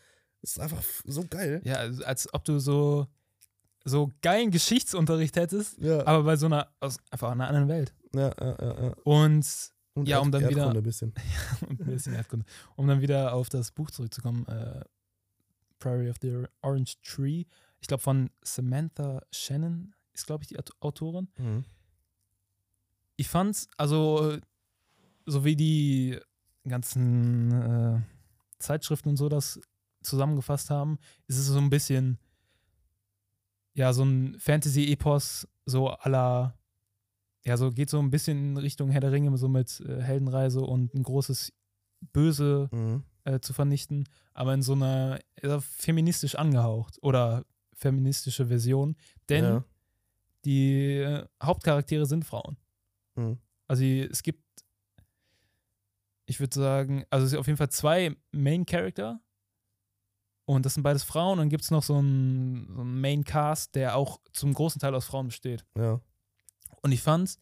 Das ist einfach so geil. Ja, also als ob du so, so geilen Geschichtsunterricht hättest, Ja, aber bei so einer, aus einfach einer anderen Welt. ja, ja, ja. ja. Und, Und Ja, um dann wieder- ein bisschen. und ein bisschen Erdkunde. Um dann wieder auf das Buch zurückzukommen, äh, Prairie of the Orange Tree, ich glaube von Samantha Shannon ist, glaube ich, die Aut- Autorin. Mhm. ich fand's, also so wie die ganzen äh, Zeitschriften und so das zusammengefasst haben, ist es so ein bisschen ja, so ein Fantasy-Epos, so aller, ja, so geht so ein bisschen in Richtung Herr der Ringe, so mit äh, Heldenreise und ein großes Böse Mhm. Äh, zu vernichten, aber in so einer feministisch angehaucht oder feministische Version, denn Ja. die äh, Hauptcharaktere sind Frauen. Mhm. Also die- es gibt, ich würde sagen, also es sind auf jeden Fall zwei Main Character und das sind beides Frauen und dann gibt es noch so einen, so einen Main Cast, der auch zum großen Teil aus Frauen besteht. Ja. Und ich fand,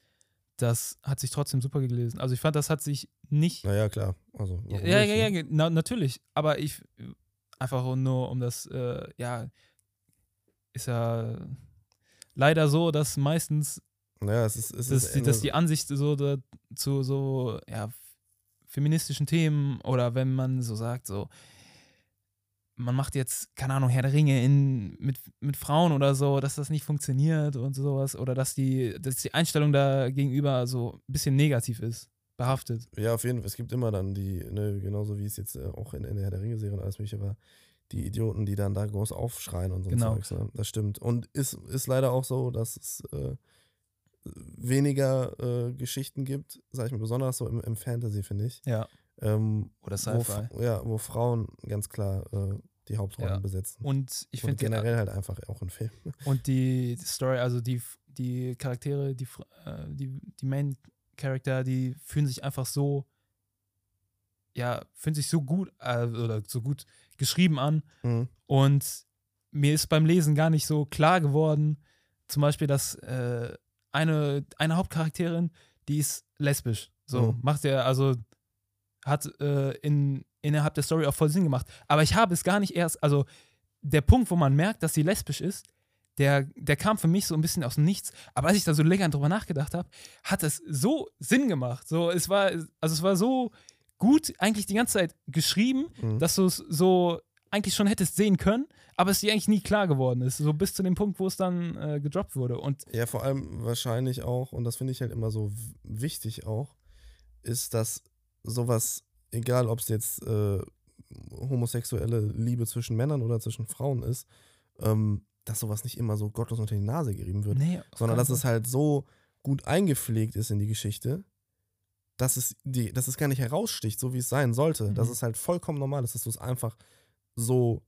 das hat sich trotzdem super gelesen. Also ich fand, das hat sich nicht Naja, klar. Also, ja, nicht, ja, ja, ne? na, natürlich. Aber ich einfach nur um das, äh, ja, ist ja leider so, dass meistens, Naja, es ist, es dass, ist die, dass Ende- die Ansicht so da, zu so, ja, feministischen Themen oder wenn man so sagt, so, man macht jetzt, keine Ahnung, Herr der Ringe in, mit, mit Frauen oder so, dass das nicht funktioniert und sowas oder dass die, dass die Einstellung da gegenüber so ein bisschen negativ ist, behaftet. Ja, auf jeden Fall. Es gibt immer dann die, ne, genauso wie es jetzt äh, auch in, in der Herr der Ringe-Serie und alles mögliche war, die Idioten, die dann da groß aufschreien und so Genau. Zeugs. Ne? Das stimmt. Und ist, ist leider auch so, dass es äh, weniger äh, Geschichten gibt, sag ich mal, besonders so im, im Fantasy, finde ich. Ja. Ähm, Oder wo, Sci-Fi. F- ja, wo Frauen ganz klar äh, die Hauptrollen Ja. besetzen. Und ich finde generell halt einfach auch in Filmen. Und die Story, also die, die Charaktere, die, äh, die, die Main Character, die fühlen sich einfach so, ja, fühlen sich so gut äh, oder so gut geschrieben an. Mhm. Und mir ist beim Lesen gar nicht so klar geworden, zum Beispiel, dass äh, eine, eine Hauptcharakterin, die ist lesbisch. So, Mhm. macht er, also hat äh, in, innerhalb der Story auch voll Sinn gemacht. Aber ich habe es gar nicht erst, also der Punkt, wo man merkt, dass sie lesbisch ist, der, der kam für mich so ein bisschen aus dem Nichts. Aber als ich da so länger drüber nachgedacht habe, hat es so Sinn gemacht. So, es war, also es war so gut eigentlich die ganze Zeit geschrieben, Mhm. dass du es so eigentlich schon hättest sehen können, aber es dir eigentlich nie klar geworden ist. So bis zu dem Punkt, wo es dann äh, gedroppt wurde. Und Ja, vor allem wahrscheinlich auch, und das finde ich halt immer so wichtig auch, ist, dass sowas, egal ob es jetzt äh, homosexuelle Liebe zwischen Männern oder zwischen Frauen ist, ähm, dass sowas nicht immer so gottlos unter die Nase gerieben wird, nee, sondern dass es halt so gut eingepflegt ist in die Geschichte, dass es, die, dass es gar nicht heraussticht, so wie es sein sollte. Dass Mhm. es halt vollkommen normal ist, dass du es einfach so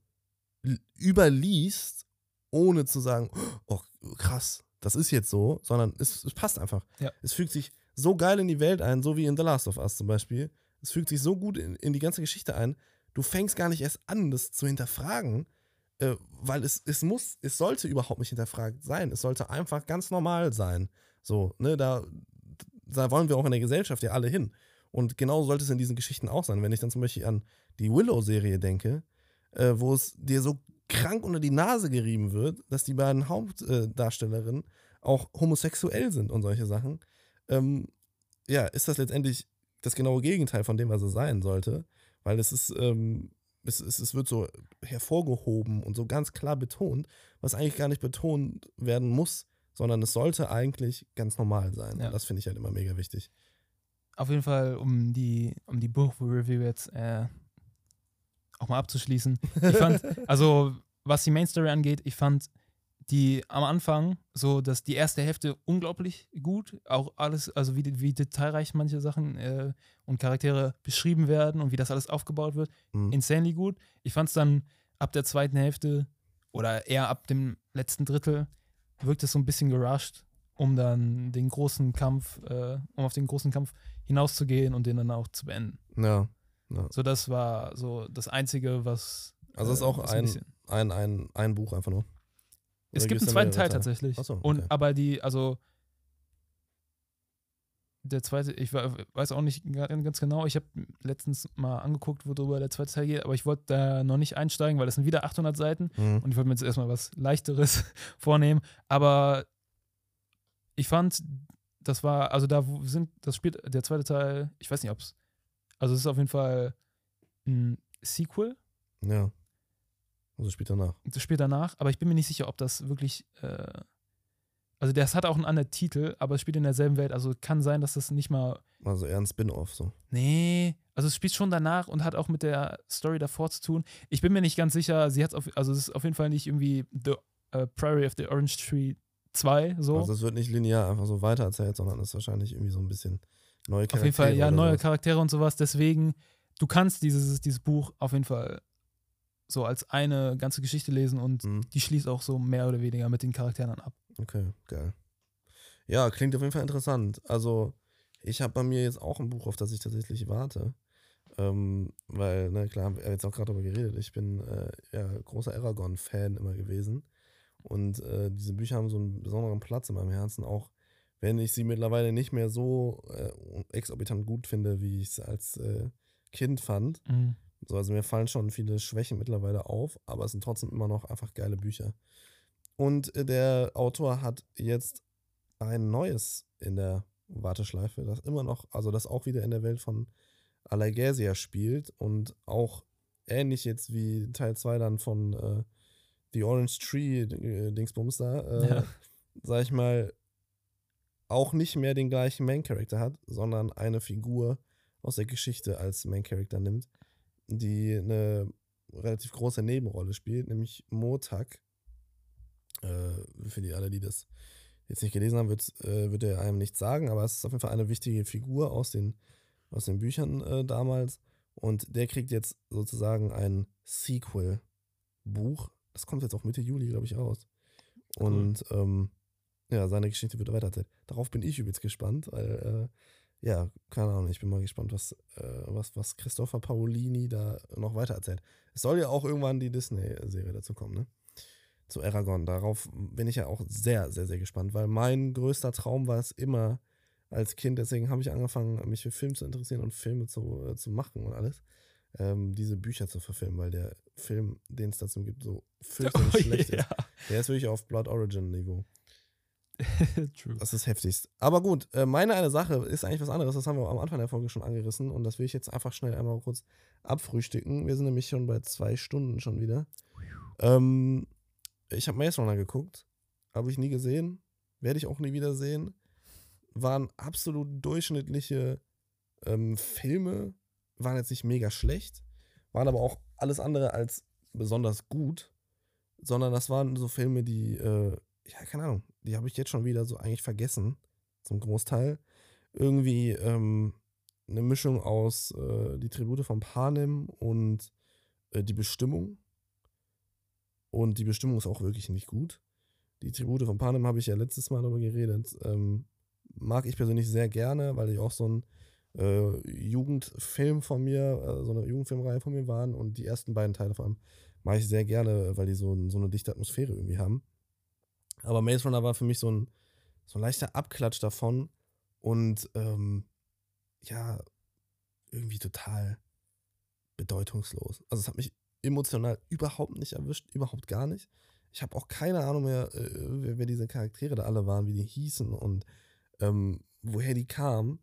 überliest, ohne zu sagen, oh krass, das ist jetzt so, sondern es, es passt einfach. Ja. Es fügt sich so geil in die Welt ein, so wie in The Last of Us zum Beispiel. Es fügt sich so gut in, in die ganze Geschichte ein. Du fängst gar nicht erst an, das zu hinterfragen, äh, weil es, es muss, es sollte überhaupt nicht hinterfragt sein. Es sollte einfach ganz normal sein. So, ne, da, da wollen wir auch in der Gesellschaft ja alle hin. Und genau sollte es in diesen Geschichten auch sein. Wenn ich dann zum Beispiel an die Willow-Serie denke, äh, wo es dir so krank unter die Nase gerieben wird, dass die beiden Hauptdarstellerinnen auch homosexuell sind und solche Sachen, ähm, ja, ist das letztendlich das genaue Gegenteil von dem, was es sein sollte. Weil es ist, ähm, es, es, es wird so hervorgehoben und so ganz klar betont, was eigentlich gar nicht betont werden muss, sondern es sollte eigentlich ganz normal sein. Ja. Und das finde ich halt immer mega wichtig. auf jeden Fall, um die, um die Buch-Review jetzt äh, auch mal abzuschließen. Ich fand, also was die Main Story angeht, ich fand die am Anfang so, dass die erste Hälfte unglaublich gut, auch alles, also wie, wie detailreich manche Sachen äh, und Charaktere beschrieben werden und wie das alles aufgebaut wird, Mhm. insanely gut. Ich fand es dann ab der zweiten Hälfte oder eher ab dem letzten Drittel wirkt es so ein bisschen gerusht, um dann den großen Kampf, äh, um auf den großen Kampf hinauszugehen und den dann auch zu beenden. Ja. So, das war so das Einzige, was. Also es ist äh, auch ein, ein, ein, ein Buch einfach nur. Es gibt einen zweiten Teil Teile? tatsächlich. Ach so, Und okay. aber die, also der zweite, ich weiß auch nicht ga- ganz genau, ich habe letztens mal angeguckt, worüber der zweite Teil geht, aber ich wollte da noch nicht einsteigen, weil das sind wieder 800 Seiten Mhm. und ich wollte mir jetzt erstmal was leichteres vornehmen, aber ich fand, das war, also da sind, das spielt der zweite Teil, ich weiß nicht, ob es, also es ist auf jeden Fall ein Sequel, Ja. Also später nach. das spielt danach, aber ich bin mir nicht sicher, ob das wirklich, äh, also das hat auch einen anderen Titel, aber es spielt in derselben Welt, also kann sein, dass das nicht mal, Also eher ein Spin-off so. nee, also es spielt schon danach und hat auch mit der Story davor zu tun. Ich bin mir nicht ganz sicher, sie hat auf, also es ist auf jeden Fall nicht irgendwie The äh, Prairie of the Orange Tree 2, so. Also es wird nicht linear einfach so weitererzählt, sondern es ist wahrscheinlich irgendwie so ein bisschen neue Charaktere. auf jeden Fall, ja, neue sowas. Charaktere und sowas. Deswegen, du kannst dieses, dieses Buch auf jeden Fall so als eine ganze Geschichte lesen und Mhm. die schließt auch so mehr oder weniger mit den Charakteren ab. Okay, geil. Ja, klingt auf jeden Fall interessant. Also, ich habe bei mir jetzt auch ein Buch, auf das ich tatsächlich warte. Ähm, weil, na klar, haben wir jetzt auch gerade darüber geredet. Ich bin äh, ja großer Aragon-Fan immer gewesen. Und äh, diese Bücher haben so einen besonderen Platz in meinem Herzen, auch wenn ich sie mittlerweile nicht mehr so äh, exorbitant gut finde, wie ich es als äh, Kind fand. Mhm. So, also mir fallen schon viele Schwächen mittlerweile auf, aber es sind trotzdem immer noch einfach geile Bücher. Und äh, der Autor hat jetzt ein neues in der Warteschleife, das immer noch, also das auch wieder in der Welt von Alagasia spielt und auch ähnlich jetzt wie Teil 2 dann von äh, The Orange Tree äh, Dingsbums da, äh, Ja. sag ich mal, auch nicht mehr den gleichen Main Character hat, sondern eine Figur aus der Geschichte als Main Character nimmt, die eine relativ große Nebenrolle spielt, nämlich Motak. Äh, für die alle, die das jetzt nicht gelesen haben, wird, äh, wird er einem nichts sagen, aber es ist auf jeden Fall eine wichtige Figur aus den, aus den Büchern äh, damals. Und der kriegt jetzt sozusagen ein Sequel-Buch. Das kommt jetzt auch Mitte Juli, glaube ich, raus. Und ähm, ja, seine Geschichte wird weitererzählt. Darauf bin ich übelst gespannt, weil, äh, ja, keine Ahnung, ich bin mal gespannt, was, äh, was, was Christopher Paolini da noch weitererzählt. Es soll ja auch irgendwann die Disney-Serie dazu kommen, ne? Zu Aragon. Darauf bin ich ja auch sehr, sehr, sehr gespannt, weil mein größter Traum war es immer als Kind, deswegen habe ich angefangen, mich für Film zu interessieren und Filme zu, äh, zu machen und alles. Ähm, diese Bücher zu verfilmen, weil der Film, den es dazu gibt, so fürchterlich schlecht ist. Der ist wirklich auf Blood Origin Niveau. True. Das ist heftigst. Aber gut, äh, meine eine Sache ist eigentlich was anderes. Das haben wir am Anfang der Folge schon angerissen und das will ich jetzt einfach schnell einmal kurz abfrühstücken. Wir sind nämlich schon bei zwei Stunden schon wieder. Ähm, ich habe Maze Runner geguckt. Habe ich nie gesehen. Werde ich auch nie wieder sehen. Waren absolut durchschnittliche ähm, Filme. Waren jetzt nicht mega schlecht. Waren aber auch alles andere als besonders gut. Sondern das waren so Filme, die, äh, ja, keine Ahnung, die habe ich jetzt schon wieder so eigentlich vergessen. Zum Großteil. Irgendwie ähm, eine Mischung aus äh, die Tribute von Panem und äh, die Bestimmung. Und die Bestimmung ist auch wirklich nicht gut. Die Tribute von Panem habe ich ja letztes Mal darüber geredet. Ähm, mag ich persönlich sehr gerne, weil die auch so ein äh, Jugendfilm von mir, äh, so eine Jugendfilmreihe von mir waren. Und die ersten beiden Teile vor allem mag ich sehr gerne, weil die so, so eine dichte Atmosphäre irgendwie haben. Aber Maze Runner war für mich so ein, so ein leichter Abklatsch davon und ähm, ja, irgendwie total bedeutungslos. Also es hat mich emotional überhaupt nicht erwischt, überhaupt gar nicht. Ich habe auch keine Ahnung mehr, äh, wer, wer diese Charaktere da alle waren, wie die hießen und ähm, woher die kamen.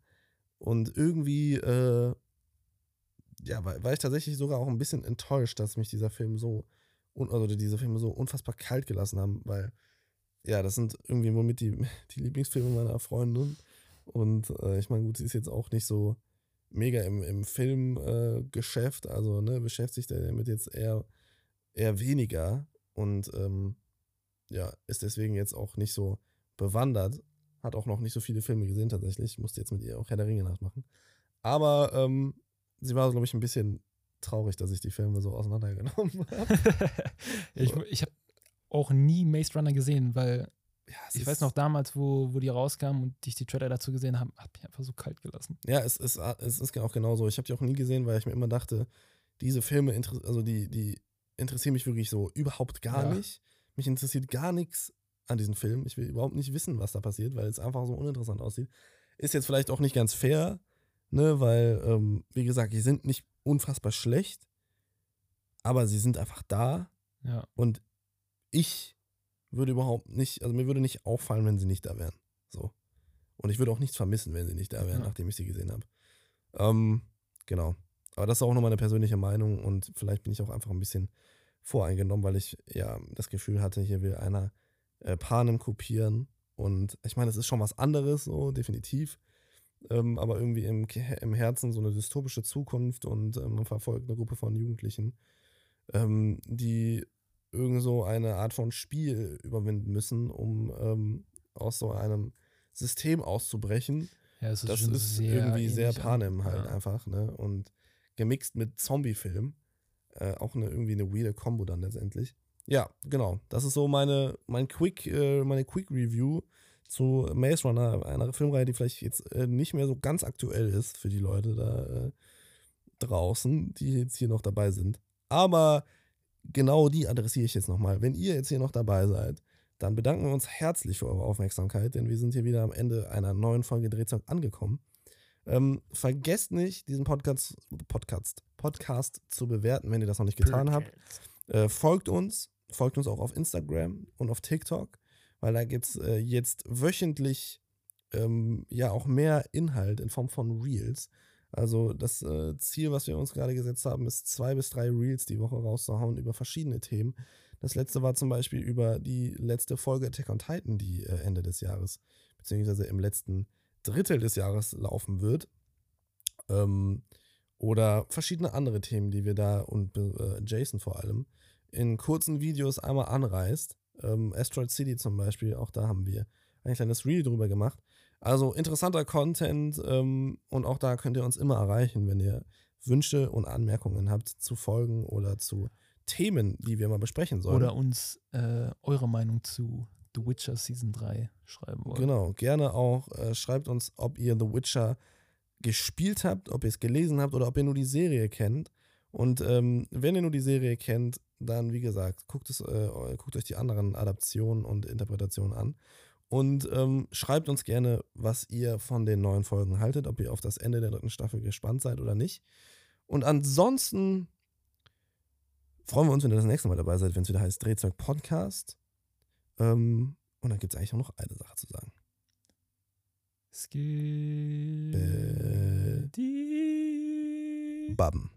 Und irgendwie, äh, ja, war, war ich tatsächlich sogar auch ein bisschen enttäuscht, dass mich dieser Film so, un also diese Filme so unfassbar kalt gelassen haben, weil, ja, das sind irgendwie womit die, die Lieblingsfilme meiner Freundin. Und äh, ich meine, gut, sie ist jetzt auch nicht so mega im, im Filmgeschäft, äh, also ne, beschäftigt er damit jetzt eher, eher weniger und ähm, ja, ist deswegen jetzt auch nicht so bewandert. Hat auch noch nicht so viele Filme gesehen tatsächlich. Musste jetzt mit ihr auch Herr der Ringe nachmachen. Aber ähm, sie war, glaube ich, ein bisschen traurig, dass ich die Filme so auseinandergenommen habe. ich ich habe auch nie Maze Runner gesehen, weil Ja, ich weiß noch damals, wo, wo die rauskamen und ich die Trailer dazu gesehen habe, hat mich einfach so kalt gelassen. Ja, es ist, es ist auch genauso. Ich habe die auch nie gesehen, weil ich mir immer dachte, diese Filme, also die, die interessieren mich wirklich so überhaupt gar Ja. nicht. Mich interessiert gar nichts an diesen Filmen. Ich will überhaupt nicht wissen, was da passiert, weil es einfach so uninteressant aussieht. Ist jetzt vielleicht auch nicht ganz fair, ne, weil, ähm, wie gesagt, die sind nicht unfassbar schlecht, aber sie sind einfach da Ja. und ich würde überhaupt nicht, also mir würde nicht auffallen, wenn sie nicht da wären. So. Und ich würde auch nichts vermissen, wenn sie nicht da wären, Ja. nachdem ich sie gesehen habe. Ähm, genau. Aber das ist auch nur meine persönliche Meinung und vielleicht bin ich auch einfach ein bisschen voreingenommen, weil ich ja das Gefühl hatte, hier will einer äh, Panem kopieren. Und ich meine, es ist schon was anderes, so definitiv. Ähm, aber irgendwie im, im Herzen so eine dystopische Zukunft und äh, man verfolgt eine Gruppe von Jugendlichen, ähm, die irgend so eine Art von Spiel überwinden müssen, um ähm, aus so einem System auszubrechen. Ja, es ist Das ist sehr irgendwie sehr Panem halt ja. einfach, ne? Und gemixt mit Zombie-Film. Äh, auch eine, irgendwie eine weirde Kombo dann letztendlich. Ja, genau. Das ist so meine, mein Quick, äh, meine Quick Review zu Maze Runner, einer Filmreihe, die vielleicht jetzt äh, nicht mehr so ganz aktuell ist für die Leute da äh, draußen, die jetzt hier noch dabei sind. Aber genau die adressiere ich jetzt nochmal. Wenn ihr jetzt hier noch dabei seid, dann bedanken wir uns herzlich für eure Aufmerksamkeit, denn wir sind hier wieder am Ende einer neuen Folge Drehzeug angekommen. Ähm, vergesst nicht, diesen Podcast, Podcast, Podcast zu bewerten, wenn ihr das noch nicht getan habt. Äh, folgt uns, folgt uns auch auf Instagram und auf TikTok, weil da gibt es äh, jetzt wöchentlich ähm, ja auch mehr Inhalt in Form von Reels. Also das äh, Ziel, was wir uns gerade gesetzt haben, ist zwei bis drei Reels die Woche rauszuhauen über verschiedene Themen. Das letzte war zum Beispiel über die letzte Folge Attack on Titan, die äh, Ende des Jahres, beziehungsweise im letzten Drittel des Jahres laufen wird. Ähm, oder verschiedene andere Themen, die wir da und äh, Jason vor allem in kurzen Videos einmal anreißt. Ähm, Asteroid City zum Beispiel, auch da haben wir ein kleines Reel drüber gemacht. Also interessanter Content ähm, und auch da könnt ihr uns immer erreichen, wenn ihr Wünsche und Anmerkungen habt zu Folgen oder zu Themen, die wir mal besprechen sollen. Oder uns äh, eure Meinung zu The Witcher Season 3 schreiben wollt. Genau, gerne auch. Äh, schreibt uns, ob ihr The Witcher gespielt habt, ob ihr es gelesen habt oder ob ihr nur die Serie kennt. Und ähm, wenn ihr nur die Serie kennt, dann wie gesagt, guckt, es, äh, guckt euch die anderen Adaptionen und Interpretationen an. Und ähm, schreibt uns gerne, was ihr von den neuen Folgen haltet, ob ihr auf das Ende der dritten Staffel gespannt seid oder nicht. Und ansonsten freuen wir uns, wenn ihr das nächste Mal dabei seid, wenn es wieder heißt Drehzeug Podcast. Ähm, und dann gibt es eigentlich auch noch eine Sache zu sagen. Skip. Äh. Babben.